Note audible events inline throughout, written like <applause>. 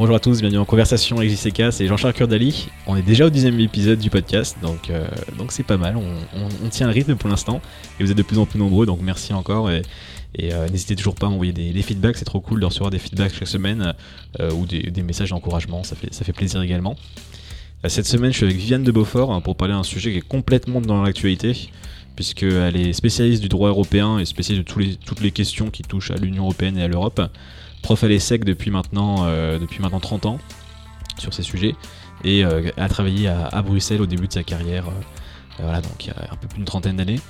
Bonjour à tous, bienvenue en conversation avec JCK, c'est Jean-Charles Kurdali. On est déjà au dixième épisode du podcast, donc euh, c'est pas mal, on, tient le rythme pour l'instant, et vous êtes de plus en plus nombreux, donc merci encore, et, euh, n'hésitez toujours pas à m'envoyer des, feedbacks, c'est trop cool de recevoir des feedbacks chaque semaine, euh, ou des, messages d'encouragement, ça fait, plaisir également. Cette semaine, je suis avec Viviane de Beaufort hein, pour parler d'un sujet qui est complètement dans l'actualité, puisqu'elle est spécialiste du droit européen et spécialiste de toutes les questions qui touchent à l'Union européenne et à l'Europe prof à l'ESSEC depuis maintenant, euh, depuis maintenant 30 ans sur ces sujets et euh, a travaillé à, Bruxelles au début de sa carrière, euh, voilà, donc il y a un peu plus d'une trentaine d'années.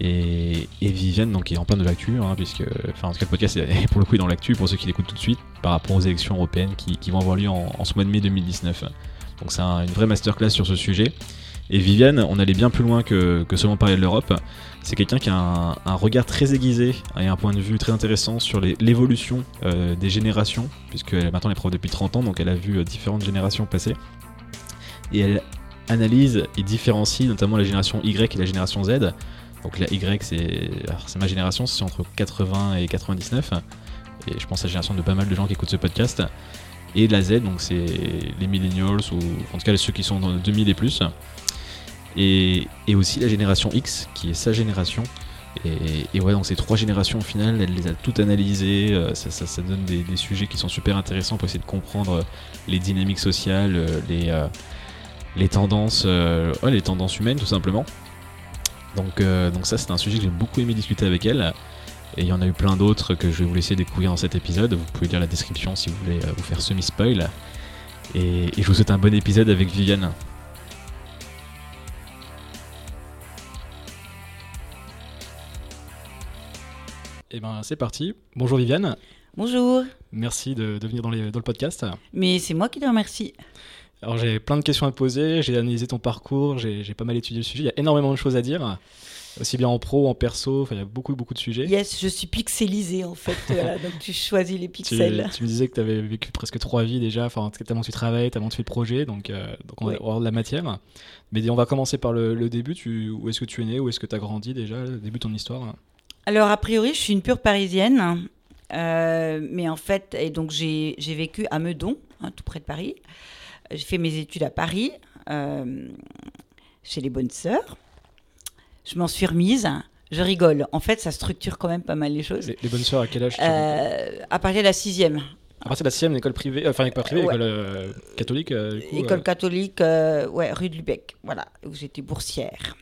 Et, Viviane donc est en plein de l'actu, hein, puisque enfin en tout cas le podcast est pour le coup dans l'actu pour ceux qui l'écoutent tout de suite par rapport aux élections européennes qui, vont avoir lieu en, ce mois de mai 2019. Donc c'est une vraie masterclass sur ce sujet. Et Viviane, on allait bien plus loin que, seulement parler de l'Europe. C'est quelqu'un qui a un, regard très aiguisé et un point de vue très intéressant sur l'évolution euh, des générations, puisque maintenant elle est prof depuis 30 ans, donc elle a vu euh, différentes générations passer. Et elle analyse et différencie notamment la génération Y et la génération Z. Donc la Y, c'est ma génération, c'est entre 80 et 99. Et je pense à la génération de pas mal de gens qui écoutent ce podcast. Et la Z, donc c'est les millennials, ou en tout cas ceux qui sont dans 2000 et plus. Et, aussi la génération X, qui est sa génération. Et, ouais, donc ces trois générations au final, elle les a toutes analysées. Euh, ça, donne des, sujets qui sont super intéressants pour essayer de comprendre euh, les dynamiques sociales, euh, les, les, tendances, les tendances humaines tout simplement. Donc, donc ça, c'est un sujet que j'ai beaucoup aimé discuter avec elle. Et il y en a eu plein d'autres que je vais vous laisser découvrir dans cet épisode. Vous pouvez lire la description si vous voulez vous faire semi-spoil. Et, et je vous souhaite un bon épisode avec Viviane. Eh ben c'est parti. Bonjour Viviane. Bonjour. Merci de, venir dans, le podcast. Mais c'est moi qui te remercie. Alors j'ai plein de questions à te poser, j'ai analysé ton parcours, j'ai pas mal étudié le sujet, il y a énormément de choses à dire, aussi bien en pro, en perso, il y a beaucoup beaucoup de sujets. Yes, je suis pixelisé en fait, <laughs> donc tu choisis les pixels. Tu, me disais que tu avais vécu presque trois vies déjà, enfin tellement tu travailles, tellement tu fais de projets, donc, euh, donc on va avoir de la matière. Mais on va commencer par le, début, tu, où est-ce que tu es né, où est-ce que tu as grandi déjà, le début de ton histoire alors, a priori, je suis une pure parisienne. Euh, mais en fait, et donc j'ai vécu à Meudon, hein, tout près de Paris. J'ai fait mes études à Paris, euh, chez les bonnes sœurs. Je m'en suis remise. Je rigole. En fait, ça structure quand même pas mal les choses. Les, bonnes sœurs, à quel âge euh, À partir de la sixième. À partir de la sixième, école privée, enfin pas privée, école catholique. école catholique, ouais, rue de Lubeck, voilà, où j'étais boursière.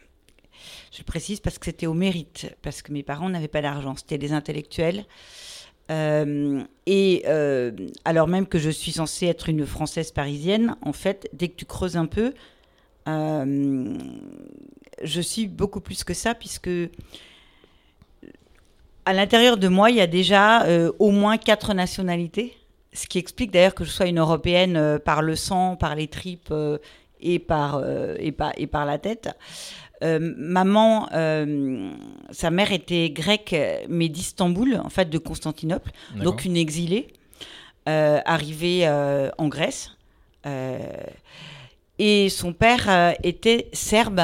Je précise parce que c'était au mérite, parce que mes parents n'avaient pas d'argent, c'était des intellectuels. Euh, et euh, alors même que je suis censée être une Française parisienne, en fait, dès que tu creuses un peu, euh, je suis beaucoup plus que ça, puisque à l'intérieur de moi, il y a déjà au moins quatre nationalités, ce qui explique d'ailleurs que je sois une Européenne par le sang, par les tripes et par, et, par, et par la tête. Euh, maman, euh, sa mère était grecque, mais d'Istanbul, en fait, de Constantinople, donc une exilée, euh, arrivée en Grèce. et son père était serbe,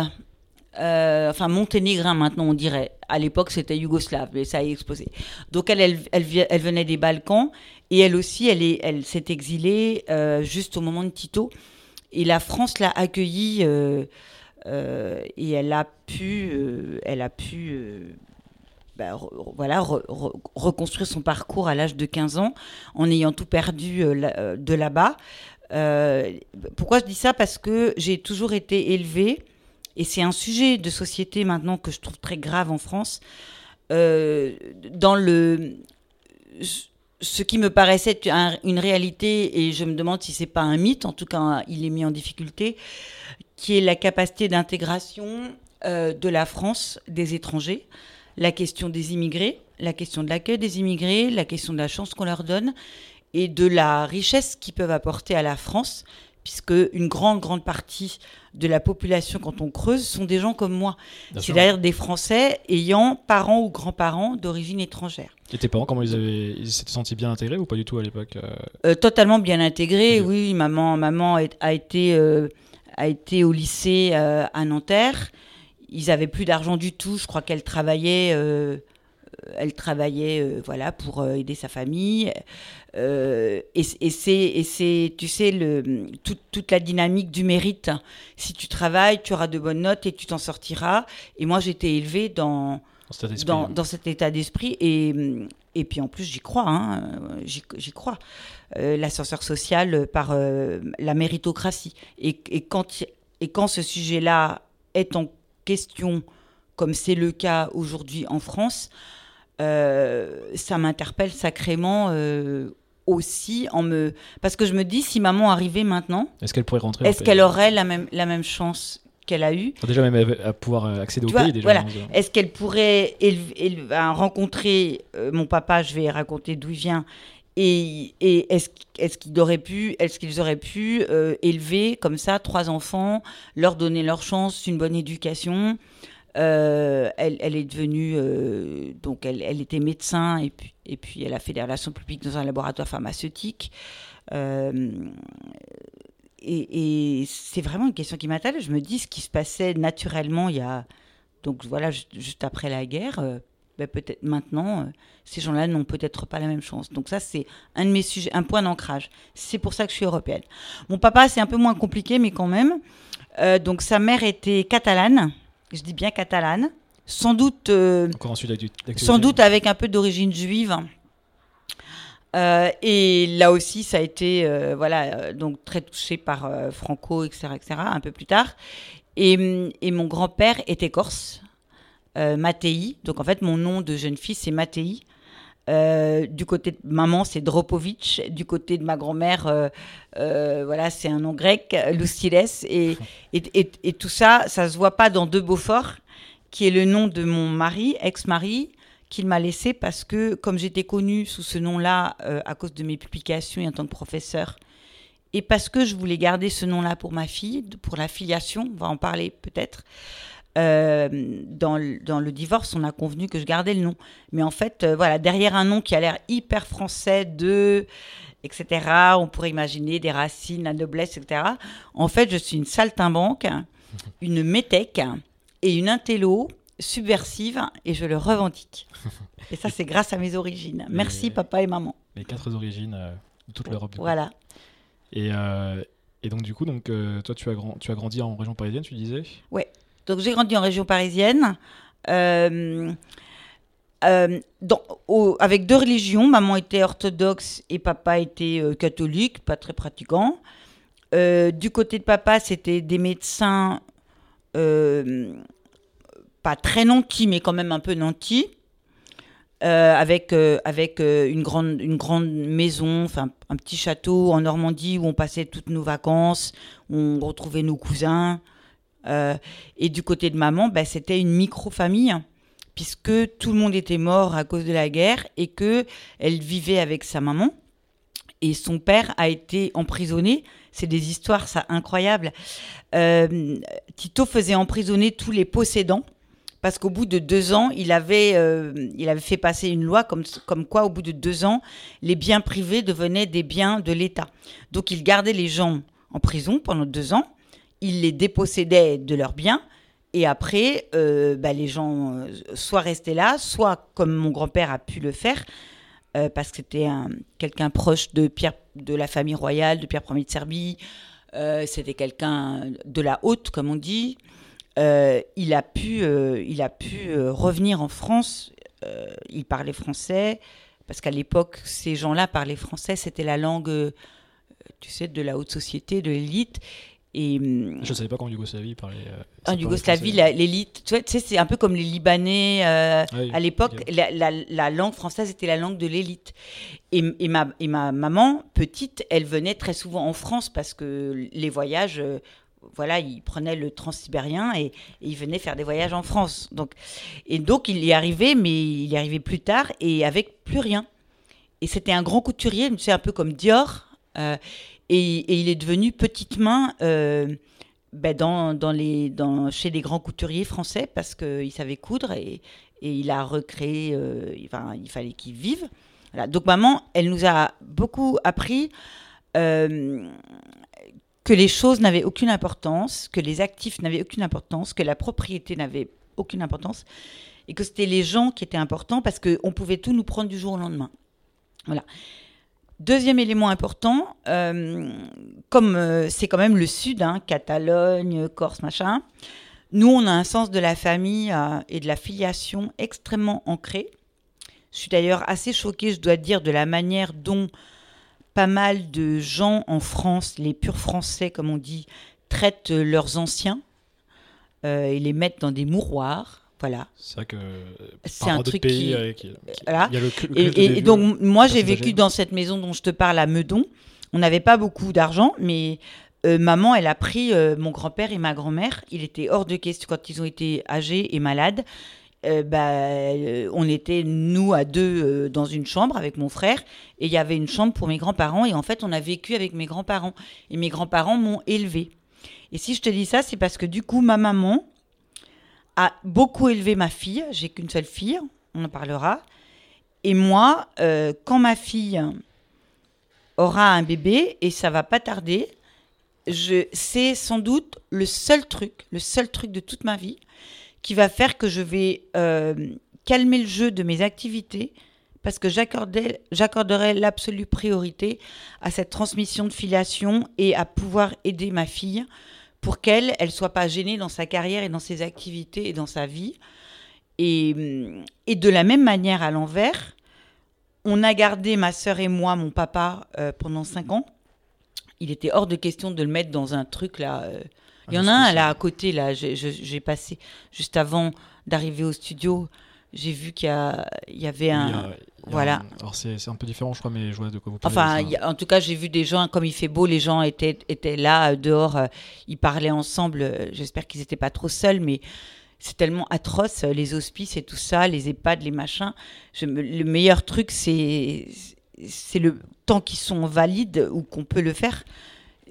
enfin monténégrin maintenant on dirait. À l'époque c'était yougoslave, mais ça a explosé. Donc elle, elle, elle, venait des Balkans et elle aussi, elle, est, elle s'est exilée juste au moment de Tito. Et la France l'a accueillie euh, et elle a pu, euh, elle a pu euh, bah, voilà, reconstruire son parcours à l'âge de 15 ans en ayant tout perdu de là-bas. pourquoi je dis ça? Parce que j'ai toujours été élevée, et c'est un sujet de société maintenant que je trouve très grave en France, dans le ce qui me paraissait une réalité, et je me demande si c'est pas un mythe, en tout cas il est mis en difficulté, qui est la capacité d'intégration euh, de la France des étrangers, la question des immigrés, la question de l'accueil des immigrés, la question de la chance qu'on leur donne et de la richesse qu'ils peuvent apporter à la France, puisque une grande, grande partie de la population, quand on creuse, sont des gens comme moi. C'est-à-dire des Français ayant parents ou grands-parents d'origine étrangère. Et tes parents, comment ils avaient, ils s'étaient sentis bien intégrés ou pas du tout à l'époque euh? Euh, Totalement bien intégrés, oui. Maman, maman a été a été au lycée euh, à Nanterre. Ils avaient plus d'argent du tout. Je crois qu'elle travaillait euh, elle travaillait euh, voilà pour euh, aider sa famille. Euh, et, et c'est, tu sais, le, toute la dynamique du mérite. Si tu travailles, tu auras de bonnes notes et tu t'en sortiras. Et moi, j'étais élevée dans, dans, dans, cet état d'esprit. Et, et puis en plus, j'y crois. Hein, j'y, crois. l'ascenseur social par la méritocratie. Et, et, quand, et quand ce sujet-là est en question, comme c'est le cas aujourd'hui en France, euh, ça m'interpelle sacrément euh, aussi en me parce que je me dis si maman arrivait maintenant est-ce qu'elle pourrait rentrer est-ce qu'elle aurait la même la même chance qu'elle a eue déjà même à pouvoir accéder au pays déjà voilà. est-ce qu'elle pourrait rencontrer euh, mon papa je vais raconter d'où il vient et, et est-ce est-ce qu'ils auraient pu est-ce qu'ils auraient pu élever comme ça trois enfants leur donner leur chance une bonne éducation euh, elle, est devenue, euh, donc elle, était médecin et puis, elle a fait des relations publiques dans un laboratoire pharmaceutique. Euh, et, c'est vraiment une question qui m'intéresse. Je me dis ce qui se passait naturellement il y a, donc voilà, juste, après la guerre. Ben peut-être maintenant, ces gens-là n'ont peut-être pas la même chance. Donc ça, c'est un de mes sujets, un point d'ancrage. C'est pour ça que je suis européenne. Mon papa, c'est un peu moins compliqué, mais quand même. donc sa mère était catalane je dis bien catalane, sans doute, euh, sans doute avec un peu d'origine juive. Euh, et là aussi, ça a été euh, voilà, donc très touché par Franco, etc., etc., un peu plus tard. Et, et mon grand-père était corse, Mattei. Donc en fait, mon nom de jeune fille, c'est Mattei. Du côté de maman, c'est Dropovic. Du côté de ma grand-mère, voilà, c'est un nom grec, Luciles. Et, et, tout ça, ça se voit pas dans De Beaufort, qui est le nom de mon mari, ex-mari, qu'il m'a laissé parce que, comme j'étais connue sous ce nom-là euh, à cause de mes publications et en tant que professeur, et parce que je voulais garder ce nom-là pour ma fille, pour la filiation, on va en parler peut-être. Euh, dans, dans, le divorce, on a convenu que je gardais le nom. Mais en fait, euh, voilà, derrière un nom qui a l'air hyper français de etc. On pourrait imaginer des racines, la noblesse, etc. En fait, je suis une saltimbanque, <laughs> une métèque et une intello subversive et je le revendique. <laughs> Et ça, c'est grâce à mes origines. Merci, papa et maman. Les quatre origines euh, de toute l'Europe. Voilà. Et, euh, et, donc, du coup, donc, toi, tu as, grand, tu as grandi en région parisienne, tu disais? Oui. Donc, j'ai grandi en région parisienne. Euh, avec deux religions, maman était orthodoxe et papa était euh, catholique, pas très pratiquant. Euh, du côté de papa, c'était des médecins pas très nantis, mais quand même un peu nantis, avec, avec une, grande, une grande maison, enfin un petit château en Normandie où on passait toutes nos vacances, où on retrouvait nos cousins. Et du côté de maman, ben, c'était une micro-famille puisque tout le monde était mort à cause de la guerre et que elle vivait avec sa maman et son père a été emprisonné. C'est des histoires ça incroyables. Euh, Tito faisait emprisonner tous les possédants parce qu'au bout de deux ans, il avait, euh, fait passer une loi comme quoi, au bout de deux ans, les biens privés devenaient des biens de l'État. Donc il gardait les gens en prison pendant deux ans, il les dépossédait de leurs biens, et après, euh, bah, les gens euh, soit restaient là, soit comme mon grand-père a pu le faire, euh, parce que c'était quelqu'un proche de Pierre, de la famille royale, de Pierre Ier de Serbie. c'était quelqu'un de la haute, comme on dit. il a pu, il a pu revenir en France. il parlait français, parce qu'à l'époque, ces gens-là parlaient français. C'était la langue, tu sais, de la haute société, de l'élite. Et, hum, je ne savais pas qu'en Yougoslavie, parlait. Euh, en Yougoslavie, l'élite, tu sais, c'est un peu comme les Libanais. Euh, ah à l'époque, la, langue française était la langue de l'élite. Et, et, ma, et ma maman, petite, elle venait très souvent en France parce que les voyages, euh, voilà, il prenait le transsibérien et, et, il venait faire des voyages en France. Donc, et donc, il y arrivait, mais il y arrivait plus tard et avec plus rien. Et c'était un grand couturier, tu sais, un peu comme Dior. Et, il est devenu petite main euh, ben dans, chez les grands couturiers français parce qu'il savait coudre et, il a recréé, euh, enfin, il fallait qu'il vive. Donc maman, elle nous a beaucoup appris euh, que les choses n'avaient aucune importance, que les actifs n'avaient aucune importance, que la propriété n'avait aucune importance. Et que c'était les gens qui étaient importants parce qu'on pouvait tout nous prendre du jour au lendemain. Voilà. Deuxième élément important, euh, comme euh, c'est quand même le sud, hein, Catalogne, Corse, machin, nous, on a un sens de la famille euh, et de la filiation extrêmement ancré. Je suis d'ailleurs assez choquée, je dois dire, de la manière dont pas mal de gens en France, les purs Français, comme on dit, traitent leurs anciens et les mettent dans des mouroirs. Voilà. C'est vrai que C'est par un truc pays, qui- euh, qui- qui- voilà. il y a le Et, et- donc, moi, j'ai vécu dans cette maison dont je te parle à Meudon. On n'avait pas beaucoup d'argent, mais euh, maman, elle a pris euh, mon grand-père et ma grand-mère. Il était hors de question quand ils ont été âgés et malades. Euh, bah, euh, on était, nous, à deux euh, dans une chambre avec mon frère. Et il y avait une chambre pour mes grands-parents. Et en fait, on a vécu avec mes grands-parents. Et mes grands-parents m'ont élevé. Et si je te dis ça, c'est parce que du coup, ma maman a beaucoup élevé ma fille. J'ai qu'une seule fille, on en parlera. Et moi, euh, quand ma fille aura un bébé, et ça va pas tarder, je, c'est sans doute le seul truc, le seul truc de toute ma vie qui va faire que je vais euh, calmer le jeu de mes activités parce que j'accorderai l'absolue priorité à cette transmission de filiation et à pouvoir aider ma fille pour qu'elle elle soit pas gênée dans sa carrière et dans ses activités et dans sa vie. Et, et de la même manière à l'envers, on a gardé ma sœur et moi, mon papa, euh, pendant cinq ans. Il était hors de question de le mettre dans un truc là. euh. Il y en a un là à côté là. J'ai passé juste avant d'arriver au studio. J'ai vu qu'il y, avait un. a- voilà. un- alors c'est c'est un peu différent, je crois, mais je vois de quoi vous parlez. Enfin, y a- en tout cas, j'ai vu des gens, comme il fait beau, les gens étaient, étaient là, euh, dehors, euh, ils parlaient ensemble. euh, J'espère qu'ils n'étaient pas trop seuls, mais c'est tellement atroce, les hospices et tout ça, les EHPAD, les machins. Je me- le meilleur truc, c'est c'est le temps qu'ils sont valides ou qu'on peut le faire.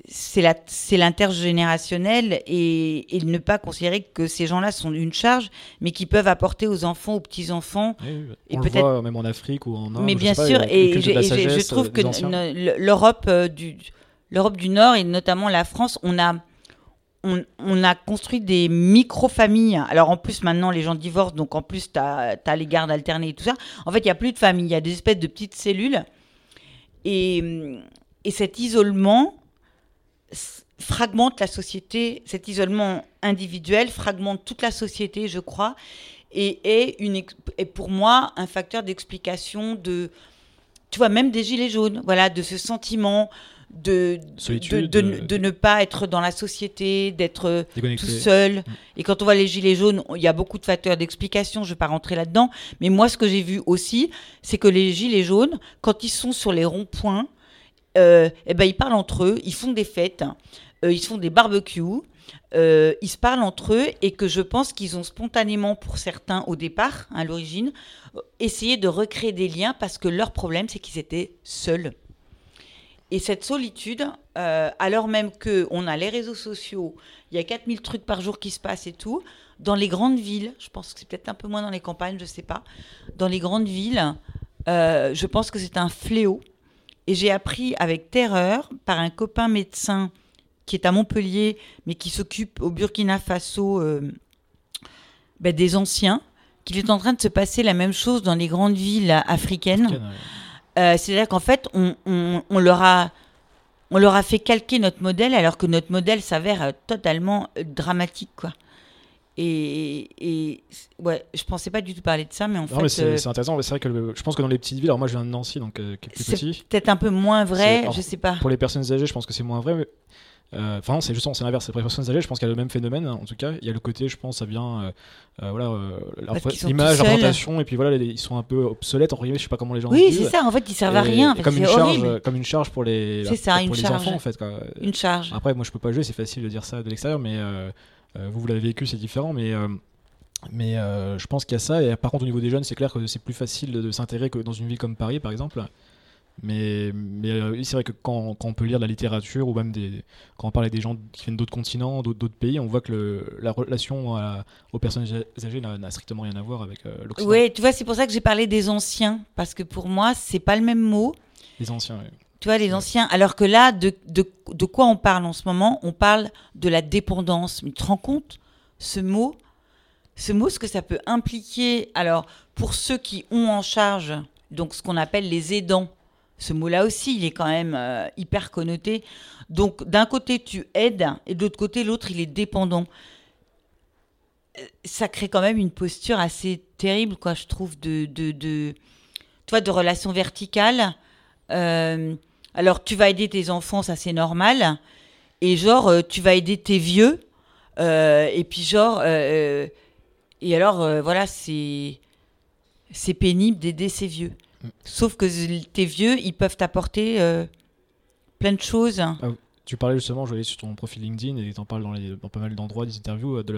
C'est la- c'est l'intergénérationnel et, et ne pas considérer que ces gens-là sont une charge, mais qui peuvent apporter aux enfants, aux petits-enfants, Oui, Et peut-être- même en Afrique ou en Inde. mais bien pas, sûr, et, je trouve euh, que l'Europe euh, du l'Europe du Nord et notamment la France, on a on, on a construit des micro-familles. Alors en plus maintenant les gens divorcent, donc en plus tu as, les gardes alternés et tout ça. En fait il n'y a plus de famille, il y a des espèces de petites cellules. Et, et cet isolement fragmente la société, cet isolement individuel fragmente toute la société, je crois, et est, une, est pour moi un facteur d'explication de, tu vois, même des gilets jaunes, voilà, de ce sentiment de, de, Solitude, de- euh, de ne pas être dans la société, d'être Déconnecté. tout seul. Et quand on voit les gilets jaunes, il y a beaucoup de facteurs d'explication, je ne vais pas rentrer là-dedans. Mais moi, ce que j'ai vu aussi, c'est que les gilets jaunes, quand ils sont sur les ronds-points, euh, eh ben, ils parlent entre eux, ils font des fêtes, euh, ils font des barbecues, euh, ils se parlent entre eux et que je pense qu'ils ont spontanément, pour certains au départ, à l'origine, essayé de recréer des liens parce que leur problème, c'est qu'ils étaient seuls. Et cette solitude, alors même qu'on a les réseaux sociaux, il y a 4000 trucs par jour qui se passent et tout, dans les grandes villes, je pense que c'est peut-être un peu moins dans les campagnes, je sais pas, dans les grandes villes, je pense que c'est un fléau. Et j'ai appris avec terreur par un copain médecin qui est à Montpellier, mais qui s'occupe au Burkina Faso euh, ben, des anciens, qu'il est en train de se passer la même chose dans les grandes villes africaines. Ouais. Euh, C'est-à-dire qu'en fait, on, on- on leur a, on leur a fait calquer notre modèle, alors que notre modèle s'avère euh, totalement dramatique, quoi. Et, et ouais, je pensais pas du tout parler de ça, mais en Non, fait, mais c'est euh, c'est intéressant. C'est vrai que le- je pense que dans les petites villes, alors moi je viens de Nancy, donc euh, qui est plus c'est petit. peut-être un peu moins vrai, alors, je sais pas. Pour les personnes âgées, je pense que c'est moins vrai. mais- euh, Enfin, non, c'est justement c'est l'inverse. Pour les personnes âgées, je pense qu'il y a le même phénomène. hein, En tout cas, il y a le côté, je pense, ça vient, euh, euh, voilà, euh, l'image, représentation, et puis voilà, les- ils sont un peu obsolètes. En guillemets, je sais pas comment les gens Oui, c'est ça. En fait, ils servent à rien. en et fait, comme une charge, comme une charge pour les, ça, pour une les charge. enfants en fait. Quoi. Une charge. Après, moi, je peux pas jouer, c'est facile de dire ça de l'extérieur, mais euh, euh, vous, vous l'avez vécu, c'est différent. Mais, euh, mais euh, je pense qu'il y a ça. Et par contre, au niveau des jeunes, c'est clair que c'est plus facile de, de s'intégrer que dans une ville comme Paris, par exemple. Mais, mais euh, oui, c'est vrai que quand, quand on peut lire de la littérature ou même des, quand on parle avec des gens qui viennent d'autres continents, d'autres pays, on voit que le, la relation à- aux personnes âgées n'a strictement rien à voir avec euh, l'Occident. Oui, tu vois, c'est pour ça que j'ai parlé des anciens, parce que pour moi, c'est pas le même mot. Les anciens. ouais. Tu vois, les anciens. Alors que là, de, de, de quoi on parle en ce moment? On parle de la dépendance. Mais tu te rends compte? Ce mot, ce mot, ce que ça peut impliquer, alors pour ceux qui ont en charge, donc ce qu'on appelle les aidants, ce mot-là aussi, il est quand même euh, hyper connoté. Donc d'un côté, tu aides, et de l'autre côté, l'autre, il est dépendant. Euh, Ça crée quand même une posture assez terrible, quoi, je trouve, de, de, de, tu vois, de relation verticale. Euh, alors, tu vas aider tes enfants, ça c'est normal. Et genre, euh, tu vas aider tes vieux. euh, et puis genre, euh, et alors, euh, voilà, c'est c'est pénible d'aider ces vieux. Mm. Sauf que tes vieux, ils peuvent t'apporter plein de choses. Tu parlais justement, je voyais sur ton profil LinkedIn et tu en parles dans, les- dans pas mal d'endroits, des interviews, de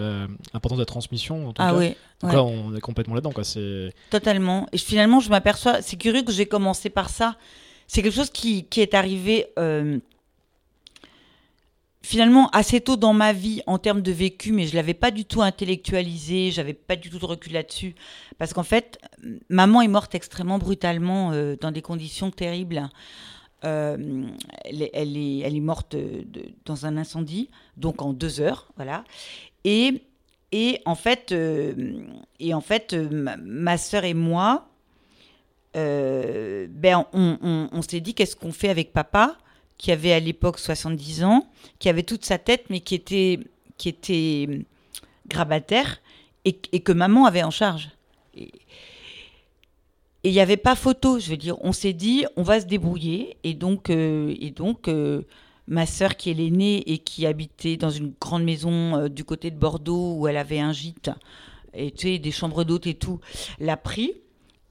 l'importance de la transmission. En tout Ah cas. oui, Donc ouais. là, on est complètement là-dedans. quoi. C'est totalement. Et finalement, je m'aperçois, c'est curieux que j'ai commencé par ça. C'est quelque chose qui, est arrivé euh, finalement assez tôt dans ma vie en termes de vécu, mais je l'avais pas du tout intellectualisé, j'avais pas du tout de recul là-dessus. Parce qu'en fait, maman est morte extrêmement brutalement euh, dans des conditions terribles. Euh, elle, est, morte dans un incendie, donc en deux heures, voilà. Et, en fait, et en fait ma, ma et moi, euh, ben on, s'est dit qu'est-ce qu'on fait avec papa, qui avait à l'époque 70 ans, qui avait toute sa tête, mais qui était, qui était grabataire, et, et que maman avait en charge. Et il n'y avait pas photo, je veux dire. On s'est dit, on va se débrouiller. Et donc, euh, et donc euh, ma sœur, qui est l'aînée et qui habitait dans une grande maison du côté de Bordeaux, où elle avait un gîte, et des chambres d'hôtes et tout, l'a pris.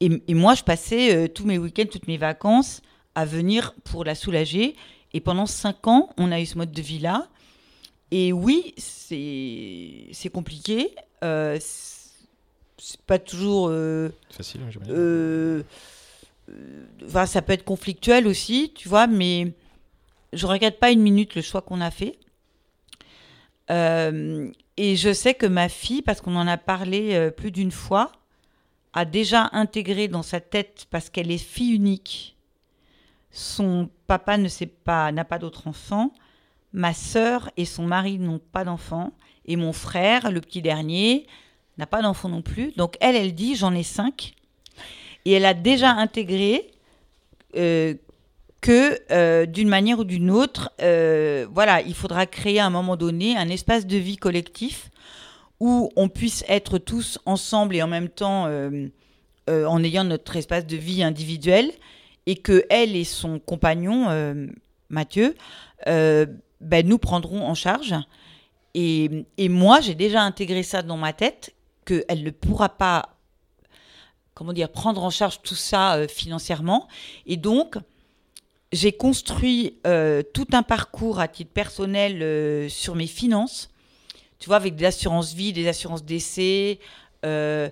Et, et moi, je passais euh, tous mes week-ends, toutes mes vacances à venir pour la soulager. Et pendant cinq ans, on a eu ce mode de vie-là. Et oui, c'est compliqué. Euh, c'est pas toujours. euh, facile, j'imagine. euh, euh, enfin, ça peut être conflictuel aussi, tu vois, mais je regrette pas une minute le choix qu'on a fait. Et je sais que ma fille, parce qu'on en a parlé plus d'une fois, a déjà intégré dans sa tête, parce qu'elle est fille unique, son papa ne sait pas, n'a pas d'autre enfant, ma sœur et son mari n'ont pas d'enfant, et mon frère, le petit dernier, n'a pas d'enfant non plus. Donc elle, elle dit j'en ai cinq. Et elle a déjà intégré euh, que euh, d'une manière ou d'une autre, euh, voilà, il faudra créer à un moment donné un espace de vie collectif où on puisse être tous ensemble et en même temps euh, euh, en ayant notre espace de vie individuel et que elle et son compagnon euh, Mathieu ben, nous prendront en charge. Et, et moi, j'ai déjà intégré ça dans ma tête qu'elle ne pourra pas comment dire, prendre en charge tout ça financièrement. Et donc, j'ai construit tout un parcours à titre personnel sur mes finances, tu vois, avec des assurances vie, des assurances décès, euh,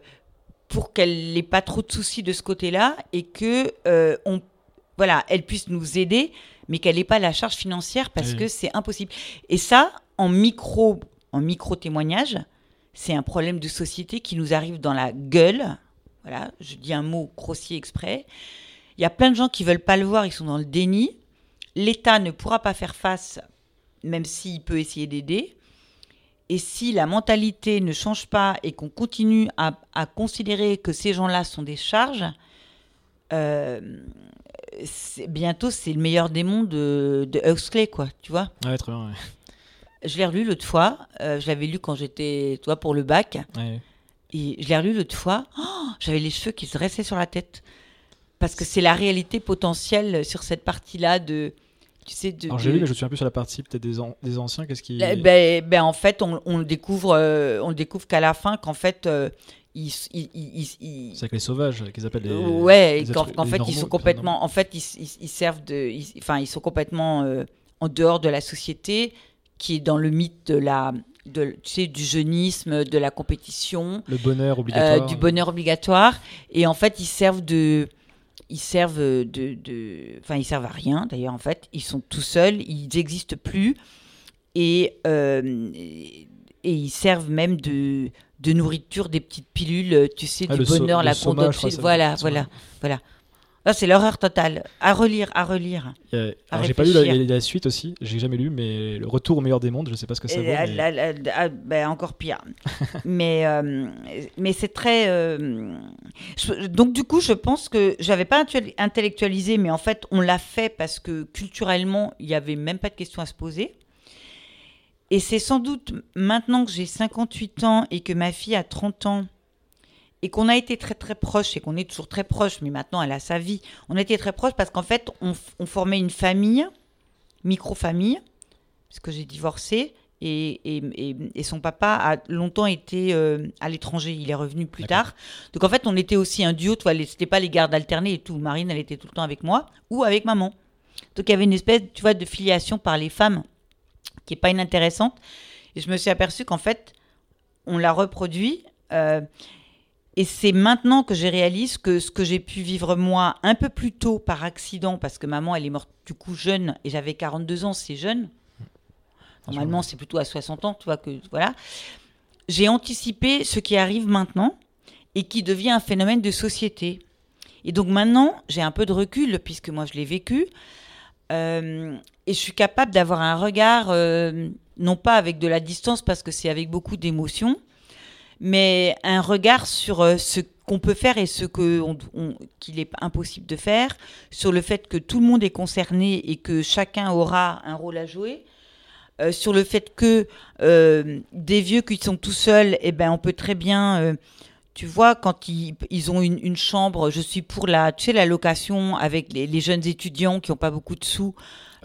pour qu'elle n'ait pas trop de soucis de ce côté-là et que euh, on, voilà, elle puisse nous aider, mais qu'elle n'ait pas la charge financière parce Oui. que c'est impossible. Et ça, en micro, en micro témoignage, c'est un problème de société qui nous arrive dans la gueule. Voilà, je dis un mot grossier exprès. Il y a plein de gens qui veulent pas le voir, ils sont dans le déni. L'État ne pourra pas faire face, même s'il peut essayer d'aider. Et si la mentalité ne change pas et qu'on continue à, à considérer que ces gens-là sont des charges, euh, bientôt c'est le meilleur démon de, de Huxley, quoi, tu vois. Ah ouais, très bien. ouais. Je l'ai relu l'autre fois, euh, je l'avais lu quand j'étais, toi, pour le bac. Ouais. Et je l'ai relu l'autre fois, oh, j'avais les cheveux qui se dressaient sur la tête. Parce que c'est la réalité potentielle sur cette partie-là de. Sais, de. Alors j'ai lu, mais je me souviens plus sur la partie peut-être des, an- des anciens. Qu'est-ce qui. Ben, ben, en fait, on, on le découvre, euh, on le découvre qu'à la fin, qu'en fait, euh, ils, ils, ils- C'est avec les sauvages qu'ils appellent les. ouais, les qu'en êtres- qu'en les fait, normaux, ils sont complètement, en fait, ils, servent de, enfin, ils sont complètement euh, en dehors de la société, qui est dans le mythe de la, de, tu sais, du jeunisme, de la compétition. Le bonheur Euh, obligatoire. du bonheur obligatoire. Et en fait, ils servent de. Ils servent de. de- Enfin, ils servent à rien, d'ailleurs, en fait. Ils sont tout seuls, ils n'existent plus. Et, euh, et, et ils servent même de, de nourriture, des petites pilules, tu sais, Ah, du so- bonheur, le la ça- Voilà, voilà, voilà. Là, c'est l'horreur totale. À relire, à relire. Alors, j'ai pas lu la, suite aussi, j'ai jamais lu, mais le retour au meilleur des mondes, je sais pas ce que ça la- mais- la- ben, encore pire. <laughs> mais euh, mais c'est très. euh, je- donc, du coup, je pense que j'avais pas intellectualisé, mais en fait, on l'a fait parce que culturellement, il n'y avait même pas de question à se poser. Et c'est sans doute maintenant que j'ai 58 ans et que ma fille a 30 ans et qu'on a été très très proches et qu'on est toujours très proches, mais maintenant elle a sa vie. On a été très proches parce qu'en fait, on, formait une famille, micro-famille, parce que j'ai divorcé et, et, et- son papa a longtemps été euh, à l'étranger. Il est revenu plus tard. Donc en fait, on était aussi un duo. Tu c'était pas les gardes alternés et tout. Marine, elle était tout le temps avec moi ou avec maman. Donc il y avait une espèce, tu vois, de filiation par les femmes qui est pas inintéressante. Et je me suis aperçue qu'en fait, on l'a reproduit. euh, et c'est maintenant que je réalise que ce que j'ai pu vivre moi un peu plus tôt par accident, parce que maman, elle est morte du coup jeune, et j'avais 42 ans, c'est jeune. Normalement, c'est plutôt à 60 ans, tu vois, que voilà. J'ai anticipé ce qui arrive maintenant et qui devient un phénomène de société. Et donc maintenant, j'ai un peu de recul, puisque moi, je l'ai vécu. Euh, et je suis capable d'avoir un regard, euh, non pas avec de la distance, parce que c'est avec beaucoup d'émotion, mais un regard sur euh, ce qu'on peut faire et ce qu'il est impossible de faire, sur le fait que tout le monde est concerné et que chacun aura un rôle à jouer, euh, sur le fait que euh, des vieux qui sont tout seuls, eh ben on peut très bien, tu vois, quand ils, ont une, chambre, je suis pour la, tu sais, la location avec les jeunes étudiants qui n'ont pas beaucoup de sous.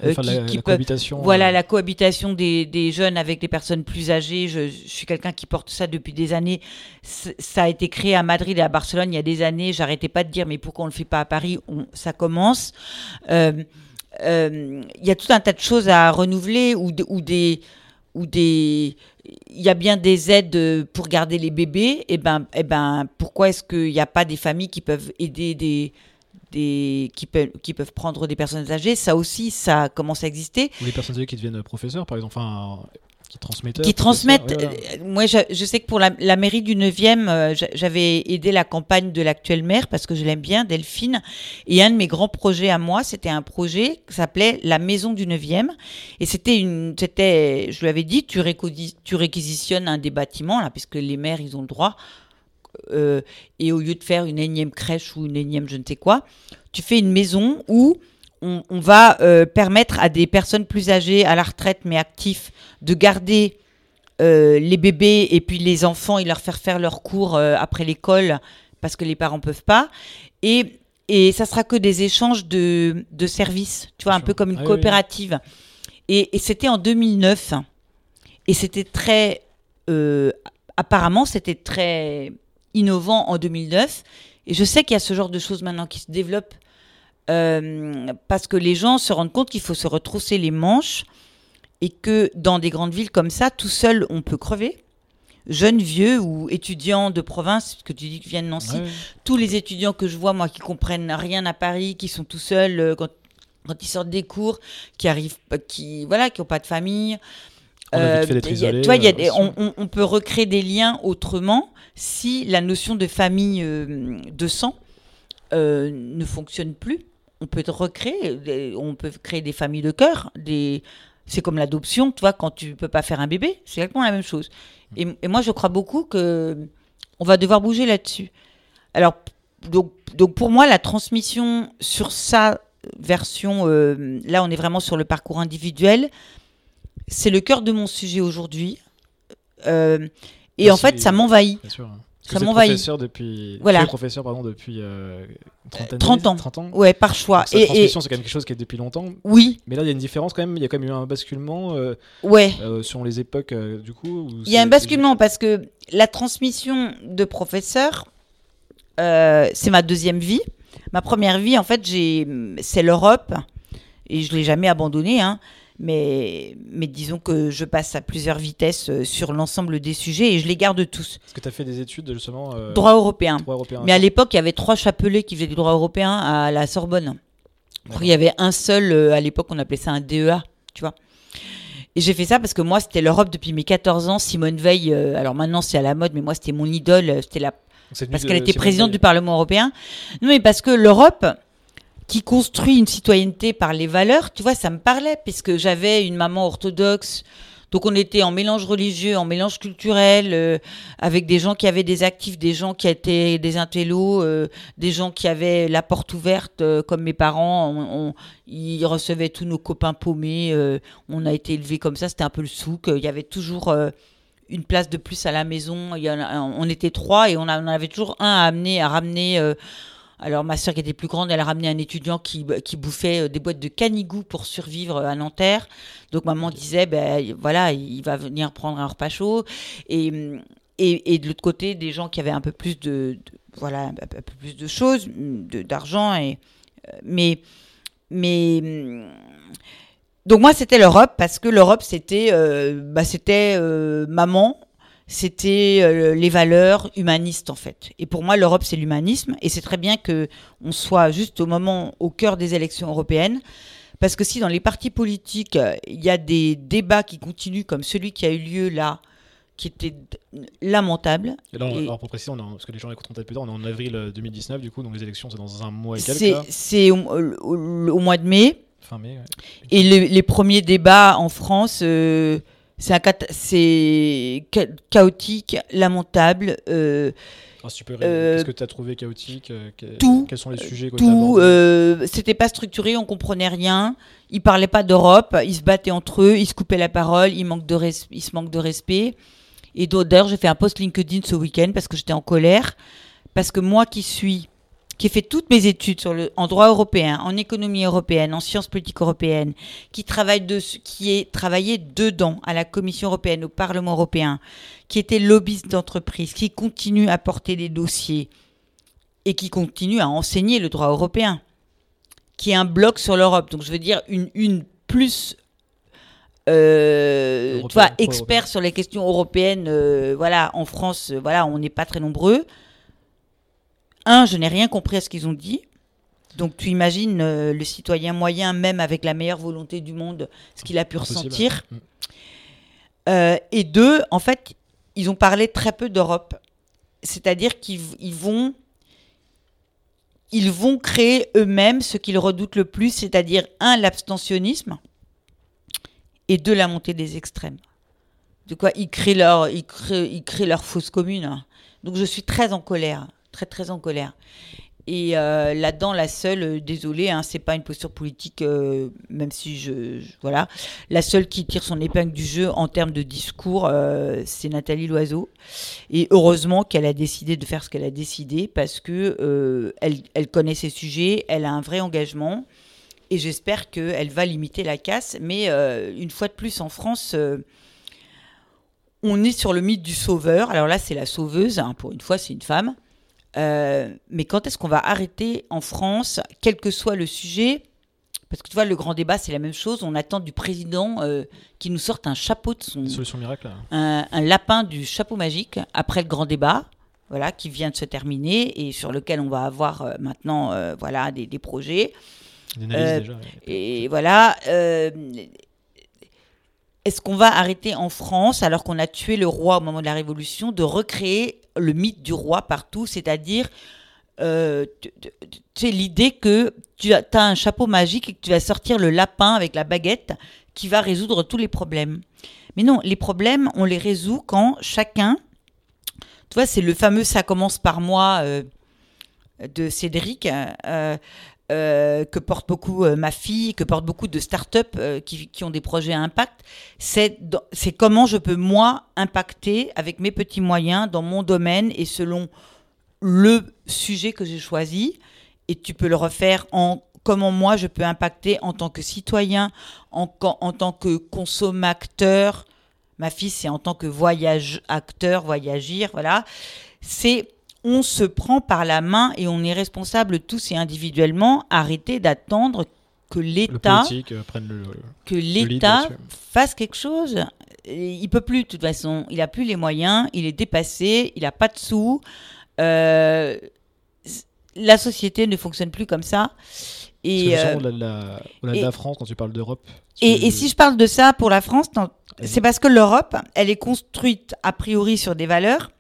Euh, Enfin, qui- la, qui la peuvent- cohabitation. voilà, euh, la cohabitation des, des jeunes avec des personnes plus âgées. Je, je suis quelqu'un qui porte ça depuis des années. Ça a été créé à Madrid et à Barcelone il y a des années. J'arrêtais pas de dire, mais pourquoi on le fait pas à Paris? On- Ça commence. Euh, euh, Il y a tout un tas de choses à renouveler ou, de- ou des ou des il y a bien des aides pour garder les bébés et ben et ben pourquoi est-ce qu'il n'y a pas des familles qui peuvent aider des des qui peuvent qui peuvent prendre des personnes âgées ça aussi ça commence à exister Ou les personnes âgées qui deviennent professeurs, par exemple, enfin, qui transmettent. qui transmettent. euh, moi, je, je sais que pour la, la mairie du 9e, euh, j'a- j'avais aidé la campagne de l'actuelle maire parce que je l'aime bien, Delphine. Et un de mes grands projets à moi, c'était un projet qui s'appelait la maison du 9e. Et c'était une, c'était, je lui avais dit, tu, tu réquisitionnes un des bâtiments là, puisque les maires, ils ont le droit. Euh, et au lieu de faire une énième crèche ou une énième je ne sais quoi, tu fais une maison où on, on va euh, permettre à des personnes plus âgées, à la retraite mais actifs, de garder euh, les bébés et puis les enfants et leur faire faire leurs cours après l'école parce que les parents peuvent pas. Et, et ça sera que des échanges de, de services, tu vois, un peu comme une Ah oui, coopérative. Et, et c'était en 2009. Et c'était très. euh, apparemment, c'était très innovant en 2009. Et je sais qu'il y a ce genre de choses maintenant qui se développent euh, parce que les gens se rendent compte qu'il faut se retrousser les manches et que dans des grandes villes comme ça, tout seul, on peut crever. Jeunes, vieux ou étudiants de province, parce que tu dis que viennent de Nancy, Ouais, tous les étudiants que je vois, moi, qui comprennent rien à Paris, qui sont tout seuls euh, quand, quand ils sortent des cours, qui arrivent, pas- qui voilà, qui n'ont pas de famille. Y a- euh, des- aussi. on, peut recréer des liens autrement si la notion de famille euh, de sang euh, ne fonctionne plus. On peut recréer, des- on peut créer des familles de cœur, des c'est comme l'adoption, tu vois, quand tu peux pas faire un bébé, c'est exactement la même chose. Et, et moi, je crois beaucoup que on va devoir bouger là-dessus. Alors, donc, donc pour moi, la transmission sur sa version, euh, là, on est vraiment sur le parcours individuel. C'est le cœur de mon sujet aujourd'hui. Euh, et Ah, en fait, ça m'envahit. Bien sûr. Ça m'envahit. professeur depuis. Voilà. tu es professeur pardon depuis euh, une trentaine 30 d'années, ans. 30 ans. Ouais, par choix. Donc, et transmission, c'est quand même quelque chose qui est depuis longtemps. oui, Mais là, il y a une différence quand même. Il y a quand même eu un basculement euh, ouais. euh, selon les époques, euh, du coup. Il y a un basculement parce que la transmission de professeur, c'est ma deuxième vie. Ma première vie, en fait, j'ai, c'est l'Europe et je l'ai jamais abandonnée. Hein, mais, mais disons que je passe à plusieurs vitesses euh, sur l'ensemble des sujets et je les garde tous. Parce que tu as fait des études justement. euh, Droit européen. droit européen. Mais à l'époque, il y avait trois chapelets qui faisaient du droit européen à la Sorbonne. Il y avait un seul, euh, à l'époque, on appelait ça un DEA, tu vois. Et j'ai fait ça parce que moi, c'était l'Europe depuis mes 14 ans. Simone Veil, euh, alors maintenant c'est à la mode, mais moi, c'était mon idole. C'était la parce qu'elle était présidente du Parlement européen. Non, mais parce que l'Europe, qui construit une citoyenneté par les valeurs, tu vois, ça me parlait, puisque j'avais une maman orthodoxe. Donc on était en mélange religieux, en mélange culturel, euh, avec des gens qui avaient des actifs, des gens qui étaient des intellos, euh, des gens qui avaient la porte ouverte, euh, comme mes parents. On, ils recevaient tous nos copains paumés. on a été élevés comme ça, c'était un peu le souk. Il y avait toujours une place de plus à la maison. Il y a- on était trois et on, a- on avait toujours un à amener, à ramener. Euh, alors ma soeur qui était plus grande, elle a ramené un étudiant qui, qui bouffait euh, des boîtes de canigou pour survivre à Nanterre. Donc maman disait, ben voilà, il va venir prendre un repas chaud. Et, et, et de l'autre côté, des gens qui avaient un peu plus de, de- voilà, un peu plus de choses, d'argent. Et euh, mais mais hum, donc moi c'était l'Europe parce que l'Europe c'était euh, bah, c'était euh, maman c'était euh, les valeurs humanistes en fait. Et pour moi, l'Europe, c'est l'humanisme. Et c'est très bien que on soit juste au moment, au cœur des élections européennes. Parce que si dans les partis politiques, euh, il y a des débats qui continuent comme celui qui a eu lieu là, qui était lamentable, Et là, on- Et- alors pour préciser, on parce que les gens écouteront peut-être plus tard, on est en avril euh, 2019, du coup, donc les élections, c'est dans un mois et quelques, c'est au, au- au mois de mai. fin mai. ouais. Et le- les premiers débats en France, euh, c'est chaotique, lamentable. euh, tu peux, Euh, qu'est-ce que tu as trouvé chaotique euh, que- tout, Quels sont les sujets que tout, euh, c'était pas structuré, on comprenait rien. Ils parlaient pas d'Europe, ils se battaient entre eux, ils se coupaient la parole, ils, manquent de res- ils se manquent de respect. Et d'ailleurs, j'ai fait un post LinkedIn ce week-end parce que j'étais en colère. Parce que moi qui suis, qui ai fait toutes mes études sur le, en droit européen, en économie européenne, en sciences politiques européennes, qui travaille de, qui est travaillé dedans à la Commission européenne, au Parlement européen, qui était lobbyiste d'entreprise, qui continue à porter des dossiers et qui continue à enseigner le droit européen, qui est un bloc sur l'Europe. Donc je veux dire une, une plus euh, pro-européen. expert sur les questions européennes. euh, voilà, en France, euh, voilà, on n'est pas très nombreux. Un, je n'ai rien compris à ce qu'ils ont dit. Donc tu imagines euh, le citoyen moyen, même avec la meilleure volonté du monde, ce qu'il a pu Impossible. ressentir. Mm. Euh, et deux, en fait, ils ont parlé très peu d'Europe. C'est-à-dire qu'ils ils vont, ils vont créer eux-mêmes ce qu'ils redoutent le plus, c'est-à-dire un, l'abstentionnisme, et deux, la montée des extrêmes. De quoi ils créent leur, ils créent, ils créent leur fausse commune. Donc je suis très en colère, très très en colère. Et euh, là-dedans, la seule, euh, désolée, hein, c'est pas une posture politique, euh, même si je, voilà, la seule qui tire son épingle du jeu en termes de discours, euh, c'est Nathalie Loiseau. Et heureusement qu'elle a décidé de faire ce qu'elle a décidé parce que elle, elle connaît ses sujets, elle a un vrai engagement. Et j'espère qu'elle va limiter la casse. Mais une fois de plus, en France, on est sur le mythe du sauveur. Alors là, c'est la sauveuse. hein, pour une fois, c'est une femme. Euh, mais quand est-ce qu'on va arrêter en France, quel que soit le sujet? Parce que tu vois, le grand débat, c'est la même chose. On attend du président euh, qu'il nous sorte un chapeau de son, miracles, là. un, un lapin du chapeau magique après le grand débat, voilà, qui vient de se terminer et sur lequel on va avoir euh, maintenant, euh, voilà, des, des projets. Déjà. ouais. Et voilà. Est-ce qu'on va arrêter en France, alors qu'on a tué le roi au moment de la Révolution, de recréer le mythe du roi partout, c'est-à-dire euh, l'idée que tu as, as un chapeau magique et que tu vas sortir le lapin avec la baguette qui va résoudre tous les problèmes. Mais non, les problèmes, on les résout quand chacun, tu vois, c'est le fameux ça commence par moi euh, de Cédric, euh, euh, que porte beaucoup euh, ma fille, que porte beaucoup de start-up euh, qui, ont des projets à impact. C'est comment je peux, moi, impacter avec mes petits moyens dans mon domaine et selon le sujet que j'ai choisi. Et tu peux le refaire en comment moi je peux impacter en tant que citoyen, en tant que consommateur. Ma fille, c'est en tant que voyage acteur, voyagir, voilà. C'est on se prend par la main et on est responsable tous et individuellement. Arrêtez d'attendre que l'État euh, que l'État fasse quelque chose. Il peut plus de toute façon. Il a plus les moyens. Il est dépassé. Il a pas de sous. Euh, la société ne fonctionne plus comme ça. Et, euh, au-delà de, la, de France, quand tu parles d'Europe. et, et si je parle de ça pour la France, c'est parce que l'Europe, elle est construite a priori sur des valeurs.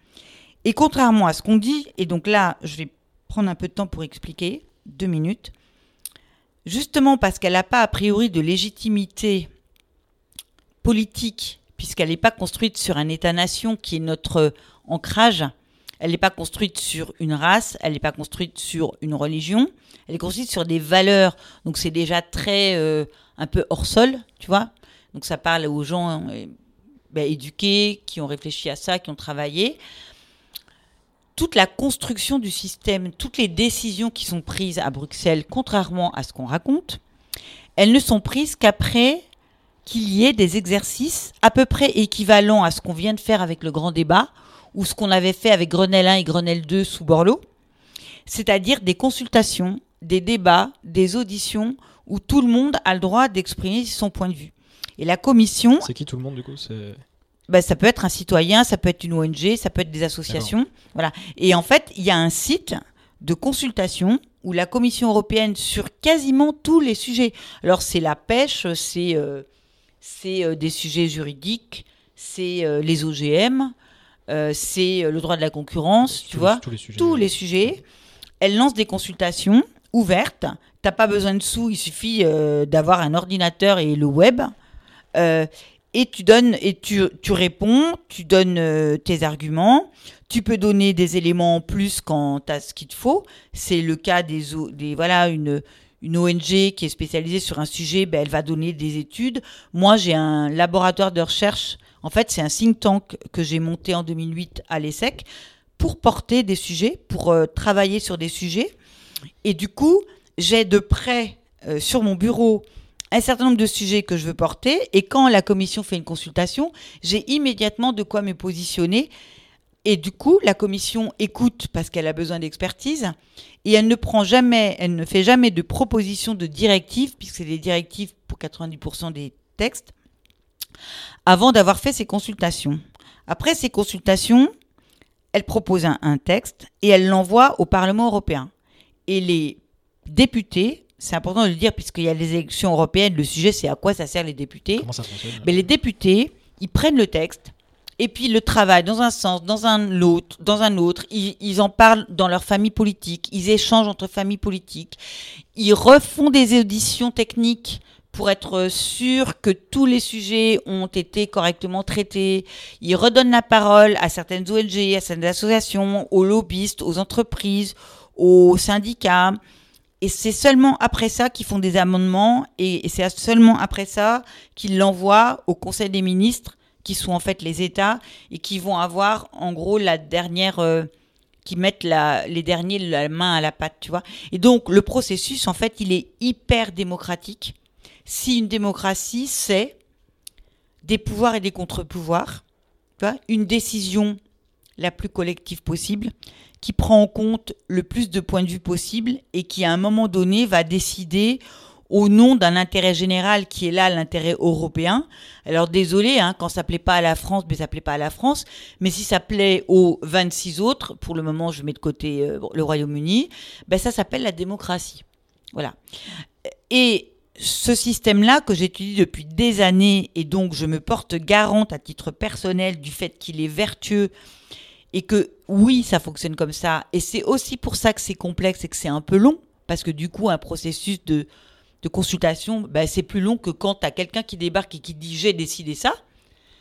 Et contrairement à ce qu'on dit, et donc là, je vais prendre un peu de temps pour expliquer, deux minutes. justement parce qu'elle n'a pas a priori de légitimité politique, puisqu'elle n'est pas construite sur un État-nation qui est notre ancrage, elle n'est pas construite sur une race, elle n'est pas construite sur une religion, elle est construite sur des valeurs. Donc c'est déjà très euh, un peu hors sol, tu vois. Donc ça parle aux gens euh, ben, éduqués, qui ont réfléchi à ça, qui ont travaillé. Toute la construction du système, toutes les décisions qui sont prises à Bruxelles, contrairement à ce qu'on raconte, elles ne sont prises qu'après qu'il y ait des exercices à peu près équivalents à ce qu'on vient de faire avec le grand débat, ou ce qu'on avait fait avec Grenelle 1 et Grenelle 2 sous Borloo, c'est-à-dire des consultations, des débats, des auditions où tout le monde a le droit d'exprimer son point de vue. Et la commission. C'est qui tout le monde du coup? Ben, ça peut être un citoyen, ça peut être une ONG, ça peut être des associations. Voilà. Et en fait, il y a un site de consultation où la Commission européenne, sur quasiment tous les sujets, alors c'est la pêche, c'est euh, euh, des sujets juridiques, c'est euh, les OGM, euh, c'est le droit de la concurrence, tu vois, tous les sujets. Elle lance des consultations ouvertes. T'as pas besoin de sous, il suffit d'avoir un ordinateur et le web. Euh, et tu donnes et tu, tu réponds, tu donnes tes arguments. Tu peux donner des éléments en plus quand tu as ce qu'il te faut. C'est le cas des, des voilà une une ONG qui est spécialisée sur un sujet, ben, elle va donner des études. Moi, j'ai un laboratoire de recherche en fait, c'est un think tank que j'ai monté en 2008 à l'ESSEC pour porter des sujets, pour euh, travailler sur des sujets. Et du coup, j'ai de près euh, sur mon bureau un certain nombre de sujets que je veux porter. Et quand la commission fait une consultation, j'ai immédiatement de quoi me positionner. Et du coup, la commission écoute parce qu'elle a besoin d'expertise et elle ne prend jamais, elle ne fait jamais de propositions de directives, puisque c'est des directives pour 90% des textes avant d'avoir fait ses consultations. Après ces consultations, elle propose un, texte et elle l'envoie au Parlement européen. Et les députés, c'est important de le dire puisqu'il y a les élections européennes, le sujet c'est à quoi ça sert les députés. Comment ça fonctionne Mais les députés, ils prennent le texte et puis le travaillent dans un sens, dans un autre, dans un autre. Ils, ils, en parlent dans leur famille politique, ils échangent entre familles politiques, ils refont des auditions techniques pour être sûr que tous les sujets ont été correctement traités. Il redonne la parole à certaines ONG, à certaines associations, aux lobbyistes, aux entreprises, aux syndicats. Et c'est seulement après ça qu'ils font des amendements et, c'est seulement après ça qu'ils l'envoient au Conseil des ministres, qui sont en fait les États et qui vont avoir en gros la dernière... Euh, qui mettent les derniers la main à la pâte, tu vois. Et donc le processus, en fait, il est hyper démocratique si une démocratie, c'est des pouvoirs et des contre-pouvoirs, une décision la plus collective possible, qui prend en compte le plus de points de vue possible et qui, à un moment donné, va décider au nom d'un intérêt général qui est là l'intérêt européen. Alors désolé, hein, quand ça plaît pas à la France, mais ça plaît pas à la France. Mais si ça plaît aux 26 autres, pour le moment je mets de côté euh, le Royaume-Uni, ben ça s'appelle la démocratie. Voilà. Et ce système-là que j'étudie depuis des années et donc je me porte garante à titre personnel du fait qu'il est vertueux et que oui, ça fonctionne comme ça. Et c'est aussi pour ça que c'est complexe et que c'est un peu long parce que du coup, un processus de, consultation, ben, c'est plus long que quand tu as quelqu'un qui débarque et qui dit j'ai décidé ça.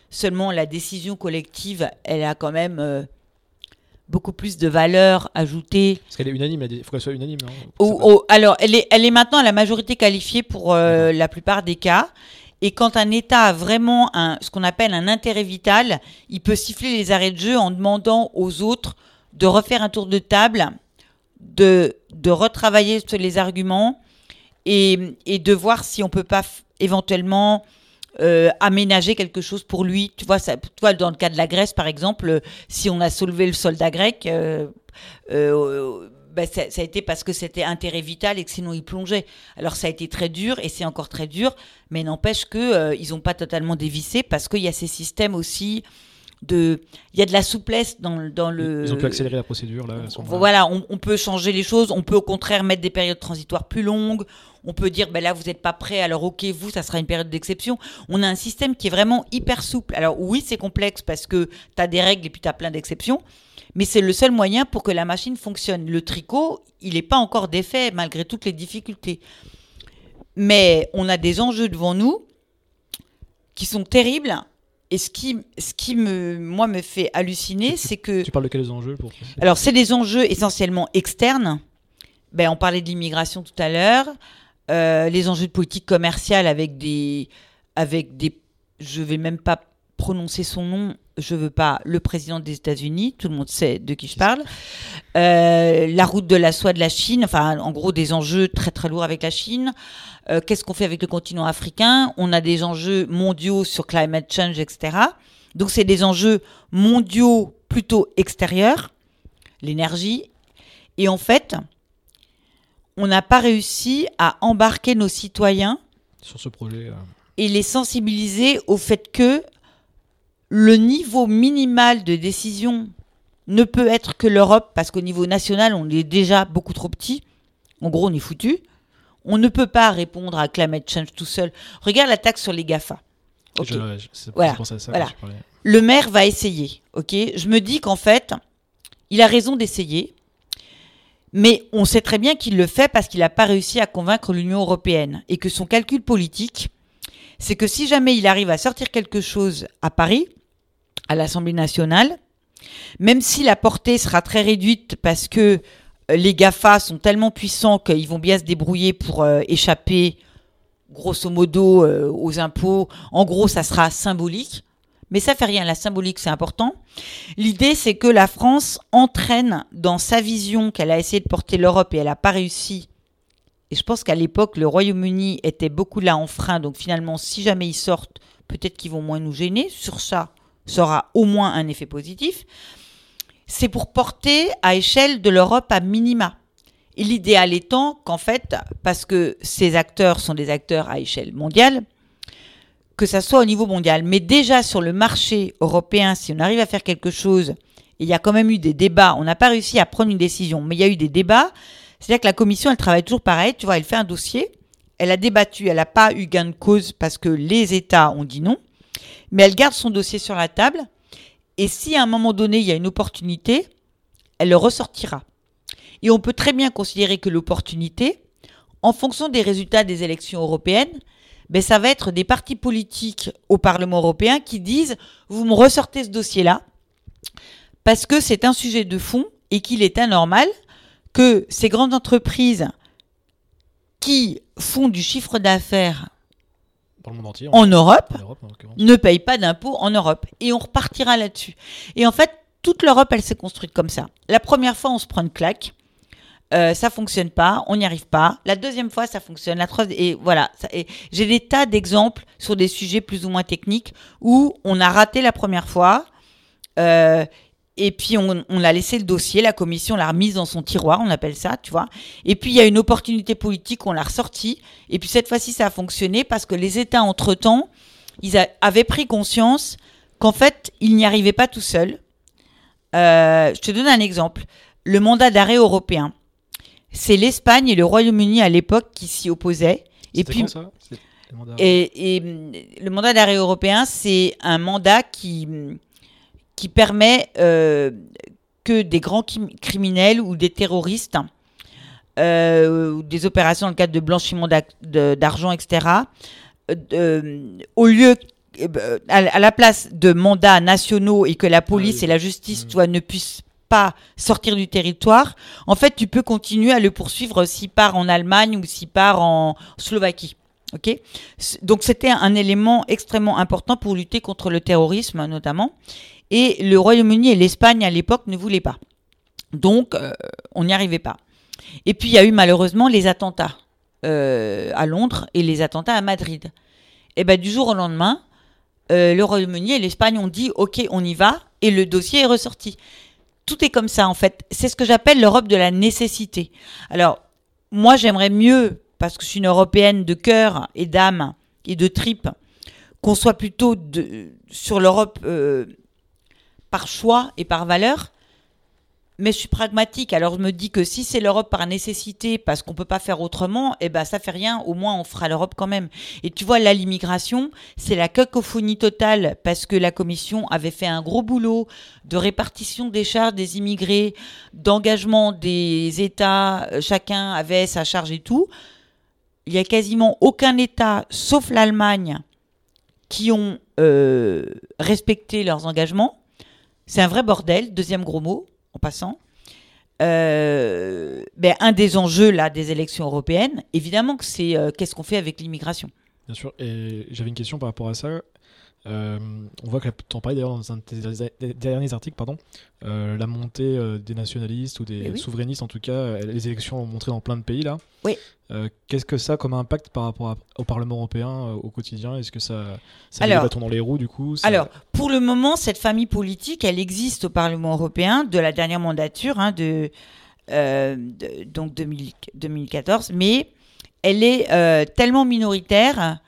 Seulement, la décision collective, elle a quand même... Euh, beaucoup plus de valeur ajoutée. Parce qu'elle est unanime, il faut qu'elle soit unanime. alors, elle est, elle est maintenant à la majorité qualifiée pour euh, la plupart des cas. Et quand un État a vraiment un, ce qu'on appelle un intérêt vital, il peut siffler les arrêts de jeu en demandant aux autres de refaire un tour de table, de, de retravailler les arguments et, et de voir si on peut pas éventuellement euh, aménager quelque chose pour lui. Tu vois, ça, toi, dans le cas de la Grèce, par exemple, si on a soulevé le soldat grec, euh, euh, ben, ça, a été parce que c'était intérêt vital et que sinon il plongeait. Alors ça a été très dur et c'est encore très dur, mais n'empêche que ils n'ont pas totalement dévissé parce qu'il y a ces systèmes aussi de, il y a de la souplesse dans, dans le. Ils ont pu accélérer la procédure là. Voilà, on, on, peut changer les choses, on peut au contraire mettre des périodes transitoires plus longues, on peut dire, ben là, vous n'êtes pas prêt, alors ok, vous, ça sera une période d'exception. On a un système qui est vraiment hyper souple. Alors oui, c'est complexe parce que tu as des règles et puis tu as plein d'exceptions, mais c'est le seul moyen pour que la machine fonctionne. Le tricot, il n'est pas encore défait malgré toutes les difficultés. Mais on a des enjeux devant nous qui sont terribles. Et ce qui, ce qui me, moi, me fait halluciner, c'est que. Tu parles de quels enjeux pour Alors, c'est des enjeux essentiellement externes. Ben, on parlait de l'immigration tout à l'heure. Euh, les enjeux de politique commerciale avec des, avec des, je vais même pas prononcer son nom, je veux pas, le président des États-Unis, tout le monde sait de qui je parle. Euh, la route de la soie de la Chine, enfin, en gros, des enjeux très très lourds avec la Chine. Euh, Qu'est-ce qu'on fait avec le continent africain? On a des enjeux mondiaux sur climate change, etc. Donc, c'est des enjeux mondiaux plutôt extérieurs, l'énergie. Et en fait, on n'a pas réussi à embarquer nos citoyens sur ce projet euh, et les sensibiliser au fait que le niveau minimal de décision ne peut être que l'Europe, parce qu'au niveau national, on est déjà beaucoup trop petit. En gros, on est foutu. On ne peut pas répondre à climate change tout seul. Regarde la taxe sur les GAFA. Je- je- Voilà, ça, voilà. je. Le maire va essayer, ok Je me dis qu'en fait, il a raison d'essayer, mais on sait très bien qu'il le fait parce qu'il n'a pas réussi à convaincre l'Union européenne et que son calcul politique, c'est que si jamais il arrive à sortir quelque chose à Paris, à l'Assemblée nationale, même si la portée sera très réduite parce que euh, les GAFA sont tellement puissants qu'ils vont bien se débrouiller pour euh, échapper, grosso modo, euh, aux impôts, en gros, ça sera symbolique. Mais ça fait rien, la symbolique c'est important. L'idée c'est que la France entraîne dans sa vision qu'elle a essayé de porter l'Europe et elle n'a pas réussi. Et je pense qu'à l'époque le Royaume-Uni était beaucoup là en frein, donc finalement si jamais ils sortent, peut-être qu'ils vont moins nous gêner. Sur ça, ça aura au moins un effet positif. C'est pour porter à échelle de l'Europe à minima. Et l'idéal étant qu'en fait, parce que ces acteurs sont des acteurs à échelle mondiale, que ça soit au niveau mondial, mais déjà sur le marché européen, si on arrive à faire quelque chose, il y a quand même eu des débats, on n'a pas réussi à prendre une décision, mais il y a eu des débats, c'est-à-dire que la commission, elle travaille toujours pareil, tu vois, elle fait un dossier, elle a débattu, elle n'a pas eu gain de cause parce que les États ont dit non, mais elle garde son dossier sur la table, et si à un moment donné, il y a une opportunité, elle le ressortira. Et on peut très bien considérer que l'opportunité, en fonction des résultats des élections européennes, ben, ça va être des partis politiques au Parlement européen qui disent vous me ressortez ce dossier-là parce que c'est un sujet de fond et qu'il est anormal que ces grandes entreprises qui font du chiffre d'affaires Dans le monde entier. en Europe en Europe, en l'occurrence. ne payent pas d'impôts en Europe. Et on repartira là-dessus. Et en fait, toute l'Europe, elle s'est construite comme ça. La première fois, on se prend une claque. Euh, ça fonctionne pas, on n'y arrive pas. La deuxième fois, ça fonctionne. La troisième, et voilà. J'ai des tas d'exemples sur des sujets plus ou moins techniques où on a raté la première fois. euh, et puis on, on a laissé le dossier, la commission l'a remise dans son tiroir, on appelle ça, tu vois. Et puis il y a une opportunité politique, on l'a ressortie. Et puis cette fois-ci, ça a fonctionné parce que les États, entre-temps, ils a- avaient pris conscience qu'en fait, ils n'y arrivaient pas tout seuls. Euh, je te donne un exemple. Le mandat d'arrêt européen. C'est l'Espagne et le Royaume-Uni à l'époque qui s'y opposaient. Et puis, ça? Le mandat- et, et, le mandat d'arrêt européen, c'est un mandat qui, qui permet euh, que des grands criminels ou des terroristes, euh, ou des opérations dans le cadre de blanchiment d'argent, etc., euh, au lieu, euh, bah, à, la place de mandats nationaux et que la police oui. et la justice vois, ne puissent pas sortir du territoire, en fait, tu peux continuer à le poursuivre s'il part en Allemagne ou s'il part en Slovaquie. Ok? Donc c'était un élément extrêmement important pour lutter contre le terrorisme notamment. Et le Royaume-Uni et l'Espagne à l'époque ne voulaient pas. Donc euh, on n'y arrivait pas. Et puis il y a eu malheureusement les attentats euh, à Londres et les attentats à Madrid. Et ben du jour au lendemain, euh, le Royaume-Uni et l'Espagne ont dit ok on y va et le dossier est ressorti. Tout est comme ça en fait. C'est ce que j'appelle l'Europe de la nécessité. Alors moi j'aimerais mieux parce que je suis une européenne de cœur et d'âme et de tripes, qu'on soit plutôt sur l'Europe par choix et par valeur. Mais je suis pragmatique, alors je me dis que si c'est l'Europe par nécessité, parce qu'on peut pas faire autrement, eh ben ça fait rien, au moins on fera l'Europe quand même. Et tu vois, là, l'immigration, c'est la cacophonie totale, parce que la Commission avait fait un gros boulot de répartition des charges des immigrés, d'engagement des États, euh, chacun avait sa charge et tout. Il y a quasiment aucun État, sauf l'Allemagne, qui ont euh, respecté leurs engagements. C'est un vrai bordel, deuxième gros mot, en passant. Euh, ben, un des enjeux là des élections européennes, évidemment que c'est euh, qu'est-ce qu'on fait avec l'immigration? Bien sûr, et j'avais une question par rapport à ça. Euh, on voit que tu en parlais d'ailleurs dans un des derniers articles, pardon, euh, la montée euh, des nationalistes ou des souverainistes, en tout cas, les élections ont montré dans plein de pays là. Oui. Qu'est-ce que ça a comme impact par rapport au Parlement européen au quotidien? Est-ce que ça, ça met dans les roues du coup? Alors, pour le moment, cette famille politique, elle existe au Parlement européen de la dernière mandature, hein, de, donc 2014, mais elle est tellement minoritaire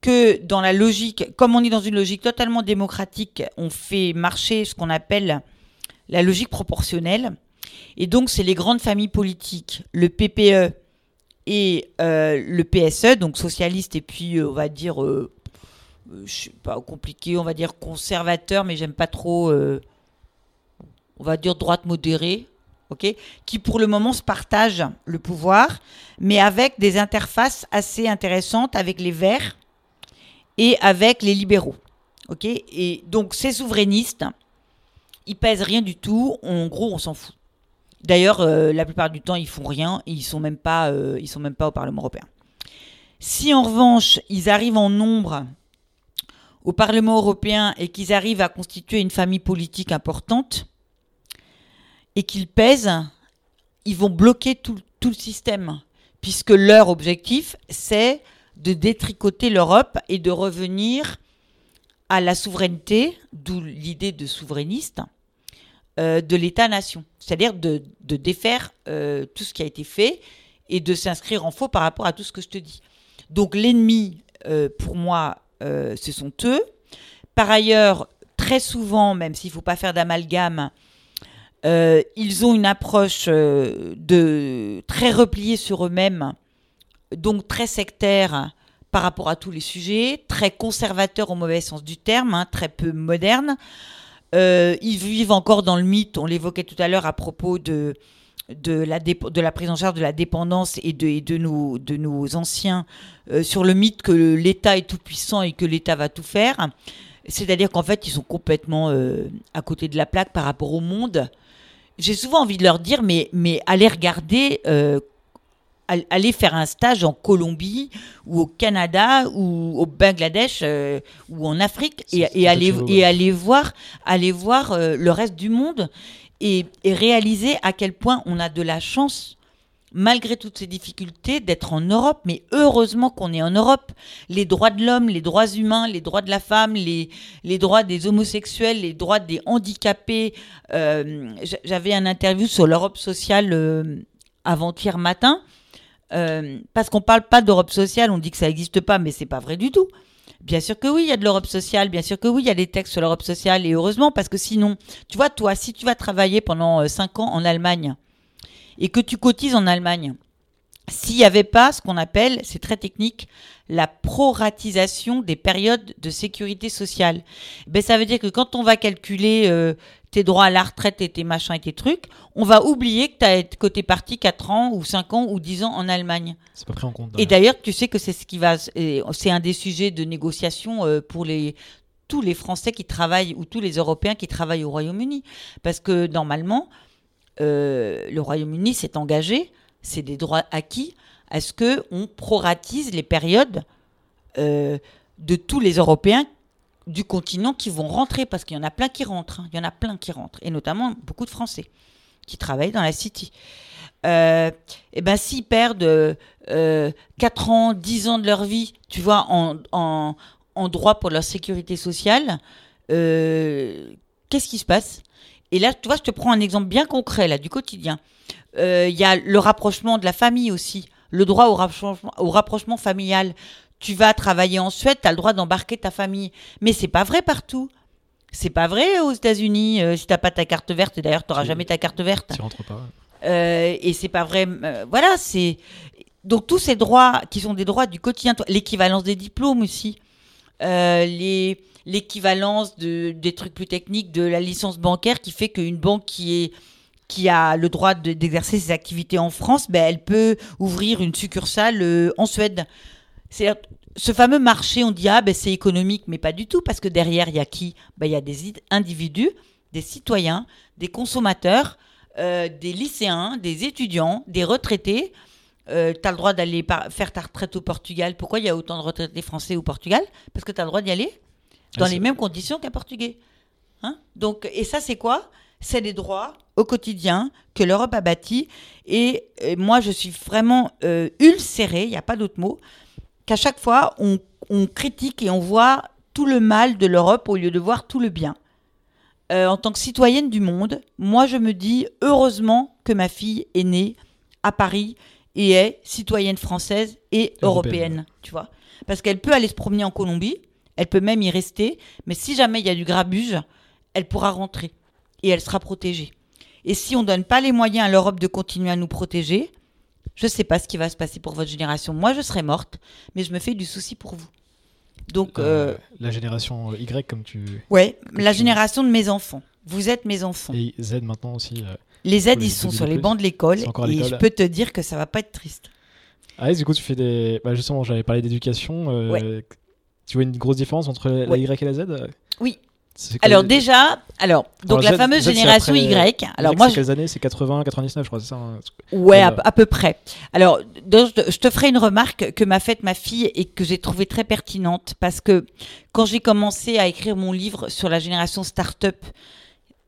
que dans la logique, comme on est dans une logique totalement démocratique, on fait marcher ce qu'on appelle la logique proportionnelle. Et donc, c'est les grandes familles politiques, le PPE et euh, le PSE, donc socialiste et puis, euh, on va dire, euh, je sais pas compliqué, on va dire conservateur, mais j'aime pas trop, on va dire droite modérée, ok, qui pour le moment se partagent le pouvoir, mais avec des interfaces assez intéressantes avec les Verts et avec les libéraux. ok? Et donc ces souverainistes, ils pèsent rien du tout. En gros, on s'en fout. D'ailleurs, euh, la plupart du temps, ils font rien. ils sont même pas, euh, ils sont même pas au Parlement européen. Si en revanche, ils arrivent en nombre au Parlement européen et qu'ils arrivent à constituer une famille politique importante et qu'ils pèsent, ils vont bloquer tout, tout le système, puisque leur objectif, c'est de détricoter l'Europe et de revenir à la souveraineté, d'où l'idée de souverainiste, euh, de l'État-nation. C'est-à-dire de, défaire euh, tout ce qui a été fait et de s'inscrire en faux par rapport à tout ce que je te dis. Donc l'ennemi, euh, pour moi, ce sont eux. Par ailleurs, très souvent, même s'il ne faut pas faire d'amalgame, ils ont une approche de très repliée sur eux-mêmes donc très sectaire par rapport à tous les sujets, très conservateur au mauvais sens du terme, hein, très peu moderne. Euh, ils vivent encore dans le mythe, on l'évoquait tout à l'heure à propos de, la, de prise en charge de la dépendance et de, de, nos, de nos anciens, euh, sur le mythe que l'État est tout puissant et que l'État va tout faire. C'est-à-dire qu'en fait, ils sont complètement euh, à côté de la plaque par rapport au monde. J'ai souvent envie de leur dire, mais, mais allez regarder aller faire un stage en Colombie ou au Canada ou au Bangladesh euh, ou en Afrique et, aller, et aller voir, aller voir euh, le reste du monde et, réaliser à quel point on a de la chance malgré toutes ces difficultés, d'être en Europe, mais heureusement qu'on est en Europe. Les droits de l'homme, les droits humains, les droits de la femme, les, les droits des homosexuels, les droits des handicapés. Euh, j'avais un interview sur l'Europe sociale avant-hier matin, euh, parce qu'on parle pas d'Europe sociale, on dit que ça n'existe pas, mais c'est pas vrai du tout. Bien sûr que oui, il y a de l'Europe sociale, bien sûr que oui, il y a des textes sur l'Europe sociale, et heureusement, parce que sinon, tu vois, toi, si tu vas travailler pendant 5 euh, ans en Allemagne, et que tu cotises en Allemagne, s'il n'y avait pas ce qu'on appelle, c'est très technique, la proratisation des périodes de sécurité sociale, ben, ça veut dire que quand on va calculer euh, tes droits à la retraite et tes machins et tes trucs, on va oublier que tu as côté parti 4 ans ou 5 ans ou 10 ans en Allemagne. C'est pas pris en compte. Et d'ailleurs, tu sais que c'est ce qui va c'est un des sujets de négociation euh, pour les tous les Français qui travaillent ou tous les Européens qui travaillent au Royaume-Uni parce que normalement euh, le Royaume-Uni s'est engagé, c'est des droits acquis à ce que on proratise les périodes euh, de tous les Européens du continent qui vont rentrer, parce qu'il y en a plein qui rentrent, hein. il y en a plein qui rentrent, et notamment beaucoup de Français qui travaillent dans la City. Euh, et ben s'ils perdent euh, 4 ans, 10 ans de leur vie, tu vois, en, droit pour leur sécurité sociale, euh, qu'est-ce qui se passe? Et là, tu vois, je te prends un exemple bien concret, là, du quotidien. Euh, il y a le rapprochement de la famille aussi, le droit au rapprochement familial tu vas travailler en Suède, tu as le droit d'embarquer ta famille. Mais c'est pas vrai partout. C'est pas vrai aux États-Unis euh, si t'as pas ta carte verte. Et d'ailleurs, tu n'auras jamais ta carte verte. Tu rentres pas. Euh, et c'est pas vrai. Euh, voilà, c'est donc tous ces droits qui sont des droits du quotidien, l'équivalence des diplômes aussi, les l'équivalence de des trucs plus techniques de la licence bancaire qui fait qu'une banque qui est qui a le droit de- d'exercer ses activités en France, ben, elle peut ouvrir une succursale euh, en Suède. C'est ce fameux marché, on dit ah ben c'est économique, mais pas du tout parce que derrière il y a qui? Ben, il y a des id- individus, des citoyens, des consommateurs, euh, des lycéens, des étudiants, des retraités. Euh, tu as le droit d'aller faire ta retraite au Portugal. Pourquoi il y a autant de retraités français au Portugal? Parce que tu as le droit d'y aller dans Ah, les mêmes conditions qu'un Portugais. Hein? Donc, et ça, c'est quoi? C'est les droits au quotidien que l'Europe a bâtis. Et, moi, je suis vraiment euh, ulcérée, il n'y a pas d'autre mot, qu'à chaque fois, on, on critique et on voit tout le mal de l'Europe au lieu de voir tout le bien. Euh, en tant que citoyenne du monde, moi, je me dis heureusement que ma fille est née à Paris et est citoyenne française et Européenne. européenne, tu vois. Parce qu'elle peut aller se promener en Colombie, elle peut même y rester, mais si jamais il y a du grabuge, elle pourra rentrer et elle sera protégée. Et si on donne pas les moyens à l'Europe de continuer à nous protéger, je sais pas ce qui va se passer pour votre génération. Moi, je serai morte, mais je me fais du souci pour vous. Donc, euh, Euh, la génération Y, comme tu. ouais, la tu- génération de mes enfants. Vous êtes mes enfants. Et Z maintenant aussi. euh. Les les ils sont sur les bancs de l'école et je peux te dire que ça va pas être triste. Ah, et du coup, tu fais des. Bah, justement, j'avais parlé d'éducation. euh, Tu vois une grosse différence entre la. Y et la Z? Euh Oui. Alors les- déjà, alors donc Alors, la fameuse Z, génération après- Y. Alors moi, c'est quelles années C'est 80, 99, je crois, c'est ça hein Ouais, à, peu près. Alors, donc, je te- ferai une remarque que m'a faite ma fille et que j'ai trouvée très pertinente parce que quand j'ai commencé à écrire mon livre sur la génération start-up,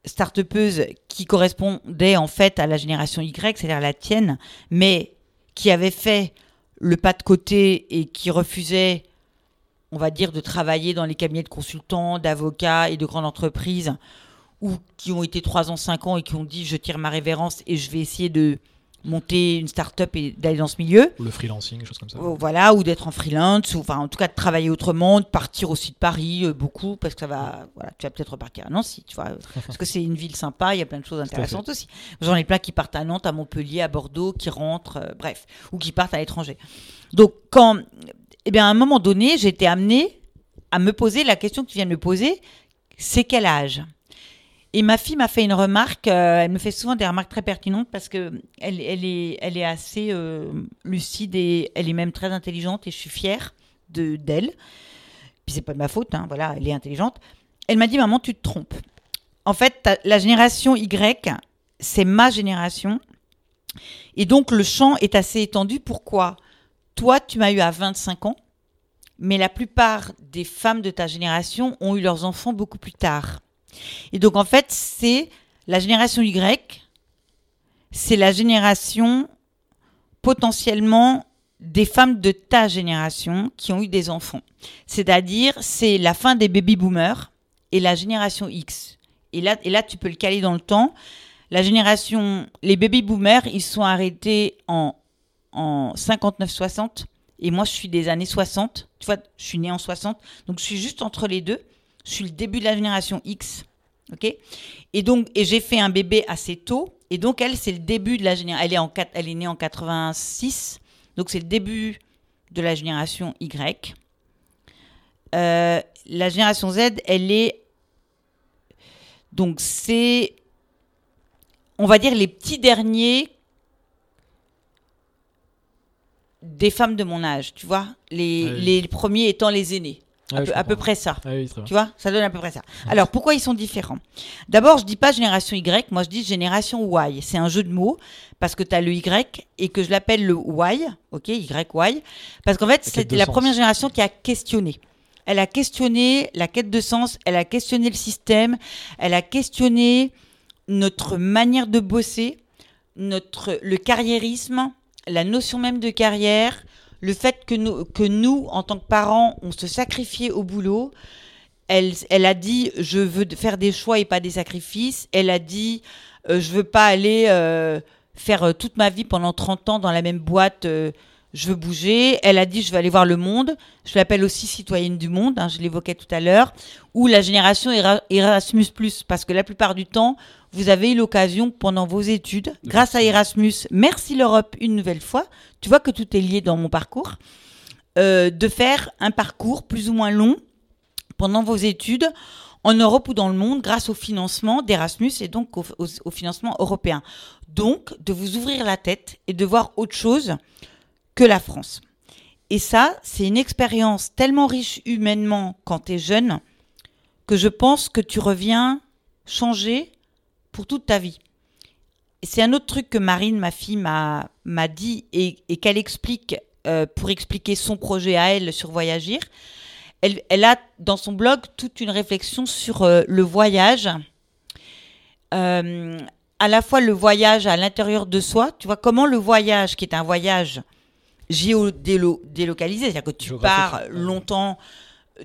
start-upeuse qui correspondait en fait à la génération Y, c'est-à-dire la tienne, mais qui avait fait le pas de côté et qui refusait, on va dire, de travailler dans les cabinets de consultants, d'avocats et de grandes entreprises ou qui ont été 3 ans, 5 ans et qui ont dit je tire ma révérence et je vais essayer de monter une start-up et d'aller dans ce milieu. Ou le freelancing, choses comme ça. Voilà, ou d'être en freelance, ou enfin en tout cas de travailler autrement, de partir aussi de Paris, euh, beaucoup, parce que ça va, voilà, tu vas peut-être repartir à Nancy, tu vois, <laughs> parce que c'est une ville sympa, il y a plein de choses intéressantes aussi. J'en ai plein qui partent à Nantes, à Montpellier, à Bordeaux, qui rentrent, euh, bref, ou qui partent à l'étranger. Donc quand, eh bien à un moment donné, été amenée à me poser la question que tu viens de me poser, c'est quel âge? Et ma fille m'a fait une remarque, euh, elle me fait souvent des remarques très pertinentes parce que elle, est, assez euh, lucide et elle est même très intelligente et je suis fière de d'elle. Puis c'est pas de ma faute, hein, voilà, elle est intelligente. Elle m'a dit maman, tu te trompes. En fait, la génération Y, c'est ma génération. Et donc le champ est assez étendu. Pourquoi? Toi, tu m'as eu à 25 ans, mais la plupart des femmes de ta génération ont eu leurs enfants beaucoup plus tard. Et donc, en fait, c'est la génération Y, c'est la génération potentiellement des femmes de ta génération qui ont eu des enfants. C'est-à-dire, c'est la fin des baby boomers et la génération X. Et là, et là, tu peux le caler dans le temps. La génération, les baby boomers, ils sont arrêtés en, en 59-60. Et moi, je suis des années 60. Tu vois, je suis née en 60. Donc, je suis juste entre les deux. Je suis le début de la génération X. OK? Et donc, et j'ai fait un bébé assez tôt. Et donc, elle, c'est le début de la génération. Elle, est en elle est née en 86. Donc, c'est le début de la génération Y. Euh, la génération Z, elle est. Donc, c'est. On va dire les petits derniers des femmes de mon âge, tu vois les, Ah oui. les premiers étant les aînés. Ah à, oui, peu, à près ça. Ah oui, très bien. Tu vois, ça donne à peu près ça. Alors, pourquoi ils sont différents? D'abord, je dis pas génération Y, moi je dis génération Y. C'est un jeu de mots parce que tu as le Y et que je l'appelle le Y, ok, YY, parce qu'en fait, de la sens. première génération qui a questionné. Elle a questionné la quête de sens, elle a questionné le système, elle a questionné notre manière de bosser, notre, le carriérisme, la notion même de carrière, le fait que nous, que nous, en tant que parents, on se sacrifiait au boulot. Elle, elle a dit je veux faire des choix et pas des sacrifices. Elle a dit euh, je veux pas aller euh, faire euh, toute ma vie pendant 30 ans dans la même boîte. euh, je veux bouger. Elle a dit je veux aller voir le monde. Je l'appelle aussi citoyenne du monde. hein, je l'évoquais tout à l'heure. Ou la génération Era- Erasmus parce que la plupart du temps vous avez eu l'occasion pendant vos études, grâce à Erasmus, merci l'Europe une nouvelle fois, tu vois que tout est lié dans mon parcours, euh, de faire un parcours plus ou moins long pendant vos études en Europe ou dans le monde grâce au financement d'Erasmus et donc au, au- au financement européen. Donc, de vous ouvrir la tête et de voir autre chose que la France. Et ça, c'est une expérience tellement riche humainement quand tu es jeune que je pense que tu reviens changer pour toute ta vie. C'est un autre truc que Marine, ma fille, m'a dit et, et qu'elle explique euh, pour expliquer son projet à elle sur Voyagir. Elle, elle a dans son blog toute une réflexion sur euh, le voyage. Euh, à la fois le voyage à l'intérieur de soi, tu vois, comment le voyage, qui est un voyage géodélocalisé, c'est-à-dire que tu pars longtemps,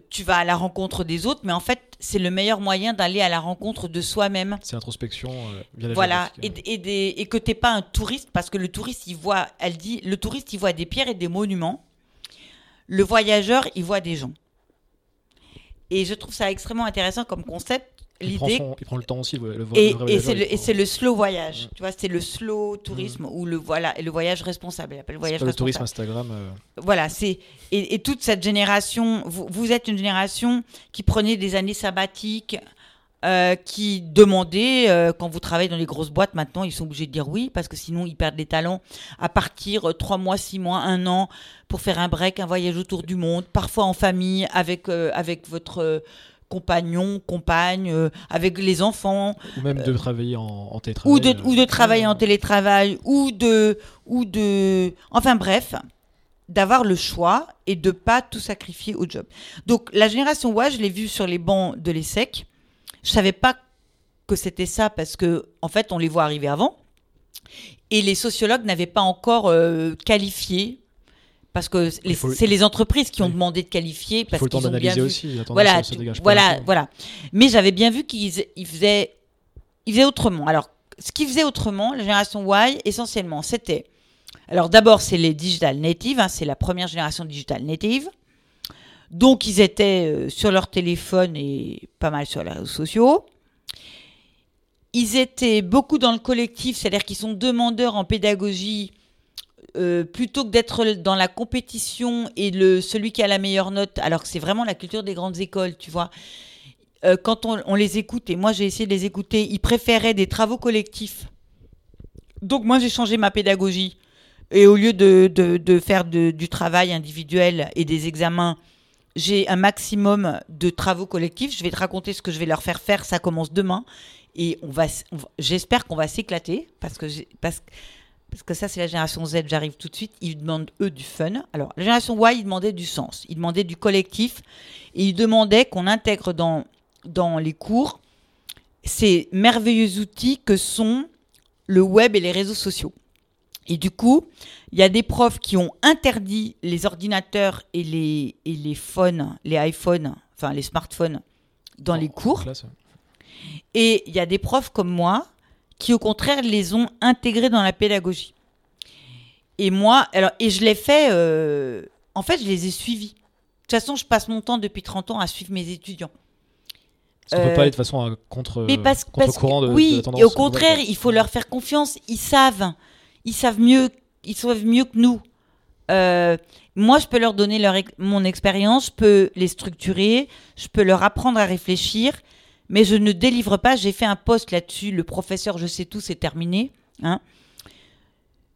tu vas à la rencontre des autres, mais en fait, c'est le meilleur moyen d'aller à la rencontre de soi-même. C'est introspection euh, via la Voilà, et, et, des- et que t'es pas un touriste, parce que le touriste, il voit, elle dit, le touriste, il voit des pierres et des monuments. Le voyageur, il voit des gens. Et je trouve ça extrêmement intéressant comme concept, il, prend son- il prend le temps aussi, le, le, Et, c'est le, slow voyage, Mm. tu vois, c'est le slow tourisme ou le voilà, et le voyage responsable. Il appelle le voyage pas le responsable tourisme Instagram. euh, voilà, c'est et, et toute cette génération. Vous, vous êtes une génération qui prenait des années sabbatiques, euh, qui demandait euh, quand vous travaillez dans les grosses boîtes. Maintenant, ils sont obligés de dire oui parce que sinon ils perdent des talents à partir trois mois, six mois, un an pour faire un break, un voyage autour du monde, parfois en famille avec avec votre compagnon, compagne, euh, avec les enfants ou même de travailler en, en télétravail. ou de, euh, ou de travailler en télétravail, ou de, ou de, enfin bref, d'avoir le choix et de pas tout sacrifier au job. Donc la génération Y, je l'ai vue sur les bancs de l'ESSEC. Je savais pas que c'était ça parce que en fait on les voit arriver avant et les sociologues n'avaient pas encore euh, qualifié parce que c'est les entreprises qui ont demandé de qualifier parce qu'ils ont bien vu aussi. voilà, tu- voilà, voilà. Mais j'avais bien vu qu'ils ils faisaient, ils faisaient autrement. Alors, ce qu'ils faisaient autrement, la génération Y, essentiellement, c'était. Alors, d'abord, c'est les digital natives, hein, c'est la première génération digital native. Donc, ils étaient euh, sur leur téléphone et pas mal sur les réseaux sociaux. Ils étaient beaucoup dans le collectif, c'est-à-dire qu'ils sont demandeurs en pédagogie euh, plutôt que d'être dans la compétition et le, celui qui a la meilleure note, alors que c'est vraiment la culture des grandes écoles, tu vois. Euh, quand on, les écoute, et moi j'ai essayé de les écouter, ils préféraient des travaux collectifs. Donc moi j'ai changé ma pédagogie. Et au lieu de, de, faire du travail individuel et des examens, j'ai un maximum de travaux collectifs. Je vais te raconter ce que je vais leur faire faire. Ça commence demain. Et on va, j'espère qu'on va s'éclater parce que, parce, parce que ça, c'est la génération Z. J'arrive tout de suite. Ils demandent, eux, du fun. Alors, la génération Y, ils demandaient du sens. Ils demandaient du collectif. Et ils demandaient qu'on intègre dans, dans les cours ces merveilleux outils que sont le web et les réseaux sociaux. Et du coup, il y a des profs qui ont interdit les ordinateurs et les, et les phones, les iPhones, enfin les smartphones dans En- les cours. classe. Et il y a des profs comme moi qui, au contraire, les ont intégrés dans la pédagogie. Et moi, alors, et je l'ai fait, euh, en fait, je les ai suivis. De toute façon, je passe mon temps depuis 30 ans à suivre mes étudiants. Parce qu'on peut Euh, pas aller de façon à contre, Mais parce, parce contre-courant que, de, de oui, la tendance. et au contraire, il faut leur faire confiance. Ils savent, ils savent mieux, ils savent mieux que nous. Euh, moi, je peux leur donner leur, mon expérience, je peux les structurer, je peux leur apprendre à réfléchir, mais je ne délivre pas. J'ai fait un post là-dessus. Le professeur, je sais tout, c'est terminé. Hein.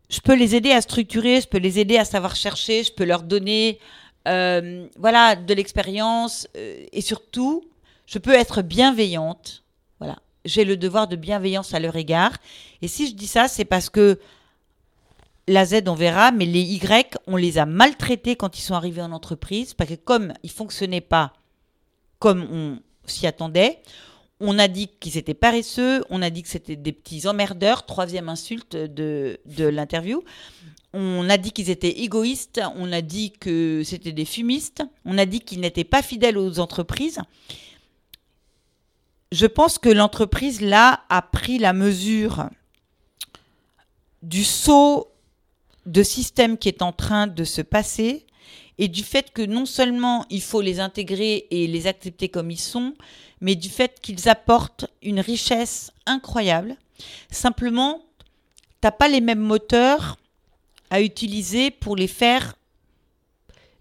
Je peux les aider à structurer, je peux les aider à savoir chercher, je peux leur donner, euh, voilà, de l'expérience euh, et surtout, je peux être bienveillante. Voilà, j'ai le devoir de bienveillance à leur égard. Et si je dis ça, c'est parce que la Z, on verra, mais les Y, on les a maltraités quand ils sont arrivés en entreprise, parce que comme ils fonctionnaient pas comme on s'y attendait, on a dit qu'ils étaient paresseux, on a dit que c'était des petits emmerdeurs, troisième insulte de, de l'interview. On a dit qu'ils étaient égoïstes, on a dit que c'était des fumistes, on a dit qu'ils n'étaient pas fidèles aux entreprises. Je pense que l'entreprise, là, a pris la mesure du saut de système qui est en train de se passer et du fait que non seulement il faut les intégrer et les accepter comme ils sont, mais du fait qu'ils apportent une richesse incroyable. Simplement, t'as pas les mêmes moteurs à utiliser pour les faire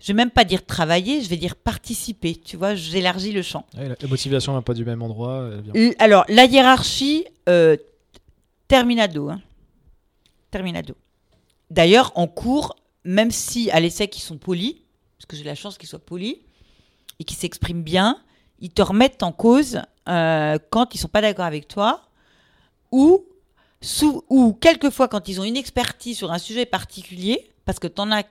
je vais même pas dire travailler, je vais dire participer. Tu vois, j'élargis le champ. Ouais, la, motivation n'est pas du même endroit. L- Alors, la hiérarchie, euh, terminado. hein. Terminado. D'ailleurs, en cours, même si à l'essai qu'ils sont polis, parce que j'ai la chance qu'ils soient polis et qu'ils s'expriment bien, ils te remettent en cause euh, quand ils sont pas d'accord avec toi ou, ou quelquefois quand ils ont une expertise sur un sujet particulier, parce que tu en as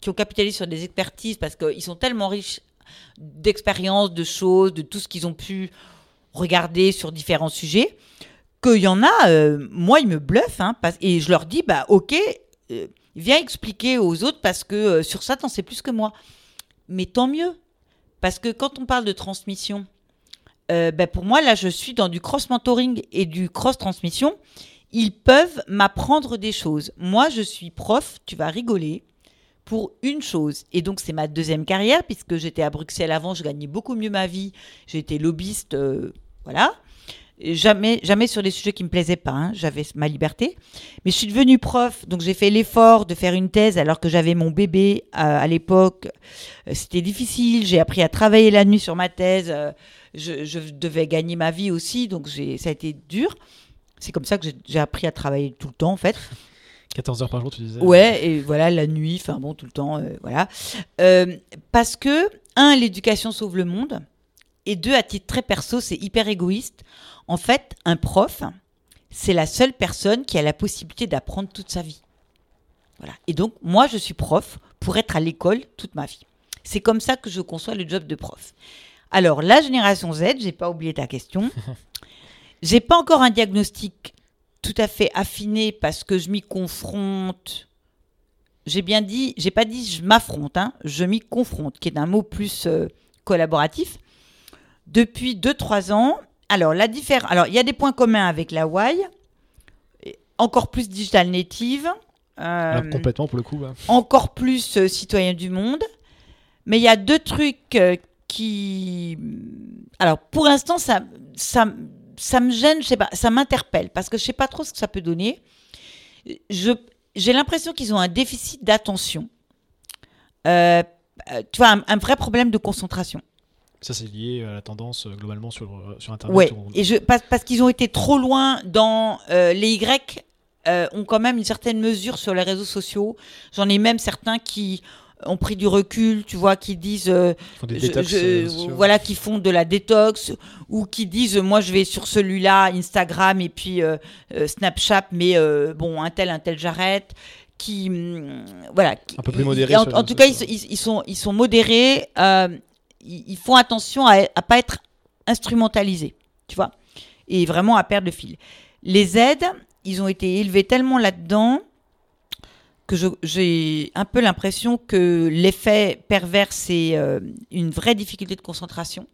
qui ont capitalisé sur des expertises, parce qu'ils sont tellement riches d'expériences, de choses, de tout ce qu'ils ont pu regarder sur différents sujets, qu'il y en a, euh, moi, ils me bluffent, hein, et je leur dis, bah ok, euh, viens expliquer aux autres, parce que euh, sur ça, t'en sais plus que moi. Mais tant mieux, parce que quand on parle de transmission, euh, bah, pour moi, là, je suis dans du cross-mentoring et du cross-transmission. Ils peuvent m'apprendre des choses. Moi, je suis prof, tu vas rigoler, pour une chose. Et donc, c'est ma deuxième carrière, puisque j'étais à Bruxelles avant, je gagnais beaucoup mieux ma vie. J'étais lobbyiste, euh, voilà. Jamais, jamais sur des sujets qui me plaisaient pas. hein. J'avais ma liberté. Mais je suis devenue prof, donc j'ai fait l'effort de faire une thèse alors que j'avais mon bébé à, à l'époque. Euh, C'était difficile. J'ai appris à travailler la nuit sur ma thèse. Euh, Je, je devais gagner ma vie aussi, donc ça a été dur. C'est comme ça que j'ai- j'ai appris à travailler tout le temps, en fait. 14 heures par jour, tu disais. Ouais, et voilà, la nuit, enfin bon, tout le temps, euh, voilà. Euh, parce que, un, l'éducation sauve le monde, et deux, à titre très perso, c'est hyper égoïste. En fait, un prof, c'est la seule personne qui a la possibilité d'apprendre toute sa vie. Voilà. Et donc, moi, je suis prof pour être à l'école toute ma vie. C'est comme ça que je conçois le job de prof. Alors, la génération Z, j'ai pas oublié ta question. <laughs> j'ai pas encore un diagnostic tout à fait affiné parce que je m'y confronte. J'ai bien dit, j'ai pas dit je m'affronte, hein, je m'y confronte, qui est un mot plus euh, collaboratif. Depuis 2-3 ans, alors la différence, alors il y a des points communs avec la et encore plus digital native, euh, Alors, complètement pour le coup. bah. encore plus euh, citoyen du monde. Mais il y a deux trucs euh, qui. Alors, pour l'instant, ça, ça, ça me gêne, je sais pas, ça m'interpelle parce que je sais pas trop ce que ça peut donner. Je, j'ai l'impression qu'ils ont un déficit d'attention. Euh, euh, tu vois, un, un vrai problème de concentration. Ça, c'est lié à la tendance euh, globalement sur, euh, sur Internet. On- et je, parce, parce qu'ils ont été trop loin dans euh, les Y ont quand même une certaine mesure sur les réseaux sociaux. J'en ai même certains qui ont pris du recul, tu vois, qui disent euh, des détox. je- voilà, qui font de la détox ou qui disent moi je vais sur celui-là, Instagram et puis euh, euh, Snapchat, mais bon un tel un tel j'arrête. Qui hum, voilà, Un peu plus modérés En, en tout cas, ils sont ils sont modérés. Ils, font attention à, à pas être instrumentalisés, tu vois, et vraiment à perdre le fil. Les aides, ils ont été élevés tellement là-dedans que j'ai un peu l'impression que l'effet pervers, c'est euh, une vraie difficulté de concentration.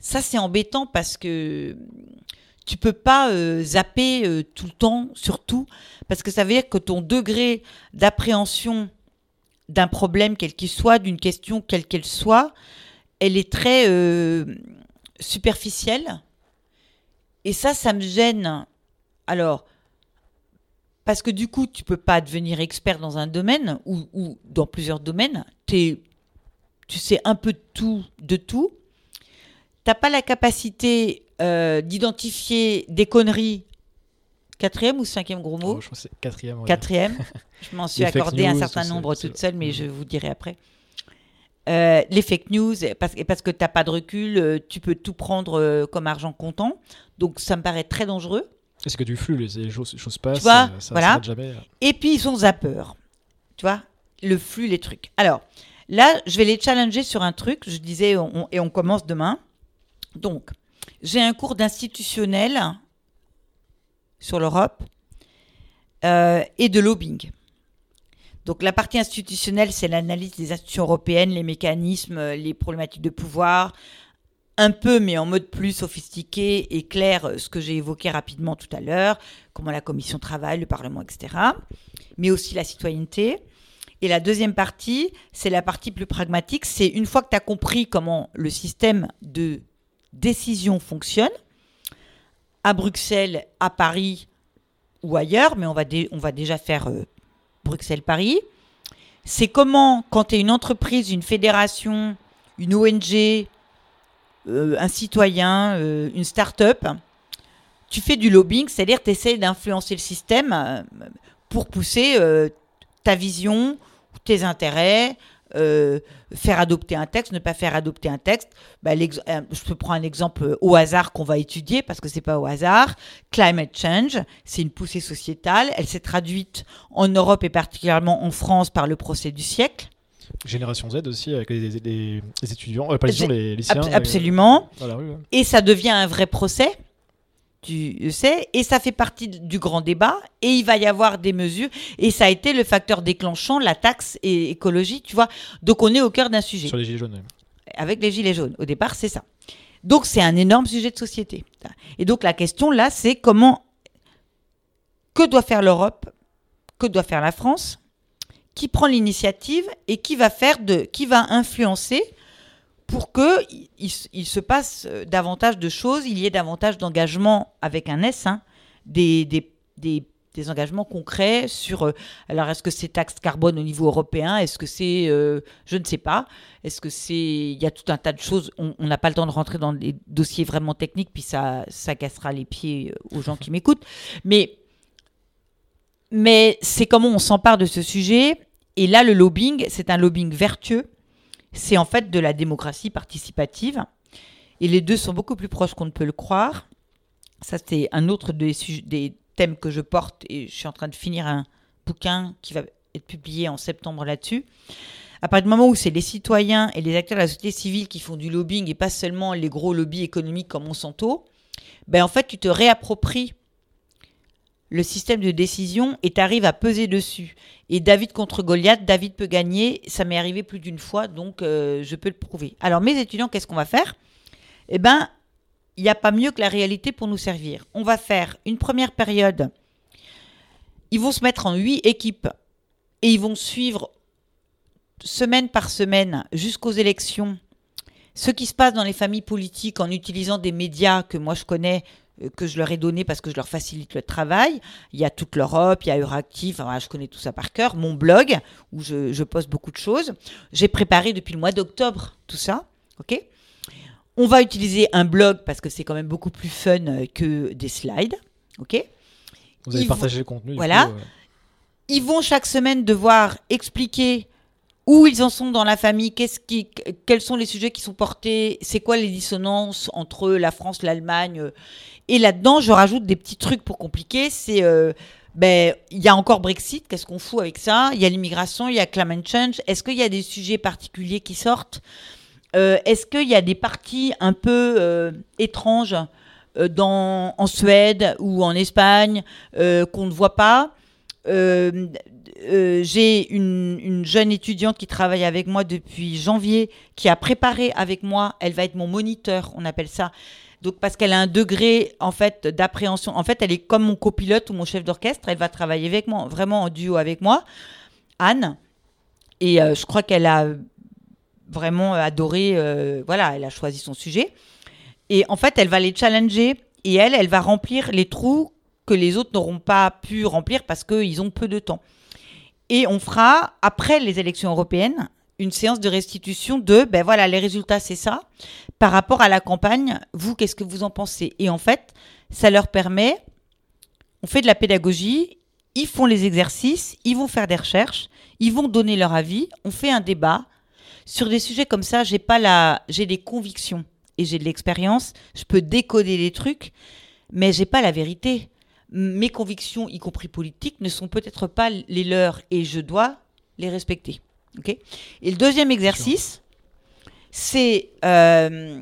Ça, c'est embêtant parce que tu peux pas euh, zapper euh, tout le temps, surtout, parce que ça veut dire que ton degré d'appréhension d'un problème, quel qu'il soit, d'une question, quelle qu'elle soit, elle est très euh, superficielle. Et ça, ça me gêne. Alors, parce que du coup, tu peux pas devenir expert dans un domaine ou, ou dans plusieurs domaines. Tu sais un peu de tout, de tout. T'as pas la capacité euh, d'identifier des conneries. Quatrième ou cinquième gros mot? Oh, je c'est quatrième. ouais. Quatrième. <laughs> Je m'en suis accordé un certain nombre toute seule, mais Mm. je vous dirai après. Euh, les fake news, parce, parce que tu n'as pas de recul, euh, tu peux tout prendre euh, comme argent comptant. Donc ça me paraît très dangereux. Et C'est que du flux, les, choses, passent. vois, euh, ça voilà. jamais. Et puis ils sont zappeurs. Tu vois Le flux, les trucs. Alors là, je vais les challenger sur un truc. Je disais, on- et on commence demain. Donc, j'ai un cours d'institutionnel sur l'Europe euh, et de lobbying. Donc la partie institutionnelle, c'est l'analyse des institutions européennes, les mécanismes, euh, les problématiques de pouvoir, un peu, mais en mode plus sophistiqué et clair, euh, ce que j'ai évoqué rapidement tout à l'heure, comment la commission travaille, le Parlement, etc. Mais aussi la citoyenneté. Et la deuxième partie, c'est la partie plus pragmatique. C'est une fois que tu as compris comment le système de décision fonctionne, à Bruxelles, à Paris ou ailleurs, mais on va, on va déjà faire euh, Bruxelles-Paris, c'est comment, quand tu es une entreprise, une fédération, une ONG, euh, un citoyen, euh, une start-up, tu fais du lobbying, c'est-à-dire tu essaies d'influencer le système euh, pour pousser ta vision, tes intérêts, faire adopter un texte, ne pas faire adopter un texte. Bah, je peux prendre un exemple au hasard qu'on va étudier parce que c'est pas au hasard. Climate change, c'est une poussée sociétale. Elle s'est traduite en Europe et particulièrement en France par le procès du siècle. Génération Z aussi, avec les, étudiants, euh, pas les, lycéens. Euh, absolument. Et ça devient un vrai procès, tu sais, et ça fait partie du grand débat, et il va y avoir des mesures, et ça a été le facteur déclenchant, la taxe et écologie, tu vois. Donc on est au cœur d'un sujet. Sur les gilets jaunes. Avec les gilets jaunes, au départ, c'est ça. Donc c'est un énorme sujet de société. Et donc la question là, c'est comment, que doit faire l'Europe, que doit faire la France qui prend l'initiative et qui va faire de, qui va influencer pour que il, se passe euh, davantage de choses, il y ait davantage d'engagement avec un S, hein, des, engagements concrets sur. Euh, alors, est-ce que c'est taxe carbone au niveau européen? Est-ce que c'est, euh, je ne sais pas. Est-ce que c'est, il y a tout un tas de choses. On n'a pas le temps de rentrer dans des dossiers vraiment techniques, puis ça, ça cassera les pieds aux gens qui m'écoutent. Mais mais c'est comment on s'empare de ce sujet et là, le lobbying, c'est un lobbying vertueux. C'est en fait de la démocratie participative. Et les deux sont beaucoup plus proches qu'on ne peut le croire. Ça, c'est un autre des, thèmes que je porte et je suis en train de finir un bouquin qui va être publié en septembre là-dessus. À partir du moment où c'est les citoyens et les acteurs de la société civile qui font du lobbying et pas seulement les gros lobbies économiques comme Monsanto, ben en fait, tu te réappropries le système de décision et tu arrives à peser dessus. Et David contre Goliath, David peut gagner. Ça m'est arrivé plus d'une fois, donc euh, je peux le prouver. Alors mes étudiants, qu'est-ce qu'on va faire? Eh bien, il n'y a pas mieux que la réalité pour nous servir. On va faire une première période. Ils vont se mettre en huit équipes et ils vont suivre semaine par semaine jusqu'aux élections ce qui se passe dans les familles politiques en utilisant des médias que moi je connais, que je leur ai donné parce que je leur facilite le travail. Il y a toute l'Europe, il y a Euractiv, enfin, je connais tout ça par cœur. Mon blog, où je, poste beaucoup de choses. J'ai préparé depuis le mois d'octobre tout ça. OK? On va utiliser un blog parce que c'est quand même beaucoup plus fun euh, que des slides. OK? Vous allez partager le contenu. Voilà. Euh. Ils vont chaque semaine devoir expliquer où ils en sont dans la famille, qu'est-ce qui, quels sont les sujets qui sont portés, c'est quoi les dissonances entre la France, l'Allemagne. Et là-dedans, je rajoute des petits trucs pour compliquer. C'est euh, ben, il y a encore Brexit, qu'est-ce qu'on fout avec ça? Il y a l'immigration, il y a climate change. Est-ce qu'il y a des sujets particuliers qui sortent? Euh, Est-ce qu'il y a des parties un peu euh, étranges dans, en Suède ou en Espagne qu'on ne voit pas? J'ai une, jeune étudiante qui travaille avec moi depuis janvier, qui a préparé avec moi. Elle va être mon moniteur, on appelle ça. Donc parce qu'elle a un degré en fait d'appréhension. En fait, elle est comme mon copilote ou mon chef d'orchestre. Elle va travailler avec moi, vraiment en duo avec moi, Anne. Et euh, je crois qu'elle a vraiment adoré. Euh, voilà, elle a choisi son sujet. Et en fait, elle va les challenger et elle, elle va remplir les trous que les autres n'auront pas pu remplir parce qu'ils ont peu de temps. Et on fera, après les élections européennes, une séance de restitution de, ben voilà, les résultats, c'est ça. Par rapport à la campagne, vous, qu'est-ce que vous en pensez? Et en fait, ça leur permet, on fait de la pédagogie, ils font les exercices, ils vont faire des recherches, ils vont donner leur avis, on fait un débat. Sur des sujets comme ça, j'ai pas la, j'ai des convictions et j'ai de l'expérience, je peux décoder les trucs, mais j'ai pas la vérité mes convictions, y compris politiques, ne sont peut-être pas les leurs et je dois les respecter. Ok et le deuxième exercice, c'est euh,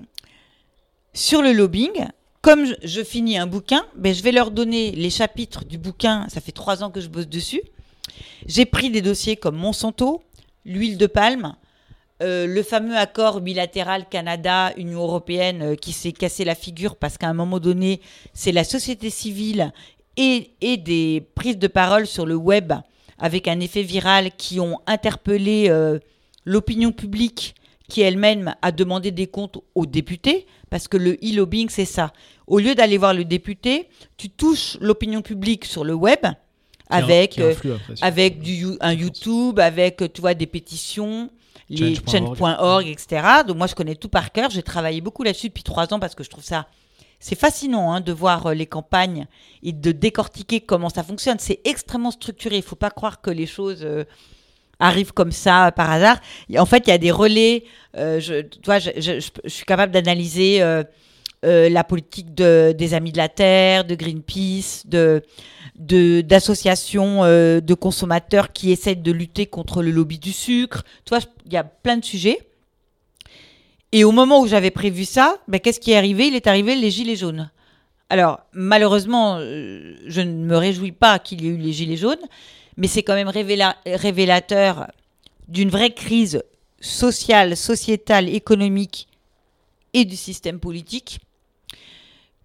sur le lobbying. Comme je, finis un bouquin, ben, je vais leur donner les chapitres du bouquin. Ça fait trois ans que je bosse dessus. J'ai pris des dossiers comme Monsanto, l'huile de palme, euh, le fameux accord bilatéral Canada-Union européenne euh, qui s'est cassé la figure parce qu'à un moment donné, c'est la société civile et, des prises de parole sur le web avec un effet viral qui ont interpellé euh, l'opinion publique qui elle-même a demandé des comptes aux députés, parce que le e-lobbying, c'est ça. Au lieu d'aller voir le député, tu touches l'opinion publique sur le web avec, euh, après avec du, un YouTube, avec tu vois, des pétitions, les Change.org. change.org, etc. Donc moi, je connais tout par cœur. J'ai travaillé beaucoup là-dessus depuis trois ans parce que je trouve ça... C'est fascinant hein, de voir euh, les campagnes et de décortiquer comment ça fonctionne. C'est extrêmement structuré. Il faut pas croire que les choses euh, arrivent comme ça euh, par hasard. En fait, il y a des relais. euh, je, tu vois, je, je- je- suis capable d'analyser euh, euh, la politique de, des Amis de la Terre, de Greenpeace, de de- d'associations de consommateurs qui essaient de lutter contre le lobby du sucre. Tu vois, il y a plein de sujets. Et au moment où j'avais prévu ça, ben, qu'est-ce qui est arrivé? Il est arrivé les gilets jaunes. Alors, malheureusement, euh, je ne me réjouis pas qu'il y ait eu les gilets jaunes, mais c'est quand même révéla- révélateur d'une vraie crise sociale, sociétale, économique et du système politique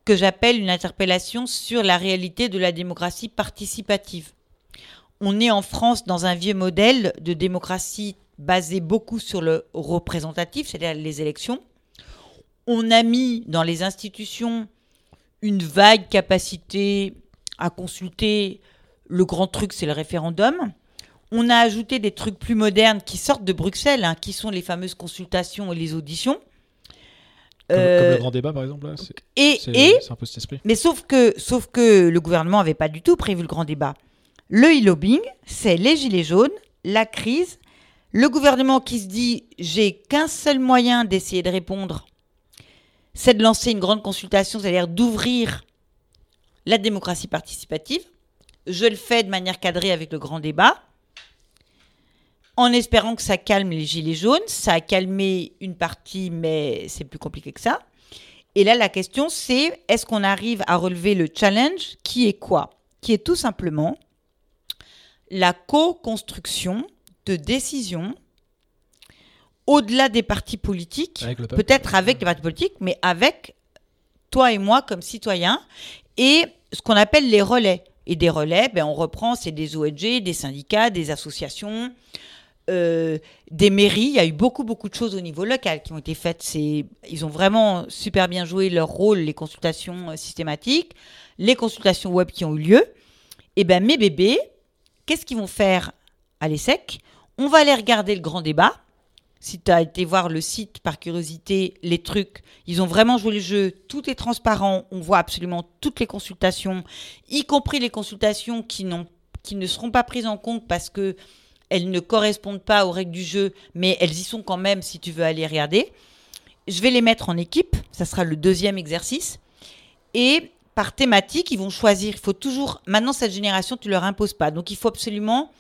que j'appelle une interpellation sur la réalité de la démocratie participative. On est en France dans un vieux modèle de démocratie basé beaucoup sur le représentatif, c'est-à-dire les élections. On a mis dans les institutions une vague capacité à consulter. Le grand truc, c'est le référendum. On a ajouté des trucs plus modernes qui sortent de Bruxelles, hein, qui sont les fameuses consultations et les auditions. Comme, Euh, comme le grand débat, par exemple. là, c'est- et, C'est et c'est un peu cet esprit. mais sauf que, sauf que le gouvernement n'avait pas du tout prévu le grand débat. Le e-lobbying, c'est les gilets jaunes, la crise, le gouvernement qui se dit j'ai qu'un seul moyen d'essayer de répondre, c'est de lancer une grande consultation, c'est-à-dire d'ouvrir la démocratie participative. Je le fais de manière cadrée avec le grand débat, en espérant que ça calme les gilets jaunes. Ça a calmé une partie, mais c'est plus compliqué que ça. Et là, la question, c'est est-ce qu'on arrive à relever le challenge? Qui est quoi? Qui est tout simplement la co-construction de décisions au-delà des partis politiques, peut-être avec les partis politiques, mais avec toi et moi comme citoyens, et ce qu'on appelle les relais. Et des relais, ben, on reprend, c'est des ONG, des syndicats, des associations, euh, des mairies. Il y a eu beaucoup, beaucoup de choses au niveau local qui ont été faites. C'est, ils ont vraiment super bien joué leur rôle, les consultations euh, systématiques, les consultations web qui ont eu lieu. Et ben mes bébés, qu'est-ce qu'ils vont faire à l'ESSEC? On va aller regarder le grand débat. Si tu as été voir le site par curiosité, les trucs, ils ont vraiment joué le jeu, tout est transparent, on voit absolument toutes les consultations, y compris les consultations qui, ne seront pas prises en compte parce que elles ne correspondent pas aux règles du jeu, mais elles y sont quand même si tu veux aller regarder. Je vais les mettre en équipe, ça sera le deuxième exercice. Et par thématique, ils vont choisir. Il faut toujours. Maintenant, cette génération, tu leur imposes pas. Donc, il faut absolument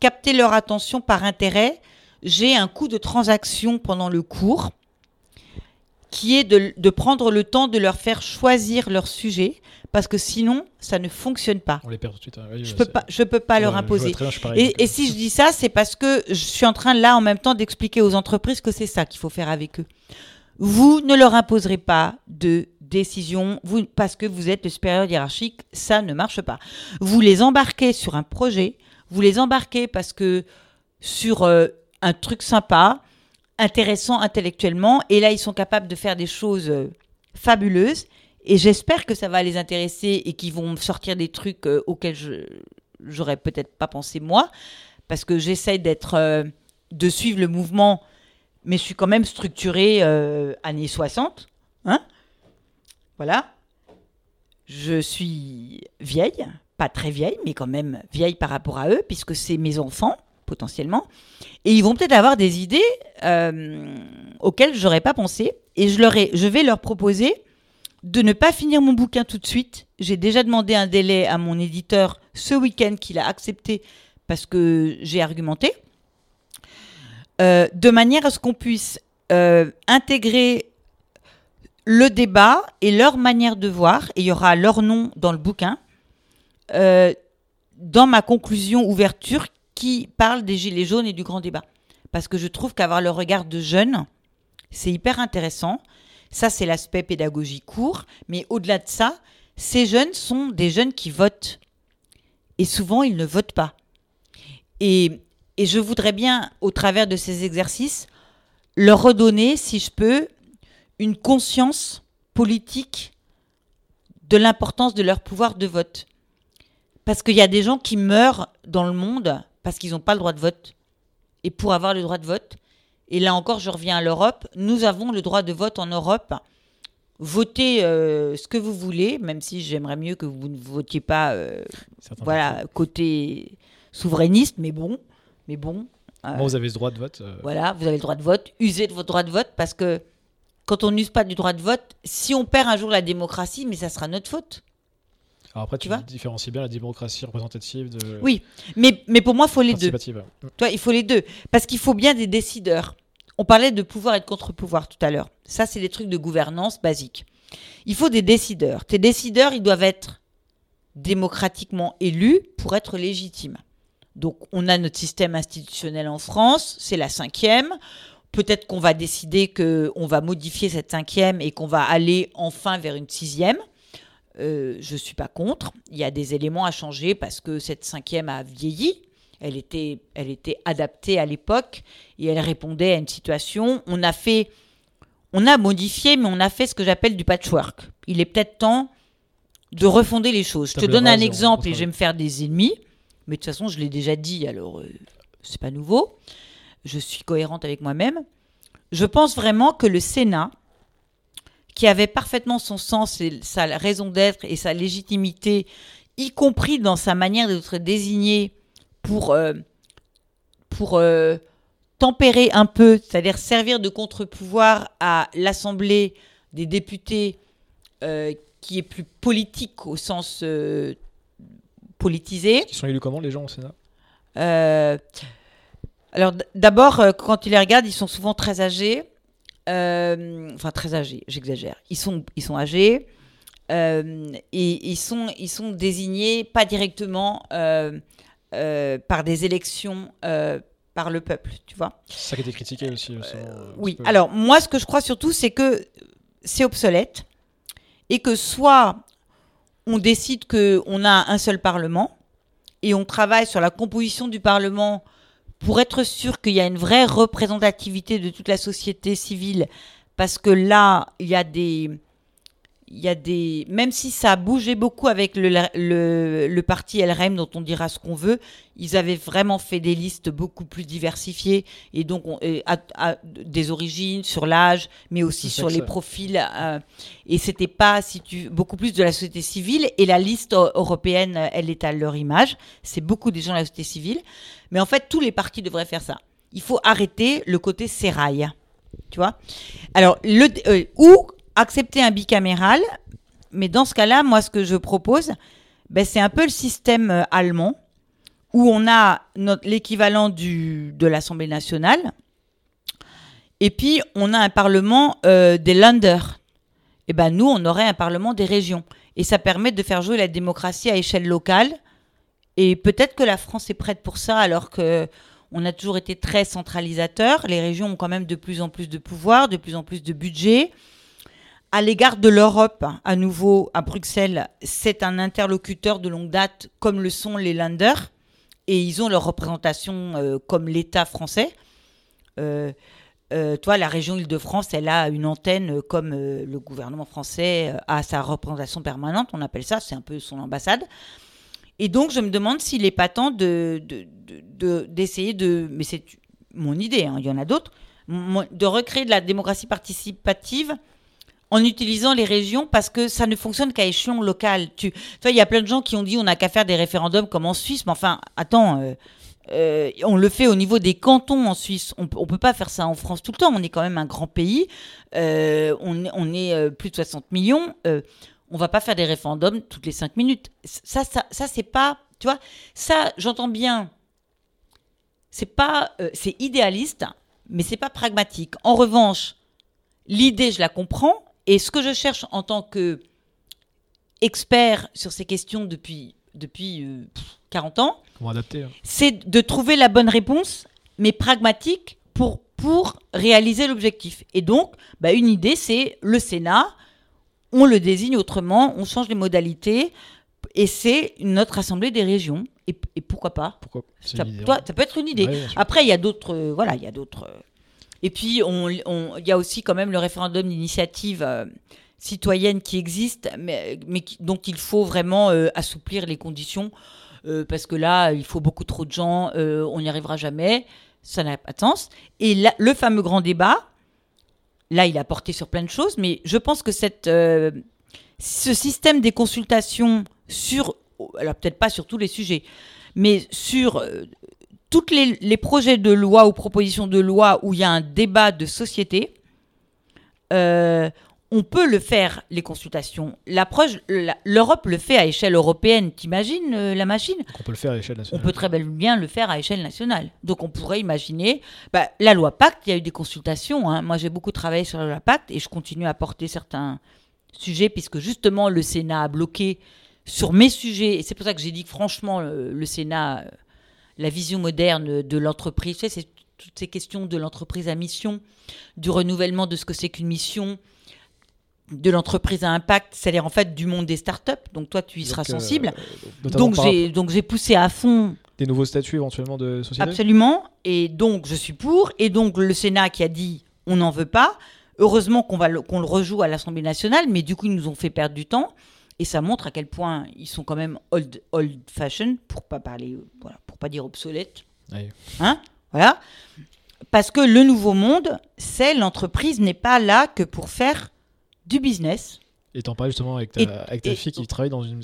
capter leur attention par intérêt. J'ai un coût de transaction pendant le cours qui est de, de prendre le temps de leur faire choisir leur sujet parce que sinon, ça ne fonctionne pas. On les perd tout de suite. hein. Oui, Je peux c'est- pas, je peux pas leur Ouais, imposer. bien, Et, et euh, si je dis ça, c'est parce que je suis en train là en même temps d'expliquer aux entreprises que c'est ça qu'il faut faire avec eux. Vous ne leur imposerez pas de décision vous, parce que vous êtes le supérieur hiérarchique, ça ne marche pas. Vous les embarquez sur un projet, vous les embarquez parce que sur euh, un truc sympa, intéressant intellectuellement, et là ils sont capables de faire des choses euh, fabuleuses. Et j'espère que ça va les intéresser et qu'ils vont sortir des trucs euh, auxquels je j'aurais peut-être pas pensé moi, parce que j'essaie d'être, de suivre le mouvement, mais je suis quand même structurée années 60, hein Voilà. Je suis vieille, pas très vieille, mais quand même vieille par rapport à eux, puisque c'est mes enfants potentiellement, et ils vont peut-être avoir des idées euh, auxquelles j'aurais pas pensé, et je leur ai, je vais leur proposer de ne pas finir mon bouquin tout de suite. J'ai déjà demandé un délai à mon éditeur ce week-end qu'il a accepté parce que j'ai argumenté. Euh, de manière à ce qu'on puisse euh, intégrer le débat et leur manière de voir, et il y aura leur nom dans le bouquin, euh, dans ma conclusion ouverture qui parle des Gilets jaunes et du grand débat. Parce que je trouve qu'avoir le regard de jeunes, c'est hyper intéressant. Ça, c'est l'aspect pédagogie court. Mais au-delà de ça, ces jeunes sont des jeunes qui votent. Et souvent, ils ne votent pas. Et, et je voudrais bien, au travers de ces exercices, leur redonner, si je peux, une conscience politique de l'importance de leur pouvoir de vote. Parce qu'il y a des gens qui meurent dans le monde parce qu'ils n'ont pas le droit de vote. Et pour avoir le droit de vote, et là encore, je reviens à l'Europe, nous avons le droit de vote en Europe. Votez euh, ce que vous voulez, même si j'aimerais mieux que vous ne votiez pas euh, voilà, côté souverainiste, mais bon. Mais bon. euh, Moi, vous avez ce droit de vote. voilà, vous avez le droit de vote, usez de votre droit de vote parce que quand on n'use pas du droit de vote, si on perd un jour la démocratie, mais ça sera notre faute. Alors après, tu, Tu vois différencies bien la démocratie représentative de Oui, mais, mais pour moi, il faut les deux. vois, il faut les deux. Parce qu'il faut bien des décideurs. On parlait de pouvoir et de contre-pouvoir tout à l'heure. Ça, c'est des trucs de gouvernance basiques. Il faut des décideurs. Tes décideurs, ils doivent être démocratiquement élus pour être légitimes. Donc, on a notre système institutionnel en France, c'est la cinquième. Peut-être qu'on va décider qu'on va modifier cette cinquième et qu'on va aller enfin vers une sixième. Euh, je ne suis pas contre. Il y a des éléments à changer parce que cette cinquième a vieilli. Elle était, elle était adaptée à l'époque et elle répondait à une situation. On a fait, on a modifié, mais on a fait ce que j'appelle du patchwork. Il est peut-être temps de refonder les choses. Je te donne un exemple et je vais me faire des ennemis, mais de toute façon, je l'ai déjà dit, alors euh, c'est pas nouveau. Je suis cohérente avec moi-même. Je pense vraiment que le Sénat, qui avait parfaitement son sens et sa raison d'être et sa légitimité, y compris dans sa manière d'être désigné pour, euh, pour euh, tempérer un peu, c'est-à-dire servir de contre-pouvoir à l'Assemblée des députés euh, qui est plus politique au sens politisé. Ils sont élus comment les gens au Sénat? Alors d'abord, quand tu les regardes, ils sont souvent très âgés. Euh, enfin, très âgés, j'exagère. Ils sont, ils sont âgés. euh, et ils sont, ils sont désignés pas directement euh, par des élections par le peuple, tu vois. C'est ça qui a été critiqué aussi. euh, Oui, peu. alors moi, ce que je crois surtout, c'est que c'est obsolète et que soit on décide qu'on a un seul Parlement et on travaille sur la composition du Parlement pour être sûr qu'il y a une vraie représentativité de toute la société civile, parce que là, il y a des... Il y a des, même si ça a bougé beaucoup avec le, le, le parti LRM dont on dira ce qu'on veut, ils avaient vraiment fait des listes beaucoup plus diversifiées et donc on- et à- à- des origines, sur l'âge, mais aussi sur les ça- profils. euh, et c'était pas si tu beaucoup plus de la société civile et la liste eu- européenne, euh, elle est à leur image. C'est beaucoup des gens de la société civile, mais en fait tous les partis devraient faire ça. Il faut arrêter le côté sérail, tu vois. Alors le euh, ou accepter un bicaméral, mais dans ce cas-là, moi ce que je propose, ben, c'est un peu le système euh, allemand où on a l'équivalent de l'Assemblée nationale, et puis on a un parlement euh, des Länder. Et ben nous, on aurait un parlement des régions. Et ça permet de faire jouer la démocratie à échelle locale. Et peut-être que la France est prête pour ça, alors que on a toujours été très centralisateur. Les régions ont quand même de plus en plus de pouvoir, de plus en plus de budget. À l'égard de l'Europe, à nouveau, à Bruxelles, c'est un interlocuteur de longue date, comme le sont les Länder et ils ont leur représentation euh, comme l'État français. Euh, euh, toi, la région Île-de-France, elle a une antenne comme le gouvernement français a sa représentation permanente, on appelle ça, c'est un peu son ambassade. Et donc, je me demande s'il n'est pas temps de, de- de- de- d'essayer de, mais c'est mon idée, hein, il y en a d'autres, de recréer de la démocratie participative en utilisant les régions parce que ça ne fonctionne qu'à échelon local. Tu, il y a plein de gens qui ont dit on n'a qu'à faire des référendums comme en Suisse, mais enfin, attends, euh, euh, on le fait au niveau des cantons en Suisse. On ne peut pas faire ça en France tout le temps. On est quand même un grand pays. Euh, on, on est euh, plus de 60 millions. Euh, on va pas faire des référendums toutes les 5 minutes. Ça, ça, ça c'est pas. Tu vois, ça, j'entends bien. C'est pas, euh, c'est idéaliste, mais c'est pas pragmatique. En revanche, l'idée, je la comprends. Et ce que je cherche en tant que expert sur ces questions depuis, depuis euh, pff, 40 ans, Comment adapter hein. c'est de trouver la bonne réponse, mais pragmatique pour, pour réaliser l'objectif. Et donc, bah, une idée, c'est le Sénat, on le désigne autrement, on change les modalités, et c'est notre assemblée des régions. Et, et pourquoi pas? Pourquoi ça, toi, peut être une idée. Ouais. Après, il y a d'autres. euh, voilà, il y a d'autres. euh, et puis, il y a aussi quand même le référendum d'initiative euh, citoyenne qui existe, mais, mais dont il faut vraiment euh, assouplir les conditions, euh, parce que là, il faut beaucoup trop de gens, on n'y arrivera jamais, ça n'a pas de sens. Et le fameux grand débat, là, il a porté sur plein de choses, mais je pense que ce système des consultations sur, alors peut-être pas sur tous les sujets, mais sur toutes les, les projets de loi ou propositions de loi où il y a un débat de société, euh, on peut le faire, les consultations. L'approche, l'Europe le fait à échelle européenne. T'imagines euh, la machine? On peut le faire à l'échelle On nationale. peut très bien le faire à échelle nationale. Donc on pourrait imaginer, bah, la loi Pacte, il y a eu des consultations. hein. Moi j'ai beaucoup travaillé sur la loi Pacte et je continue à porter certains sujets puisque justement le Sénat a bloqué sur mes sujets. Et c'est pour ça que j'ai dit que franchement le, le Sénat, euh, la vision moderne de l'entreprise, tu sais, c'est toutes ces questions de l'entreprise à mission, du renouvellement de ce que c'est qu'une mission de l'entreprise à impact, c'est-à-dire en fait du monde des startups. Donc toi, tu y seras Donc, euh, sensible. Donc j'ai donc j'ai poussé à fond Des nouveaux statuts éventuellement de société Absolument. Et donc, je suis pour. Et donc, le Sénat qui a dit on n'en veut pas. Heureusement qu'on va le, qu'on le rejoue à l'Assemblée nationale, mais du coup, ils nous ont fait perdre du temps. Et ça montre à quel point ils sont quand même old, old fashion, pour pas parler, euh, voilà, pour pas dire obsolète. Hein? Voilà. Parce que le nouveau monde, c'est l'entreprise n'est pas là que pour faire du business. Et t'en parlais justement avec ta, Et- avec ta et- fille qui travaille dans une,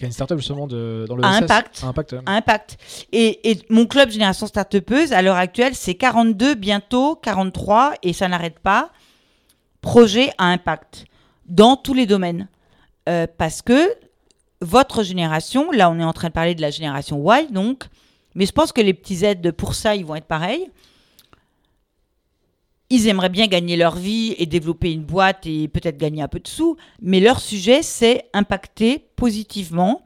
une startup justement de, dans le À impact. À impact. ouais. à impact. Et, et mon club Génération Startupeuse, à l'heure actuelle, c'est 42, bientôt 43, et ça n'arrête pas. Projets à impact dans tous les domaines. Euh, parce que votre génération, là on est en train de parler de la génération Y, donc, mais je pense que les petits aides pour ça, ils vont être pareils. Ils aimeraient bien gagner leur vie et développer une boîte et peut-être gagner un peu de sous, mais leur sujet, c'est impacter positivement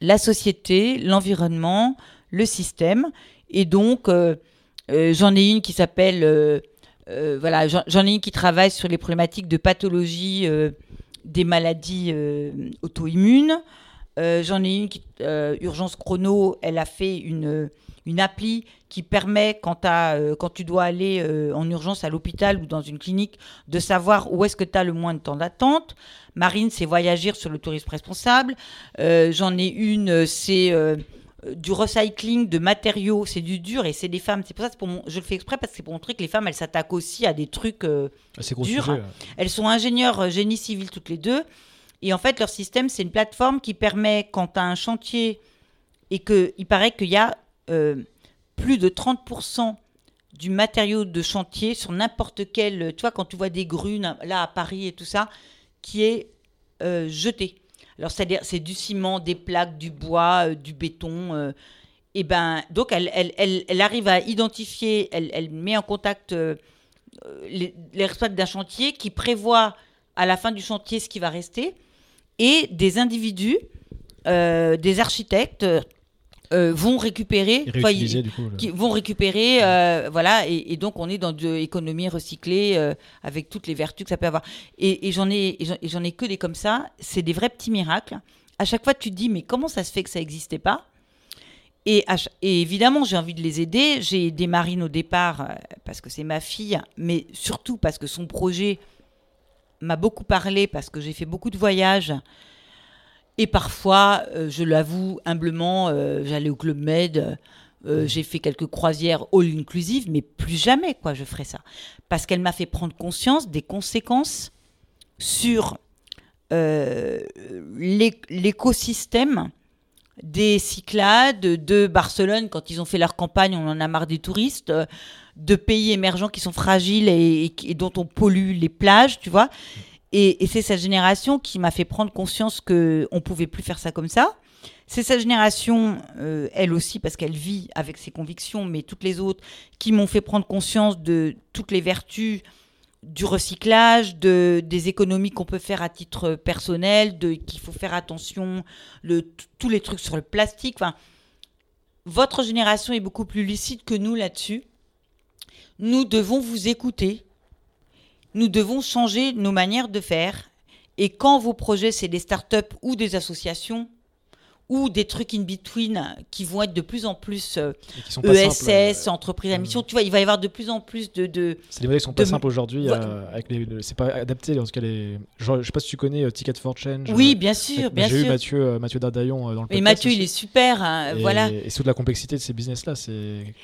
la société, l'environnement, le système. Et donc, euh, euh, j'en ai une qui s'appelle, euh, voilà, j'en ai une qui travaille sur les problématiques de pathologie des maladies auto-immunes. Euh, j'en ai une qui, euh, Urgence Chrono, elle a fait une, une appli qui permet, quand, euh, quand tu dois aller en urgence à l'hôpital ou dans une clinique, de savoir où est-ce que tu as le moins de temps d'attente. Marine, c'est Voyagir sur le tourisme responsable. J'en ai une, c'est du recycling de matériaux, c'est du dur et c'est des femmes. C'est pour ça, pour mon- je le fais exprès parce que c'est pour montrer que les femmes, elles s'attaquent aussi à des trucs. euh, Assez gros dur. sujet. elles sont ingénieures génie civil toutes les deux. Et en fait, leur système, c'est une plateforme qui permet, quand tu as un chantier et qu'il paraît qu'il y a euh, plus de 30% du matériau de chantier sur n'importe quel. Tu vois, quand tu vois des grues, là à Paris et tout ça, qui est euh, jeté. Alors, c'est-à-dire, c'est du ciment, des plaques, du bois, euh, du béton. et ben, donc, elle, elle, elle, elle arrive à identifier, elle, elle met en contact les, les responsables d'un chantier qui prévoit à la fin du chantier ce qui va rester et des individus, euh, des architectes euh, vont récupérer, du coup. le- qui vont récupérer, euh, voilà, et, et donc on est dans de l'économie recyclée euh, avec toutes les vertus que ça peut avoir. Et, et j'en ai, j'en- ai que des comme ça. C'est des vrais petits miracles. À chaque fois, tu te dis, mais comment ça se fait que ça n'existait pas? Et, et évidemment, j'ai envie de les aider. J'ai aidé Marine au départ euh, parce que c'est ma fille, mais surtout parce que son projet m'a beaucoup parlé, parce que j'ai fait beaucoup de voyages. Et parfois, euh, je l'avoue humblement, euh, j'allais au Club Med, euh, j'ai fait quelques croisières all inclusive, mais plus jamais quoi je ferai ça. Parce qu'elle m'a fait prendre conscience des conséquences sur l'é- l'écosystème des Cyclades, de Barcelone, quand ils ont fait leur campagne, on en a marre des touristes, de pays émergents qui sont fragiles et, dont on pollue les plages, tu vois. Et, c'est cette génération qui m'a fait prendre conscience qu'on ne pouvait plus faire ça comme ça. C'est cette génération, euh, elle aussi, parce qu'elle vit avec ses convictions, mais toutes les autres, qui m'ont fait prendre conscience de toutes les vertus du recyclage, de, des économies qu'on peut faire à titre personnel, qu'il faut faire attention, le, tous les trucs sur le plastique. Enfin, votre génération est beaucoup plus lucide que nous là-dessus. Nous devons vous écouter. Nous devons changer nos manières de faire. Et quand vos projets, c'est des startups ou des associations, ou des trucs in between qui vont être de plus en plus euh, Et pas ESS, simples, euh, entreprise à mm. mission. Tu vois, il va y avoir de plus en plus de. de... C'est des modèles qui sont pas de- simples aujourd'hui. Voi- euh, c'est pas adapté. En tout cas, les, genre, je sais pas si tu connais euh, Ticket for Change. Oui, euh, bien sûr, bien J'ai eu. Mathieu, euh, Mathieu Dardaillon dans le Et podcast. Mathieu, aussi. il est super. hein, Et, voilà. Et toute la complexité de ces business-là. C'est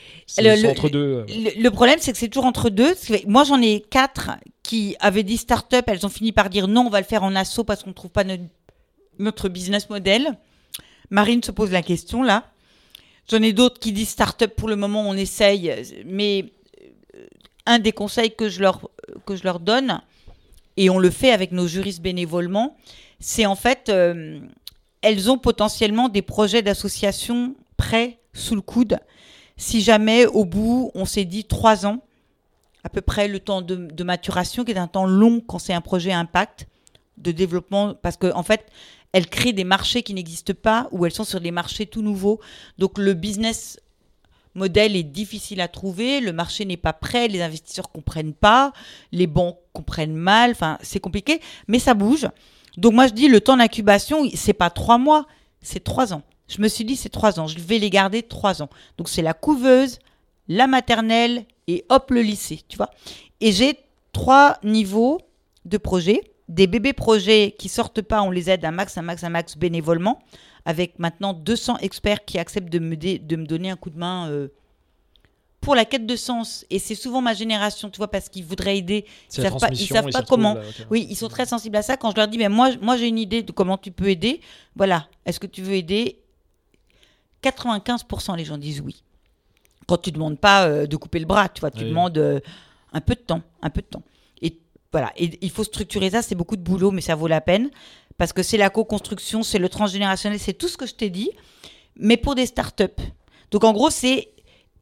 entre deux. Le, le problème, c'est que c'est toujours entre deux. Moi, j'en ai quatre qui avaient dit start-up. Elles ont fini par dire non, on va le faire en assaut parce qu'on ne trouve pas notre, notre business model. Marine se pose la question là. J'en ai d'autres qui disent start-up pour le moment, on essaye. Mais euh, un des conseils que je leur, que je leur donne, et on le fait avec nos juristes bénévolement, c'est en fait, euh, elles ont potentiellement des projets d'association prêts sous le coude. Si jamais au bout, on s'est dit trois ans, à peu près le temps de, maturation, qui est un temps long quand c'est un projet impact de développement, parce qu'en en fait, elles créent des marchés qui n'existent pas ou elles sont sur des marchés tout nouveaux. Donc le business modèle est difficile à trouver, le marché n'est pas prêt, les investisseurs comprennent pas, les banques comprennent mal, enfin c'est compliqué, mais ça bouge. Donc moi je dis le temps d'incubation, c'est pas trois mois, c'est trois ans. Je me suis dit c'est trois ans, je vais les garder trois ans. Donc c'est la couveuse, la maternelle et hop le lycée, tu vois. Et j'ai trois niveaux de projets. Des bébés projets qui sortent pas, on les aide un max, un max, un max bénévolement, avec maintenant 200 experts qui acceptent de me, dé- de me donner un coup de main euh, pour la quête de sens. Et c'est souvent ma génération, tu vois, parce qu'ils voudraient aider. Ils savent pas, ils savent pas comment. là. Oui, ils sont très sensibles à ça. Quand je leur dis, mais moi, moi j'ai une idée de comment tu peux aider, voilà, est-ce que tu veux aider? 95% les gens disent oui. Quand tu demandes pas euh, de couper le bras, tu vois, tu Oui. demandes euh, un peu de temps, un peu de temps. Voilà, il faut structurer ça, c'est beaucoup de boulot, mais ça vaut la peine parce que c'est la co-construction, c'est le transgénérationnel, c'est tout ce que je t'ai dit, mais pour des startups. Donc en gros, c'est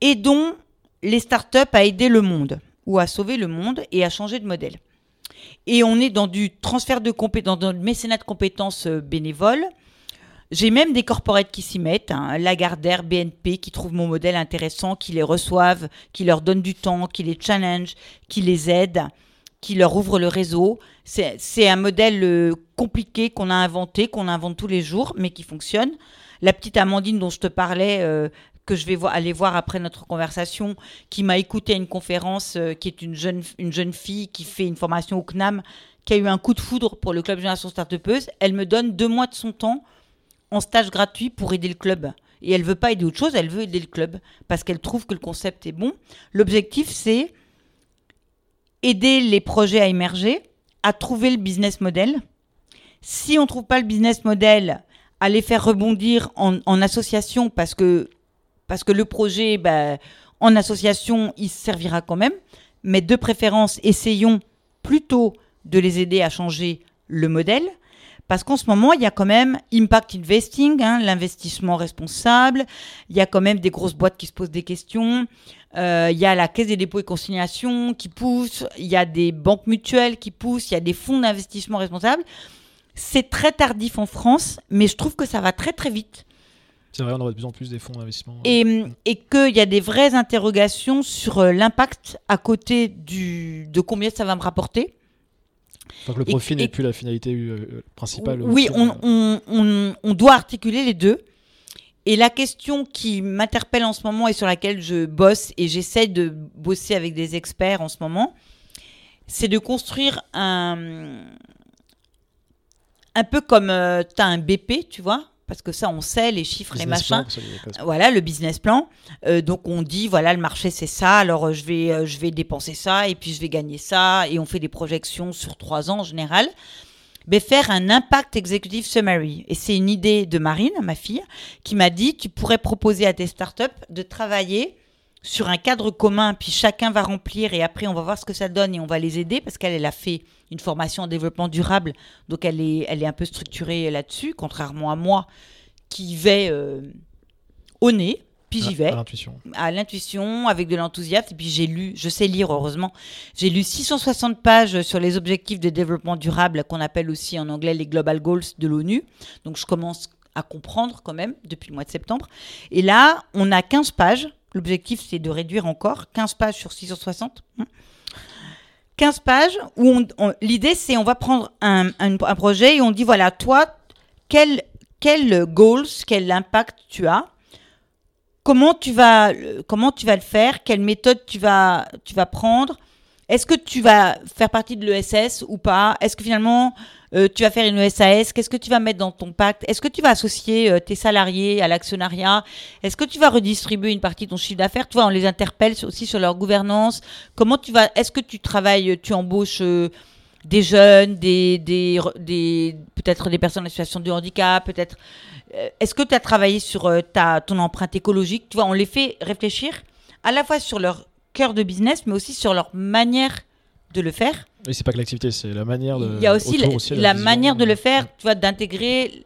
aidons les startups à aider le monde ou à sauver le monde et à changer de modèle. Et on est dans du transfert de compétences, dans le mécénat de compétences euh, bénévoles. J'ai même des corporates qui s'y mettent, hein, Lagardère, BNP, qui trouvent mon modèle intéressant, qui les reçoivent, qui leur donnent du temps, qui les challenge, qui les aident, qui leur ouvrent le réseau. C'est un modèle euh, compliqué qu'on a inventé, qu'on invente tous les jours, mais qui fonctionne. La petite Amandine dont je te parlais, euh, que je vais aller voir après notre conversation, qui m'a écouté à une conférence, euh, qui est une jeune, une jeune fille qui fait une formation au CNAM, qui a eu un coup de foudre pour le club Génération Startupeuse. Elle me donne deux mois de son temps en stage gratuit pour aider le club. Et elle veut pas aider autre chose, elle veut aider le club parce qu'elle trouve que le concept est bon. L'objectif, c'est aider les projets à émerger, à trouver le business model. Si on trouve pas le business model, à les faire rebondir en, association parce que, parce que le projet, ben, en association, il servira quand même. Mais de préférence, essayons plutôt de les aider à changer le modèle. Parce qu'en ce moment, il y a quand même impact investing, hein, l'investissement responsable. Il y a quand même des grosses boîtes qui se posent des questions. Euh, il y a la Caisse des dépôts et consignations qui pousse. Il y a des banques mutuelles qui poussent. Il y a des fonds d'investissement responsables. C'est très tardif en France, mais je trouve que ça va très très vite. C'est vrai, on aura de plus en plus des fonds d'investissement. Et, et qu'il y a des vraies interrogations sur euh, l'impact à côté du, de combien ça va me rapporter. Donc le profit n'est plus la finalité euh, principale. Oui, ultime. on, on- on- on doit articuler les deux. Et la question qui m'interpelle en ce moment et sur laquelle je bosse et j'essaie de bosser avec des experts en ce moment, c'est de construire un, un peu comme tu as un BP, tu vois, parce que ça on sait, les chiffres, les Business plan, machins. pas- Voilà le business plan. Euh, donc on dit voilà le marché c'est ça. Alors euh, je vais euh, je vais dépenser ça et puis je vais gagner ça et on fait des projections sur trois ans en général. Faire un impact executive summary et c'est une idée de Marine, ma fille, qui m'a dit tu pourrais proposer à tes startups de travailler sur un cadre commun puis chacun va remplir et après on va voir ce que ça donne et on va les aider parce qu'elle elle a fait une formation en développement durable donc elle est elle est un peu structurée là-dessus contrairement à moi qui vais euh, au nez puis j'y à- vais À l'intuition. à l'intuition, avec de l'enthousiasme. Et puis j'ai lu, je sais lire heureusement, j'ai lu 660 pages sur les objectifs de développement durable qu'on appelle aussi en anglais les Global Goals de l'ONU. Donc je commence à comprendre quand même depuis le mois de septembre. Et là, on a 15 pages. L'objectif, c'est de réduire encore 15 pages sur 660. 15 pages où on, on- l'idée, c'est on va prendre un, un- un projet et on dit voilà, toi, quel, quels goals, quel impact tu as, comment tu vas, comment tu vas le faire, quelle méthode tu vas, tu vas prendre. Est-ce que tu vas faire partie de l'ESS ou pas? Est-ce que finalement euh, tu vas faire une SAS Qu'est-ce que tu vas mettre dans ton pacte? Est-ce que tu vas associer euh, tes salariés à l'actionnariat? Est-ce que tu vas redistribuer une partie de ton chiffre d'affaires? Tu vois, on les interpelle aussi sur leur gouvernance. Comment tu vas Est-ce que tu travailles, tu embauches euh, des jeunes, des, des, des peut-être des personnes en situation de handicap, peut-être. Est-ce que tu as travaillé sur ta, ton empreinte écologique? Tu vois, on les fait réfléchir à la fois sur leur cœur de business, mais aussi sur leur manière de le faire. Oui, c'est pas que l'activité, c'est la manière de. Il y a aussi, la, manière de le faire, tu vois, d'intégrer,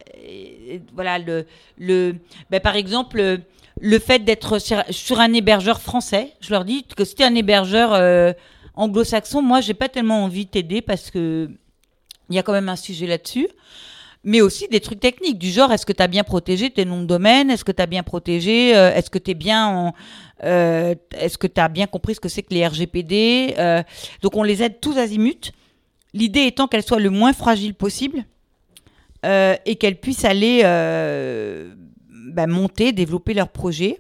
voilà, le, le, ben, par exemple, le fait d'être sur, un hébergeur français. Je leur dis que si tu es un hébergeur euh, anglo-saxon, moi, j'ai pas tellement envie de t'aider parce que il y a quand même un sujet là-dessus mais aussi des trucs techniques du genre est-ce que tu as bien protégé tes noms de domaine? Est-ce que tu as bien protégé euh, Est-ce que tu bien en, euh, Est-ce que tu as bien compris ce que c'est que les RGPD euh, Donc on les aide tous azimuts. L'idée étant qu'elles soient le moins fragiles possible et qu'elles puissent aller bah, monter, développer leur projet.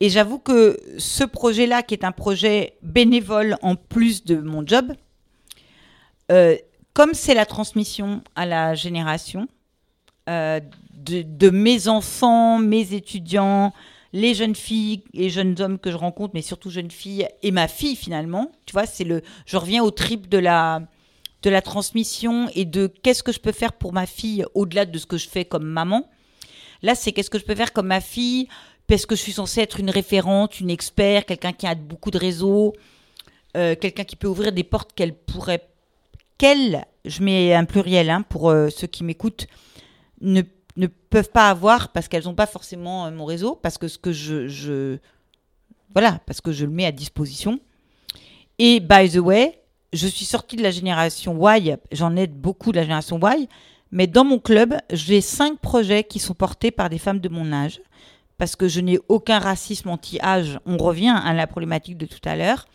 Et j'avoue que ce projet-là, qui est un projet bénévole en plus de mon job, comme c'est la transmission à la génération euh, de, mes enfants, mes étudiants, les jeunes filles et jeunes hommes que je rencontre, mais surtout jeunes filles et ma fille finalement, tu vois, c'est le, je reviens au trip de la de la transmission et de qu'est-ce que je peux faire pour ma fille au-delà de ce que je fais comme maman. Là, c'est qu'est-ce que je peux faire comme ma fille parce que je suis censée être une référente, une expert, quelqu'un qui a beaucoup de réseaux, euh, quelqu'un qui peut ouvrir des portes qu'elle pourrait qu'elles, je mets un pluriel hein, pour euh, ceux qui m'écoutent, ne, ne, peuvent pas avoir parce qu'elles n'ont pas forcément euh, mon réseau, parce que ce que je, je, Voilà, parce que je le mets à disposition. Et by the way, je suis sortie de la génération Y, j'en aide beaucoup de la génération Y, mais dans mon club, j'ai cinq projets qui sont portés par des femmes de mon âge, parce que je n'ai aucun racisme anti-âge. On revient à la problématique de tout à l'heure.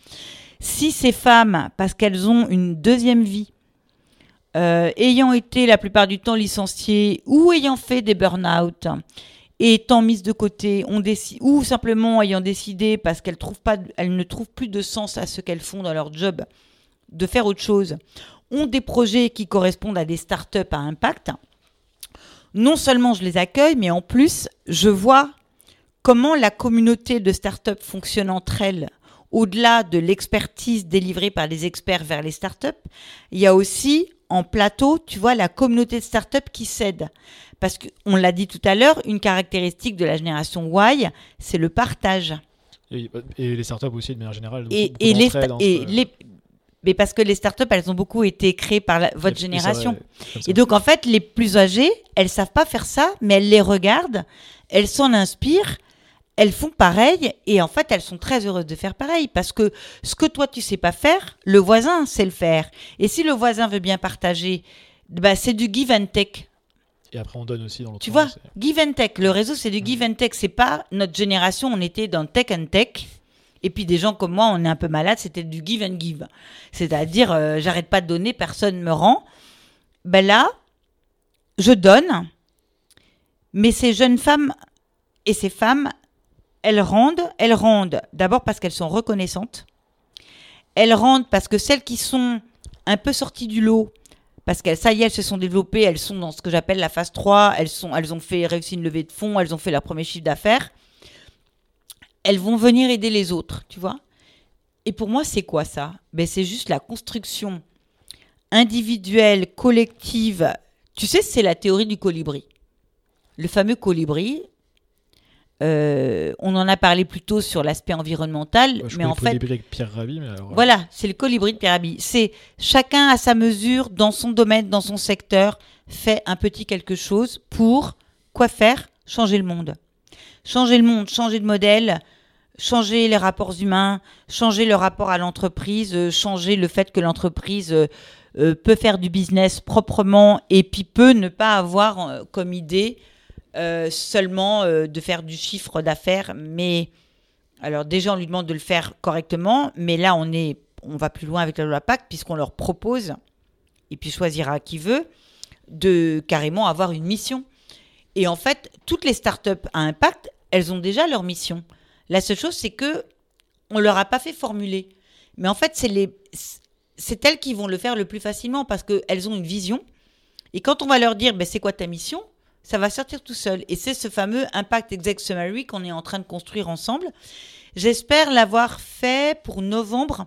Si ces femmes, parce qu'elles ont une deuxième vie, euh, ayant été la plupart du temps licenciées ou ayant fait des burn-out, et étant mises de côté, ou simplement ayant décidé parce qu'elles ne trouvent plus de sens à ce qu'elles font dans leur job, de faire autre chose, ont des projets qui correspondent à des startups à impact. Non seulement je les accueille, mais en plus, je vois comment la communauté de startups fonctionne entre elles au-delà de l'expertise délivrée par les experts vers les startups, il y a aussi en plateau, tu vois, la communauté de startups qui cède. Parce qu'on l'a dit tout à l'heure, une caractéristique de la génération Y, c'est le partage. Et, les startups aussi, de manière générale. Et, les, et les, mais parce que les startups, elles ont beaucoup été créées par votre génération. et donc, en fait, les plus âgées, elles savent pas faire ça, mais elles les regardent, elles s'en inspirent, elles font pareil et en fait elles sont très heureuses de faire pareil parce que ce que toi tu sais pas faire, le voisin sait le faire. Et si le voisin veut bien partager, bah, c'est du give and take. Et après on donne aussi dans l'autre Tu vois, give and take. Le réseau c'est du give and take. C'est pas notre génération, on était dans tech and tech. Et puis des gens comme moi, on est un peu malade, c'était du give and give. C'est-à-dire, euh, j'arrête pas de donner, personne me rend. Ben là, je donne, mais ces jeunes femmes et ces femmes elles rendent, elles rendent d'abord parce qu'elles sont reconnaissantes. Elles rendent parce que celles qui sont un peu sorties du lot, parce qu'elles, ça y est, elles se sont développées, elles sont dans ce que j'appelle la phase 3, elles, ont fait réussi une levée de fonds, elles ont fait leur premier chiffre d'affaires. Elles vont venir aider les autres, tu vois. Et pour moi, c'est quoi ça? Ben, C'est juste la construction individuelle, collective. Tu sais, c'est la théorie du colibri. Le fameux colibri, euh, on en a parlé plus tôt sur l'aspect environnemental, mais en fait, Pierre Rabhi, mais alors, voilà, c'est le colibri de Pierre Rabhi. C'est chacun à sa mesure, dans son domaine, dans son secteur, fait un petit quelque chose pour quoi faire? Changer le monde. Changer le monde, changer de modèle, changer les rapports humains, changer le rapport à l'entreprise, euh, changer le fait que l'entreprise euh, peut faire du business proprement et puis peut ne pas avoir comme idée euh, seulement euh, de faire du chiffre d'affaires, mais alors déjà on lui demande de le faire correctement, mais là on est, on va plus loin avec la loi PAC puisqu'on leur propose, et puis choisira qui veut, de carrément avoir une mission. Et en fait, toutes les startups à impact, elles ont déjà leur mission. La seule chose, c'est que on leur a pas fait formuler. Mais en fait, c'est les, c'est elles qui vont le faire le plus facilement parce qu'elles ont une vision. Et quand on va leur dire, ben, c'est quoi ta mission? Ça va sortir tout seul. Et c'est ce fameux Impact Exec Summary qu'on est en train de construire ensemble. J'espère l'avoir fait pour novembre,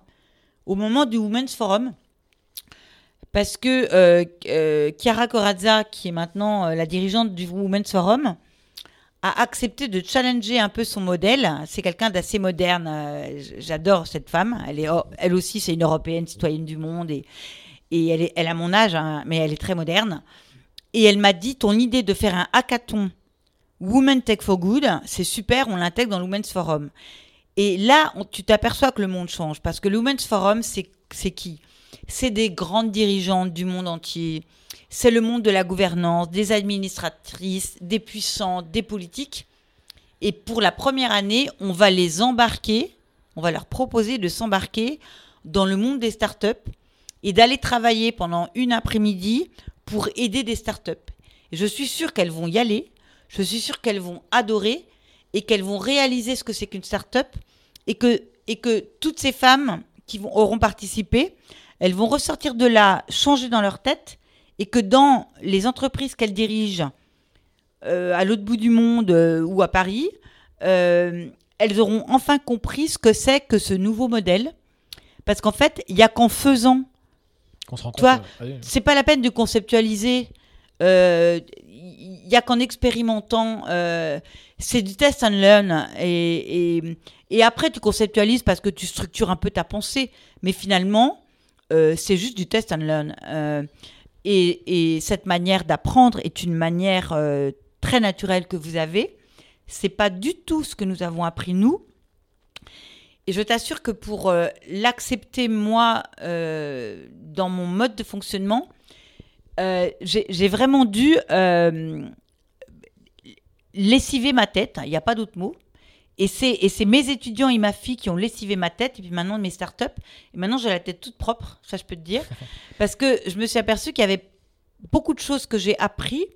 au moment du Women's Forum. Parce que euh, euh, Chiara Corazza, qui est maintenant euh, la dirigeante du Women's Forum, a accepté de challenger un peu son modèle. C'est quelqu'un d'assez moderne. euh, J'adore cette femme. Elle, est, oh, elle aussi, c'est une européenne, citoyenne du monde. Et, elle a mon âge, hein, mais elle est très moderne. Et elle m'a dit ton idée de faire un hackathon Women Tech for Good, c'est super, on l'intègre dans le Women's Forum. Et là, tu t'aperçois que le monde change. Parce que le Women's Forum, c'est qui? C'est des grandes dirigeantes du monde entier. C'est le monde de la gouvernance, des administratrices, des puissants, des politiques. Et pour la première année, on va les embarquer, on va leur proposer de s'embarquer dans le monde des startups et d'aller travailler pendant une après-midi pour aider des startups. Et je suis sûre qu'elles vont y aller, je suis sûre qu'elles vont adorer et qu'elles vont réaliser ce que c'est qu'une startup et que, et que toutes ces femmes qui vont, auront participé, elles vont ressortir de là, changer dans leur tête et que dans les entreprises qu'elles dirigent, euh, à l'autre bout du monde euh, ou à Paris, euh, elles auront enfin compris ce que c'est que ce nouveau modèle. Parce qu'en fait, il n'y a qu'en faisant Qu'on se rend compte. Toi, euh, c'est pas la peine de conceptualiser. Euh, Il y a qu'en expérimentant. euh, c'est du test and learn. Et, et, et après, tu conceptualises parce que tu structures un peu ta pensée. Mais finalement, euh, c'est juste du test and learn. Euh, et, et cette manière d'apprendre est une manière euh, très naturelle que vous avez. C'est pas du tout ce que nous avons appris nous. Et je t'assure que pour euh, l'accepter moi euh, dans mon mode de fonctionnement, euh, j'ai vraiment dû lessiver ma tête. Il n'y a pas d'autre mot. Et c'est mes étudiants et ma fille qui ont lessivé ma tête, et puis maintenant mes startups. Et maintenant j'ai la tête toute propre, ça je peux te dire. <laughs> Parce que je me suis aperçue qu'il y avait beaucoup de choses que j'ai appris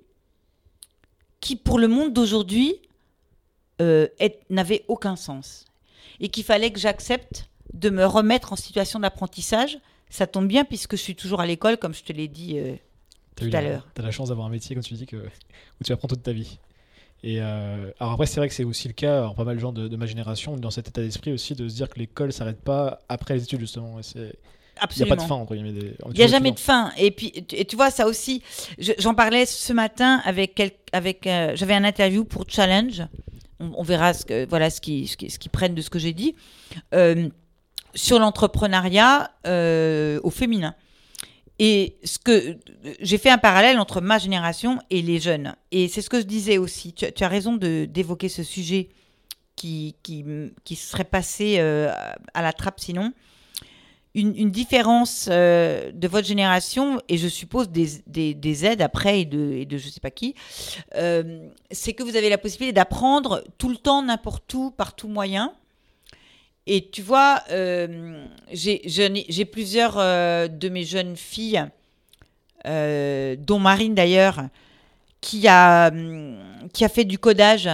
qui, pour le monde d'aujourd'hui, n'avaient aucun sens. Et qu'il fallait que j'accepte de me remettre en situation d'apprentissage. Ça tombe bien puisque je suis toujours à l'école, comme je te l'ai dit. euh, tout à l'heure. T'as la chance d'avoir un métier, comme tu dis, que, où tu apprends toute ta vie. Et euh, alors après, c'est vrai que c'est aussi le cas, alors pas mal de gens de, de ma génération, dans cet état d'esprit aussi, de se dire que l'école s'arrête pas après les études, justement. Il n'y a pas de fin, entre guillemets. des- Il n'y a jamais de fin. Et puis, tu- et tu vois, ça aussi, je- j'en parlais ce matin avec, quel- avec euh, j'avais un interview pour Challenge. On, verra ce que, voilà, ce qu'ils ce qui, ce qu'ils prennent de ce que j'ai dit. Euh, sur l'entrepreneuriat euh, au féminin. Et ce que j'ai fait un parallèle entre ma génération et les jeunes. Et c'est ce que je disais aussi. Tu, as raison d'évoquer ce sujet qui, qui, qui serait passé euh, à la trappe sinon. Une, différence euh, de votre génération, et je suppose des, des, des aides après et de, je sais pas qui, euh, c'est que vous avez la possibilité d'apprendre tout le temps, n'importe où, par tout moyen. Et tu vois, euh, j'ai plusieurs de mes jeunes filles, dont Marine d'ailleurs, qui a, qui a fait du codage.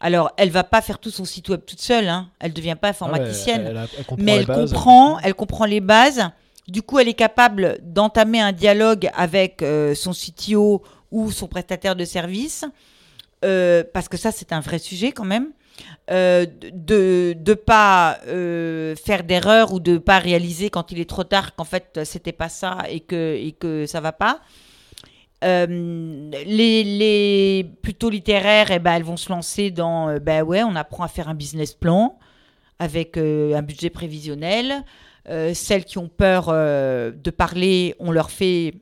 Alors, elle va pas faire tout son site web toute seule, hein. elle ne devient pas Ah ouais, informaticienne elle, elle mais elle bases. comprend, elle comprend les bases. Du coup, elle est capable d'entamer un dialogue avec euh, son CTO ou son prestataire de service, euh, parce que ça, c'est un vrai sujet quand même. Euh, de ne pas faire d'erreur ou de pas réaliser quand il est trop tard qu'en fait c'était pas ça et que, et que ça va pas. Euh, les, plutôt littéraires, eh ben, elles vont se lancer dans, euh, ben ouais, on apprend à faire un business plan avec euh, un budget prévisionnel. Celles qui ont peur de parler, on leur fait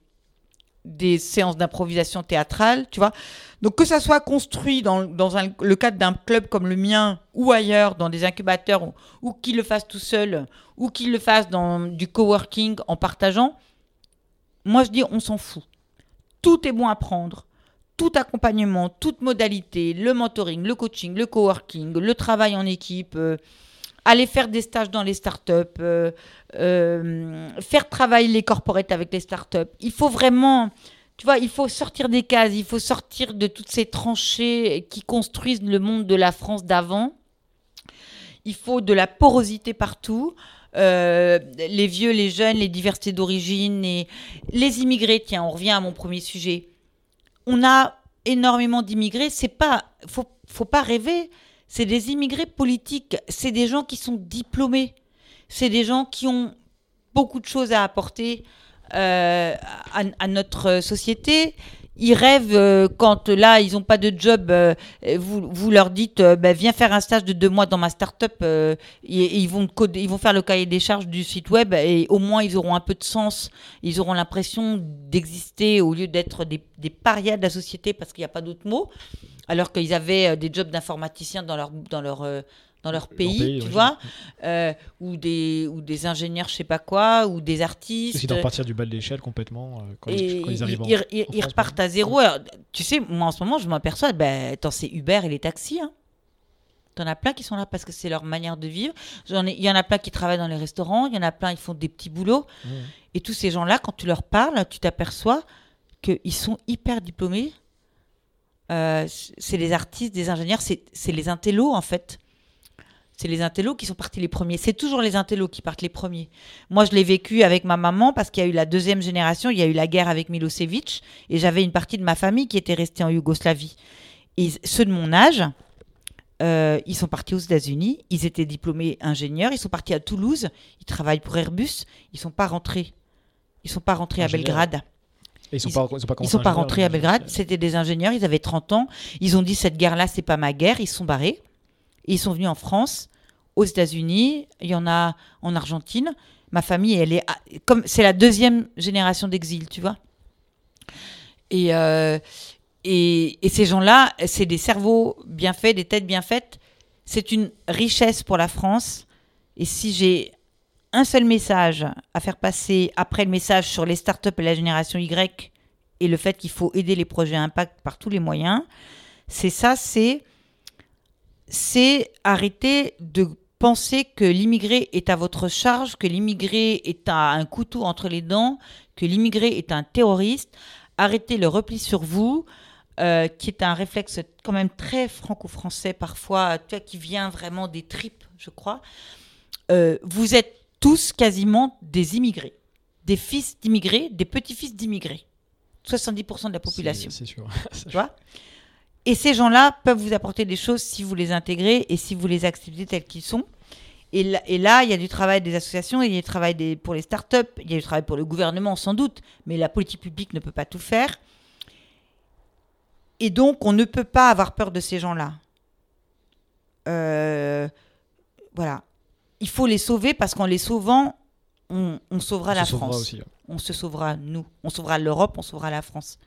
des séances d'improvisation théâtrale, tu vois. Donc que ça soit construit dans, dans le cadre d'un club comme le mien ou ailleurs, dans des incubateurs, ou, ou qu'ils le fassent tout seul, ou qu'ils le fassent dans du coworking en partageant, moi je dis on s'en fout. Tout est bon à prendre. Tout accompagnement, toute modalité, le mentoring, le coaching, le coworking, le travail en équipe, euh, aller faire des stages dans les startups, euh, euh, faire travailler les corporates avec les startups. Il faut vraiment, Tu vois, il faut sortir des cases, il faut sortir de toutes ces tranchées qui construisent le monde de la France d'avant. Il faut de la porosité partout. Euh, les vieux, les jeunes, les diversités d'origine, et les immigrés. Tiens, on revient à mon premier sujet. On a énormément d'immigrés. C'est pas, faut, faut pas rêver. C'est des immigrés politiques. C'est des gens qui sont diplômés. C'est des gens qui ont beaucoup de choses à apporter euh, à, notre société. Ils rêvent euh, quand là, ils n'ont pas de job, euh, vous, vous, leur dites bah, viens faire un stage de deux mois dans ma start-up et, ils, vont ils vont faire le cahier des charges du site web et au moins ils auront un peu de sens. Ils auront l'impression d'exister au lieu d'être des, des, parias de la société parce qu'il n'y a pas d'autre mot. Alors qu'ils avaient des jobs d'informaticiens dans leur, dans leur dans leur pays, tu vois, euh, ou, des, ou des ingénieurs, je sais pas quoi, ou des artistes. Ils doivent partir du bas de l'échelle complètement euh, quand, ils, arrivent ils, en, ils, repartent à zéro. tu sais, moi en ce moment, je m'aperçois, ben, c'est Uber et les taxis. Hein. T'en as plein qui sont là parce que c'est leur manière de vivre. Il y en a plein qui travaillent dans les restaurants, il y en a plein qui font des petits boulots. Mmh. Et tous ces gens-là, quand tu leur parles, tu t'aperçois qu'ils sont hyper diplômés. Euh, c'est les artistes, des ingénieurs, c'est les intellos en fait c'est les intellos qui sont partis les premiers. C'est toujours les intellos qui partent les premiers. Moi, je l'ai vécu avec ma maman parce qu'il y a eu la deuxième génération, il y a eu la guerre avec Milosevic, et j'avais une partie de ma famille qui était restée en Yougoslavie. Et ceux de mon âge, euh, ils sont partis aux États-Unis, ils étaient diplômés ingénieurs, ils sont partis à Toulouse, ils travaillent pour Airbus, ils sont pas rentrés. Ils sont pas rentrés à Belgrade. ils sont pas, sont pas, sont pas rentrés à Belgrade, c'était des ingénieurs, ils avaient 30 ans, ils ont dit cette guerre-là, c'est pas ma guerre, ils sont barrés. Ils sont venus en France aux États-Unis, il y en a en Argentine. Ma famille, elle est comme c'est la deuxième génération d'exil, tu vois. Et, euh, et, ces gens-là, c'est des cerveaux bien faits, des têtes bien faites. C'est une richesse pour la France. Et si j'ai un seul message à faire passer après le message sur les startups et la génération Y et le fait qu'il faut aider les projets à impact par tous les moyens, c'est ça, c'est c'est arrêter de pensez que l'immigré est à votre charge, que l'immigré est un couteau entre les dents, que l'immigré est un terroriste, arrêtez le repli sur vous, euh, qui est un réflexe quand même très franco-français parfois, qui vient vraiment des tripes, je crois. Euh, vous êtes tous quasiment des immigrés, des fils d'immigrés, des petits-fils d'immigrés. 70% de la population. C'est sûr. <laughs> tu vois? Et ces gens-là peuvent vous apporter des choses si vous les intégrez et si vous les acceptez tels qu'ils sont. Et là, il y a du travail des associations, il y a du travail des, pour les startups, il y a du travail pour le gouvernement sans doute, mais la politique publique ne peut pas tout faire. Et donc, on ne peut pas avoir peur de ces gens-là. Euh, voilà. Il faut les sauver parce qu'en les sauvant, on, sauvera la France. On se sauvera, nous. On sauvera l'Europe, on sauvera la France.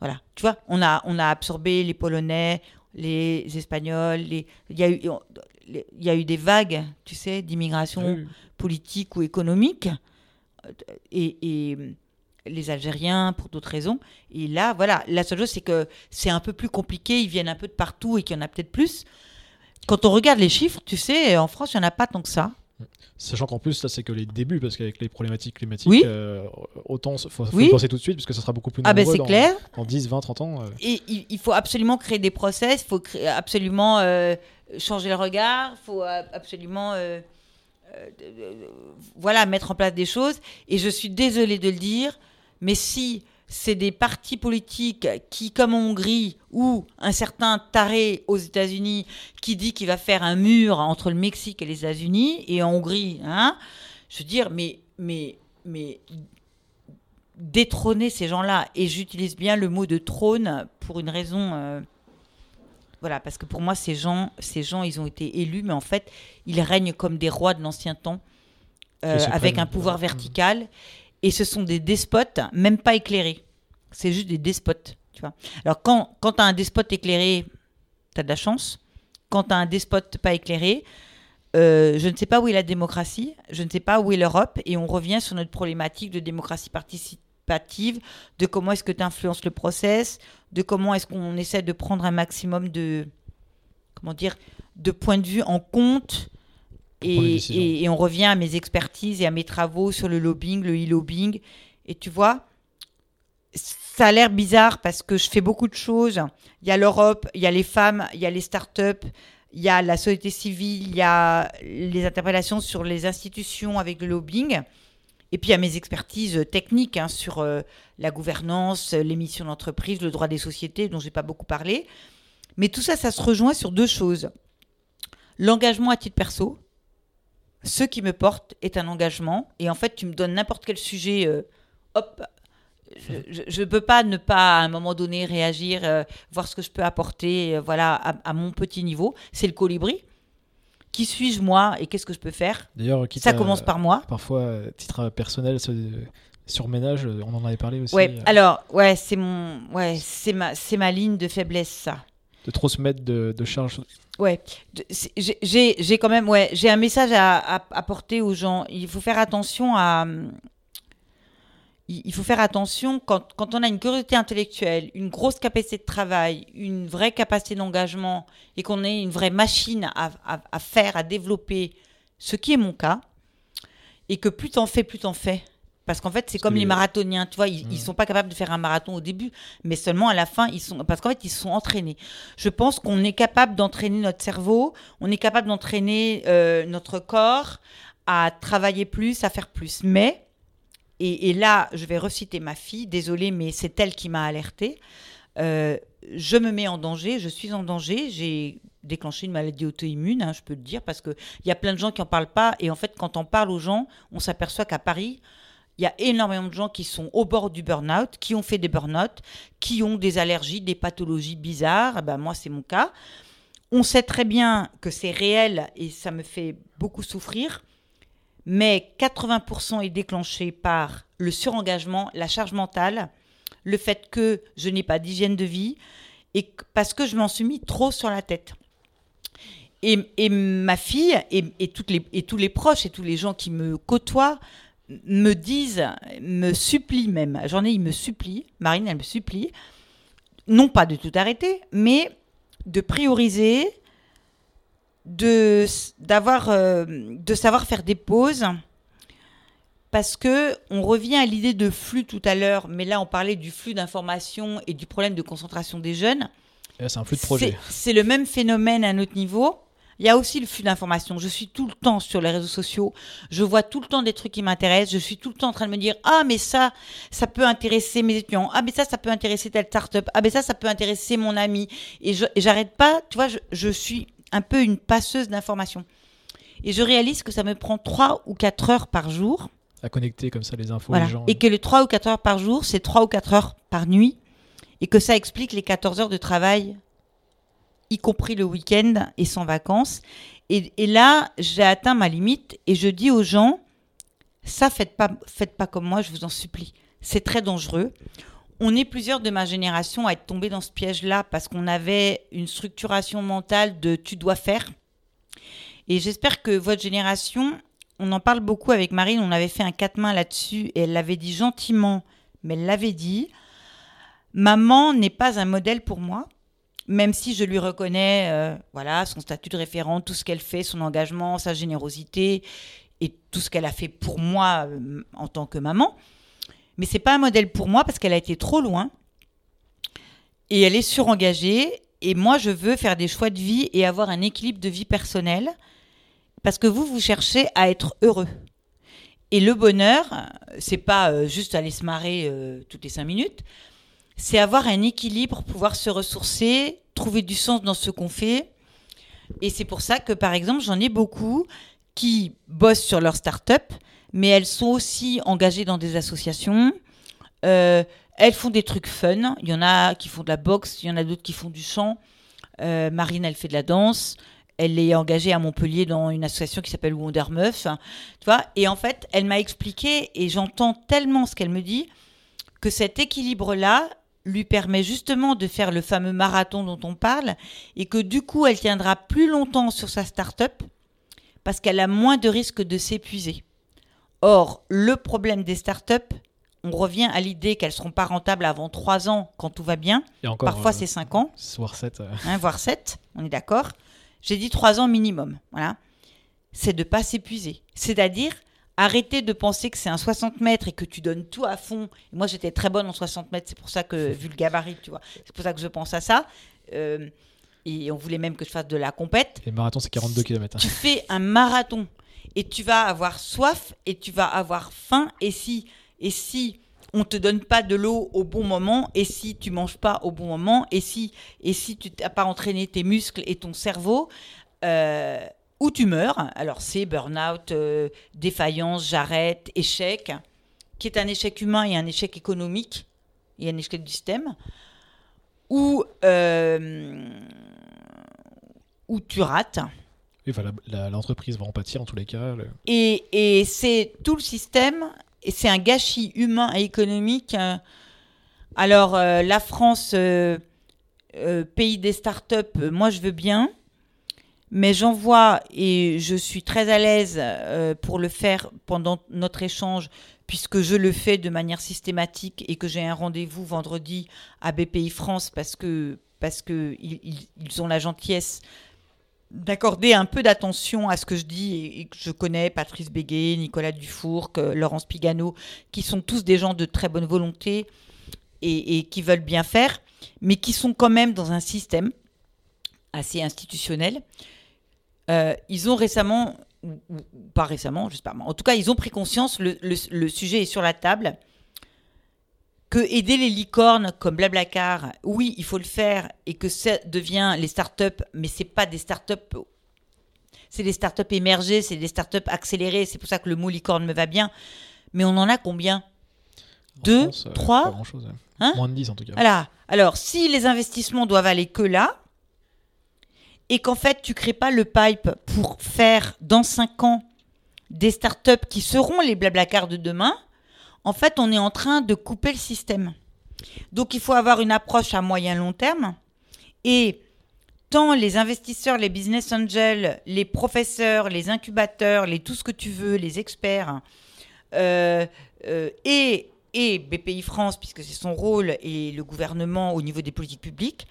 Voilà. Tu vois, on a, on a absorbé les Polonais, les Espagnols, les... il, y a eu, il y a eu des vagues, tu sais, d'immigration politique ou économique, euh, et, et, les Algériens pour d'autres raisons. Et là, voilà, la seule chose, c'est que c'est un peu plus compliqué, ils viennent un peu de partout et qu'il y en a peut-être plus. Quand on regarde les chiffres, tu sais, en France, il n'y en a pas tant que ça. Sachant qu'en plus, ça c'est que les débuts, parce qu'avec les problématiques climatiques, euh, autant il faut, faut penser tout de suite, parce que ça sera beaucoup plus ah ben, nombreux ah dans, clair. 10, 20, 30 ans. Euh. Et il, faut absolument créer des process, il faut absolument euh, changer le regard, il faut absolument voilà, mettre en place des choses. Et je suis désolée de le dire, mais si c'est des partis politiques qui, comme en Hongrie, ou un certain taré aux États-Unis qui dit qu'il va faire un mur entre le Mexique et les États-Unis, et en Hongrie, hein, je veux dire, mais, mais, mais détrôner ces gens-là, et j'utilise bien le mot de trône pour une raison. Euh, voilà, parce que pour moi, ces gens, ces gens, ils ont été élus, mais en fait, ils règnent comme des rois de l'ancien temps, euh, avec un pouvoir vertical. Et ce sont des despotes, même pas éclairés. C'est juste des despotes, tu vois. Alors, quand, quand tu as un despote éclairé, tu as de la chance. Quand tu as un despote pas éclairé, euh, je ne sais pas où est la démocratie, je ne sais pas où est l'Europe, et on revient sur notre problématique de démocratie participative, de comment est-ce que tu influences le process, de comment est-ce qu'on essaie de prendre un maximum de, comment dire, de points de vue en compte et, on revient à mes expertises et à mes travaux sur le lobbying, le e-lobbying. Et tu vois, ça a l'air bizarre parce que je fais beaucoup de choses. Il y a l'Europe, il y a les femmes, il y a les startups, il y a la société civile, il y a les interpellations sur les institutions avec le lobbying. Et puis il y a mes expertises techniques hein, sur euh, la gouvernance, les missions d'entreprise, le droit des sociétés, dont j'ai pas beaucoup parlé. Mais tout ça, ça se rejoint sur deux choses. L'engagement à titre perso. Ce qui me porte est un engagement. Et en fait, tu me donnes n'importe quel sujet, euh, hop, je ne peux pas ne pas à un moment donné réagir, euh, voir ce que je peux apporter, euh, voilà, à, mon petit niveau. C'est le colibri. Qui suis-je moi et qu'est-ce que je peux faire? D'ailleurs, ça commence par moi. Parfois, titre personnel, sur ménage, on en avait parlé aussi. Ouais. Alors, ouais, c'est mon, ouais, c'est ma, c'est ma ligne de faiblesse, ça. De trop se mettre de, de charge. Ouais, j'ai quand même, ouais, j'ai un message à apporter aux gens. Il faut faire attention à, il faut faire attention quand, on a une curiosité intellectuelle, une grosse capacité de travail, une vraie capacité d'engagement et qu'on est une vraie machine à, faire, à développer, ce qui est mon cas, et que plus t'en fais, plus t'en fais. Parce qu'en fait, c'est comme les marathoniens, tu vois, ils, ne sont pas capables de faire un marathon au début, mais seulement à la fin, ils sont, parce qu'en fait, ils sont entraînés. Je pense qu'on est capable d'entraîner notre cerveau, on est capable d'entraîner euh, notre corps à travailler plus, à faire plus. Mais et, là, je vais reciter ma fille, désolée, mais c'est elle qui m'a alertée. Euh, je me mets en danger, je suis en danger, j'ai déclenché une maladie auto-immune, hein, je peux le dire, parce qu'il y a plein de gens qui n'en parlent pas. Et en fait, quand on parle aux gens, on s'aperçoit qu'à Paris, il y a énormément de gens qui sont au bord du burn-out, qui ont fait des burn-out, qui ont des allergies, des pathologies bizarres. Ben, moi, c'est mon cas. On sait très bien que c'est réel et ça me fait beaucoup souffrir mais 80% est déclenché par le surengagement, la charge mentale, le fait que je n'ai pas d'hygiène de vie et parce que je m'en suis mis trop sur la tête. Et, ma fille et, toutes les, et tous les proches et tous les gens qui me côtoient me disent, me supplient même, j'en ai, ils me supplient, Marine, elle me supplie, non pas de tout arrêter, mais de prioriser de, d'avoir, euh, de savoir faire des pauses parce que on revient à l'idée de flux tout à l'heure, mais là on parlait du flux d'informations et du problème de concentration des jeunes. c'est un flux de projet. C'est, le même phénomène à notre niveau. Il y a aussi le flux d'informations. Je suis tout le temps sur les réseaux sociaux. Je vois tout le temps des trucs qui m'intéressent. Je suis tout le temps en train de me dire Ah, mais ça, ça peut intéresser mes étudiants. Ah, mais ça, ça peut intéresser telle start-up. Ah, mais ça, ça peut intéresser mon ami. Et, j'arrête pas. Tu vois, je, je suis un peu une passeuse d'informations. Et je réalise que ça me prend 3 ou 4 heures par jour. À connecter comme ça les infos, les gens. Et que les 3 ou 4 heures par jour, c'est 3 ou 4 heures par nuit. Et que ça explique les 14 heures de travail, y compris le week-end et sans vacances. Et, là, j'ai atteint ma limite et je dis aux gens, ça, faites pas, faites pas comme moi, je vous en supplie. C'est très dangereux on est plusieurs de ma génération à être tombés dans ce piège-là parce qu'on avait une structuration mentale de tu dois faire. Et j'espère que votre génération, on en parle beaucoup avec Marine, on avait fait un quatre mains là-dessus et elle l'avait dit gentiment, mais elle l'avait dit. Maman n'est pas un modèle pour moi, même si je lui reconnais euh, voilà, son statut de référent, tout ce qu'elle fait, son engagement, sa générosité et tout ce qu'elle a fait pour moi euh, en tant que maman mais c'est pas un modèle pour moi parce qu'elle a été trop loin et elle est surengagée. Et moi, je veux faire des choix de vie et avoir un équilibre de vie personnelle parce que vous, vous cherchez à être heureux. Et le bonheur, c'est pas euh, juste aller se marrer toutes les cinq minutes, c'est avoir un équilibre, pouvoir se ressourcer, trouver du sens dans ce qu'on fait. Et c'est pour ça que, par exemple, j'en ai beaucoup qui bossent sur leur start-up, mais elles sont aussi engagées dans des associations. Euh, elles font des trucs fun. Il y en a qui font de la boxe, il y en a d'autres qui font du chant. Euh, Marine, elle fait de la danse. Elle est engagée à Montpellier dans une association qui s'appelle Wonder Meuf. Tu vois? Et en fait, elle m'a expliqué, et j'entends tellement ce qu'elle me dit, que cet équilibre-là lui permet justement de faire le fameux marathon dont on parle, et que du coup, elle tiendra plus longtemps sur sa start-up parce qu'elle a moins de risques de s'épuiser. Or, le problème des startups, on revient à l'idée qu'elles ne seront pas rentables avant 3 ans quand tout va bien. Parfois, euh, c'est 5 ans. Voire 7. Euh. Hein, voire 7, on est d'accord. J'ai dit 3 ans minimum. Voilà. C'est de ne pas s'épuiser. C'est-à-dire Arrêtez de penser que c'est un 60 mètres et que tu donnes tout à fond. Moi, j'étais très bonne en 60 mètres, c'est pour ça que, vu le gabarit, tu vois, c'est pour ça que je pense à ça. Euh, et on voulait même que je fasse de la compète. Et marathon, c'est 42 km. Tu fais un marathon et tu vas avoir soif et tu vas avoir faim. Et si, et si on te donne pas de l'eau au bon moment, et si tu manges pas au bon moment, et si, et si tu n'as pas entraîné tes muscles et ton cerveau, euh, ou tu meurs. Alors c'est burn-out, euh, défaillance, j'arrête, échec, qui est un échec humain et un échec économique, et un échec du système, ou, euh, ou tu rates. Oui, enfin, l'entreprise va en pâtir en tous les cas. le- Et, et c'est tout le système, et c'est un gâchis humain et économique. euh. Alors, euh, la France, euh, pays des startups, moi je veux bien, mais j'en vois, et je suis très à l'aise euh, pour le faire pendant notre échange, puisque je le fais de manière systématique et que j'ai un rendez-vous vendredi à BPI France parce que, parce que ils, ils- ont la gentillesse d'accorder un peu d'attention à ce que je dis et, que je connais Patrice Béguet, Nicolas Dufourc, Laurence Pigano, qui sont tous des gens de très bonne volonté et qui veulent bien faire, mais qui sont quand même dans un système assez institutionnel. Euh, ils ont récemment, ou, pas récemment, je sais pas, mais en tout cas, ils ont pris conscience, le, le- le sujet est sur la table, que aider les licornes comme Blablacar, oui, il faut le faire et que ça devient les startups, mais c'est pas des startups, c'est des startups émergées, c'est des startups accélérées. C'est pour ça que le mot licorne me va bien. Mais on en a combien? En Deux, France, euh, trois? Pas grand-chose. ouais. Hein? Moins de 10 en tout cas. Voilà. Alors, si les investissements doivent aller que là, et qu'en fait, tu crées pas le pipe pour faire dans 5 ans des startups qui seront les blablacar de demain, en fait, on est en train de couper le système. Donc, il faut avoir une approche à moyen long terme. Et tant les investisseurs, les business angels, les professeurs, les incubateurs, les tout ce que tu veux, les experts, euh, euh, et, et BPI France, puisque c'est son rôle, et le gouvernement au niveau des politiques publiques,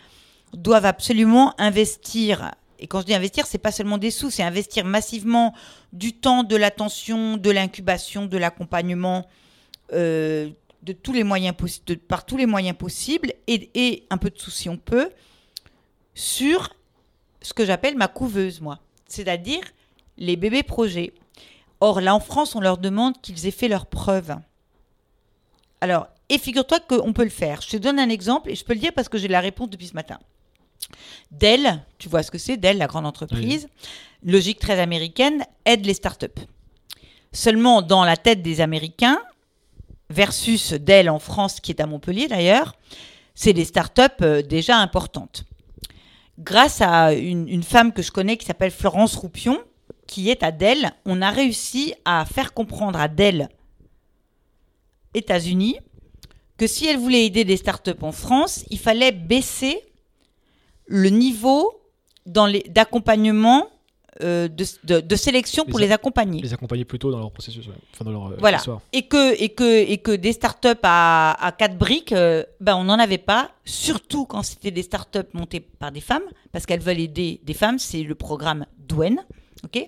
doivent absolument investir. Et quand je dis investir, c'est pas seulement des sous, c'est investir massivement du temps, de l'attention, de l'incubation, de l'accompagnement, euh, de tous les moyens par tous les moyens possibles, et, et un peu de sous si on peut, sur ce que j'appelle ma couveuse, moi. C'est-à-dire les bébés projets. Or, là, en France, on leur demande qu'ils aient fait leurs preuves. Alors, et figure-toi qu'on peut le faire. Je te donne un exemple, et je peux le dire parce que j'ai la réponse depuis ce matin. Dell, tu vois ce que c'est, Dell, la grande entreprise, logique très américaine, aide les startups. Seulement, dans la tête des Américains, versus Dell en France, qui est à Montpellier d'ailleurs, c'est des startups euh, déjà importantes. Grâce à une, une femme que je connais qui s'appelle Florence Roupion, qui est à Dell, on a réussi à faire comprendre à Dell, États-Unis, que si elle voulait aider des startups en France, il fallait baisser le niveau dans les- d'accompagnement, euh, de, de- de sélection pour Les accompagner. Les accompagner plutôt dans leur processus, ouais. enfin dans leur euh, Voilà. histoire. Et que, et, que, et que des startups à, à 4 briques, euh, ben on n'en avait pas, surtout quand c'était des startups montées par des femmes, parce qu'elles veulent aider des femmes, c'est le programme Douane, ok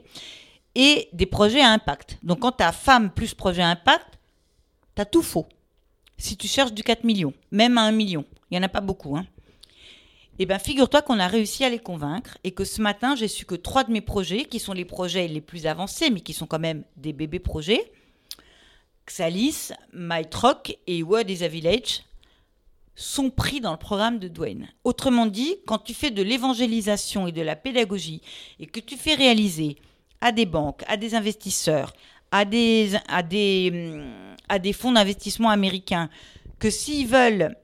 et des projets à impact. Donc quand tu as femme plus projet à impact, tu as tout faux. Si tu cherches du 4 millions, même à 1 million, il n'y en a pas beaucoup. Hein. Eh bien, figure-toi qu'on a réussi à les convaincre et que ce matin, j'ai su que trois de mes projets, qui sont les projets les plus avancés, mais qui sont quand même des bébés projets, Xalis, MyTrock et Word is a Village, sont pris dans le programme de Dwayne. Autrement dit, quand tu fais de l'évangélisation et de la pédagogie et que tu fais réaliser à des banques, à des investisseurs, à des, à des, à des fonds d'investissement américains, que s'ils veulent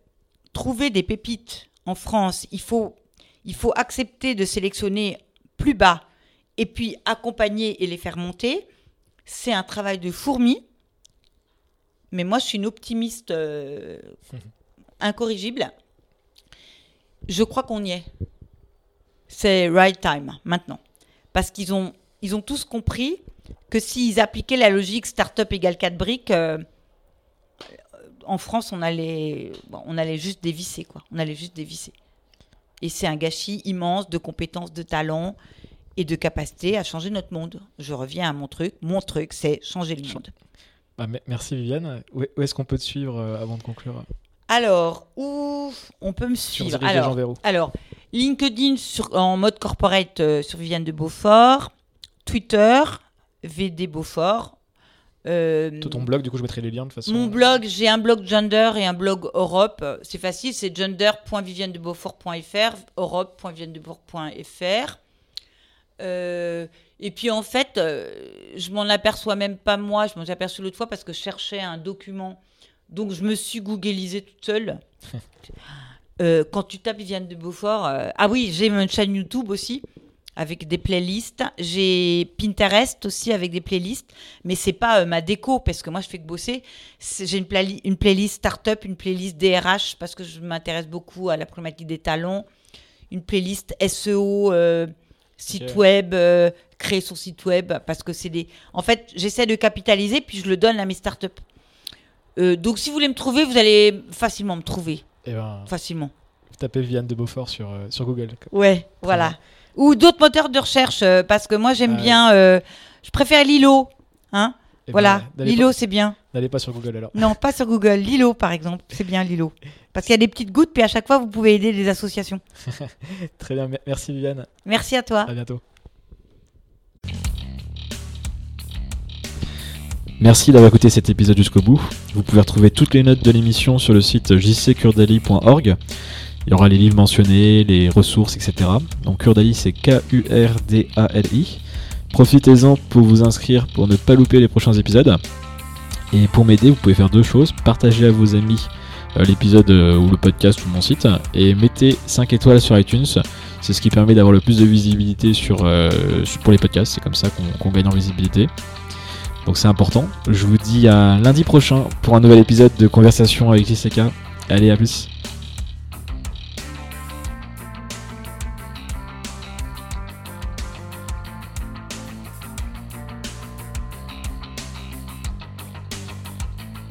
trouver des pépites en France, il faut, il faut accepter de sélectionner plus bas et puis accompagner et les faire monter. C'est un travail de fourmi. Mais moi, je suis une optimiste euh, <laughs> incorrigible. Je crois qu'on y est. C'est right time maintenant. Parce qu'ils ont, ils ont tous compris que s'ils appliquaient la logique start-up égale 4 briques, euh, en France, on allait, bon, on allait juste dévisser, quoi. On allait juste dévisser. Et c'est un gâchis immense de compétences, de talents et de capacité à changer notre monde. Je reviens à mon truc. Mon truc, c'est changer le monde. Bah, me- merci Viviane. Où est-ce qu'on peut te suivre euh, avant de conclure? Alors, où on peut me suivre? Alors, LinkedIn sur- en mode corporate euh, sur Viviane de Beaufort, Twitter, VD Beaufort. Euh, Ton blog, du coup, je mettrai les liens de toute façon. mon blog, j'ai un blog gender et un blog Europe. Euh, C'est facile, c'est gender.viviennedebeaufort.fr, europe.viviennedebeaufort.fr. Euh, et puis en fait, euh, je m'en aperçois même pas moi, je m'en suis aperçu l'autre fois parce que je cherchais un document. Donc je me suis googlisée toute seule. <laughs> Euh, quand tu tapes Viviane de Beaufort, euh, ah oui, j'ai une chaîne YouTube aussi avec des playlists. J'ai Pinterest aussi avec des playlists, mais c'est pas euh, ma déco parce que moi je fais que bosser. J'ai une, plali- une playlist startup, une playlist DRH parce que je m'intéresse beaucoup à la problématique des talents, une playlist SEO, euh, site web, euh, créer son site web parce que c'est des. En fait, j'essaie de capitaliser puis je le donne à mes startups. Donc si vous voulez me trouver, vous allez facilement me trouver, Et ben, facilement. tapez Viviane de Beaufort sur, euh, sur Google. Ouais, voilà. Ou d'autres moteurs de recherche, euh, parce que moi j'aime Ah, bien. euh, je préfère Lilo. Hein Et ben, voilà, n'allez Lilo c'est bien. N'allez pas sur Google alors. Non, pas sur Google. Lilo par exemple, c'est bien Lilo. Parce qu'il y a des petites gouttes, puis à chaque fois vous pouvez aider des associations. <laughs> Très bien, me- merci Viviane. Merci à toi. À bientôt. Merci d'avoir écouté cet épisode jusqu'au bout. Vous pouvez retrouver toutes les notes de l'émission sur le site jccurdali.org. Il y aura les livres mentionnés, les ressources, etc. Donc Kurdali, c'est K-U-R-D-A-L-I. Profitez-en pour vous inscrire pour ne pas louper les prochains épisodes. Et pour m'aider, vous pouvez faire deux choses. Partagez à vos amis euh, l'épisode euh, ou le podcast ou mon site. Et mettez 5 étoiles sur iTunes. C'est ce qui permet d'avoir le plus de visibilité euh, pour les podcasts. C'est comme ça qu'on gagne en visibilité. Donc c'est important. Je vous dis à lundi prochain pour un nouvel épisode de Conversation avec JCK. Allez, à plus.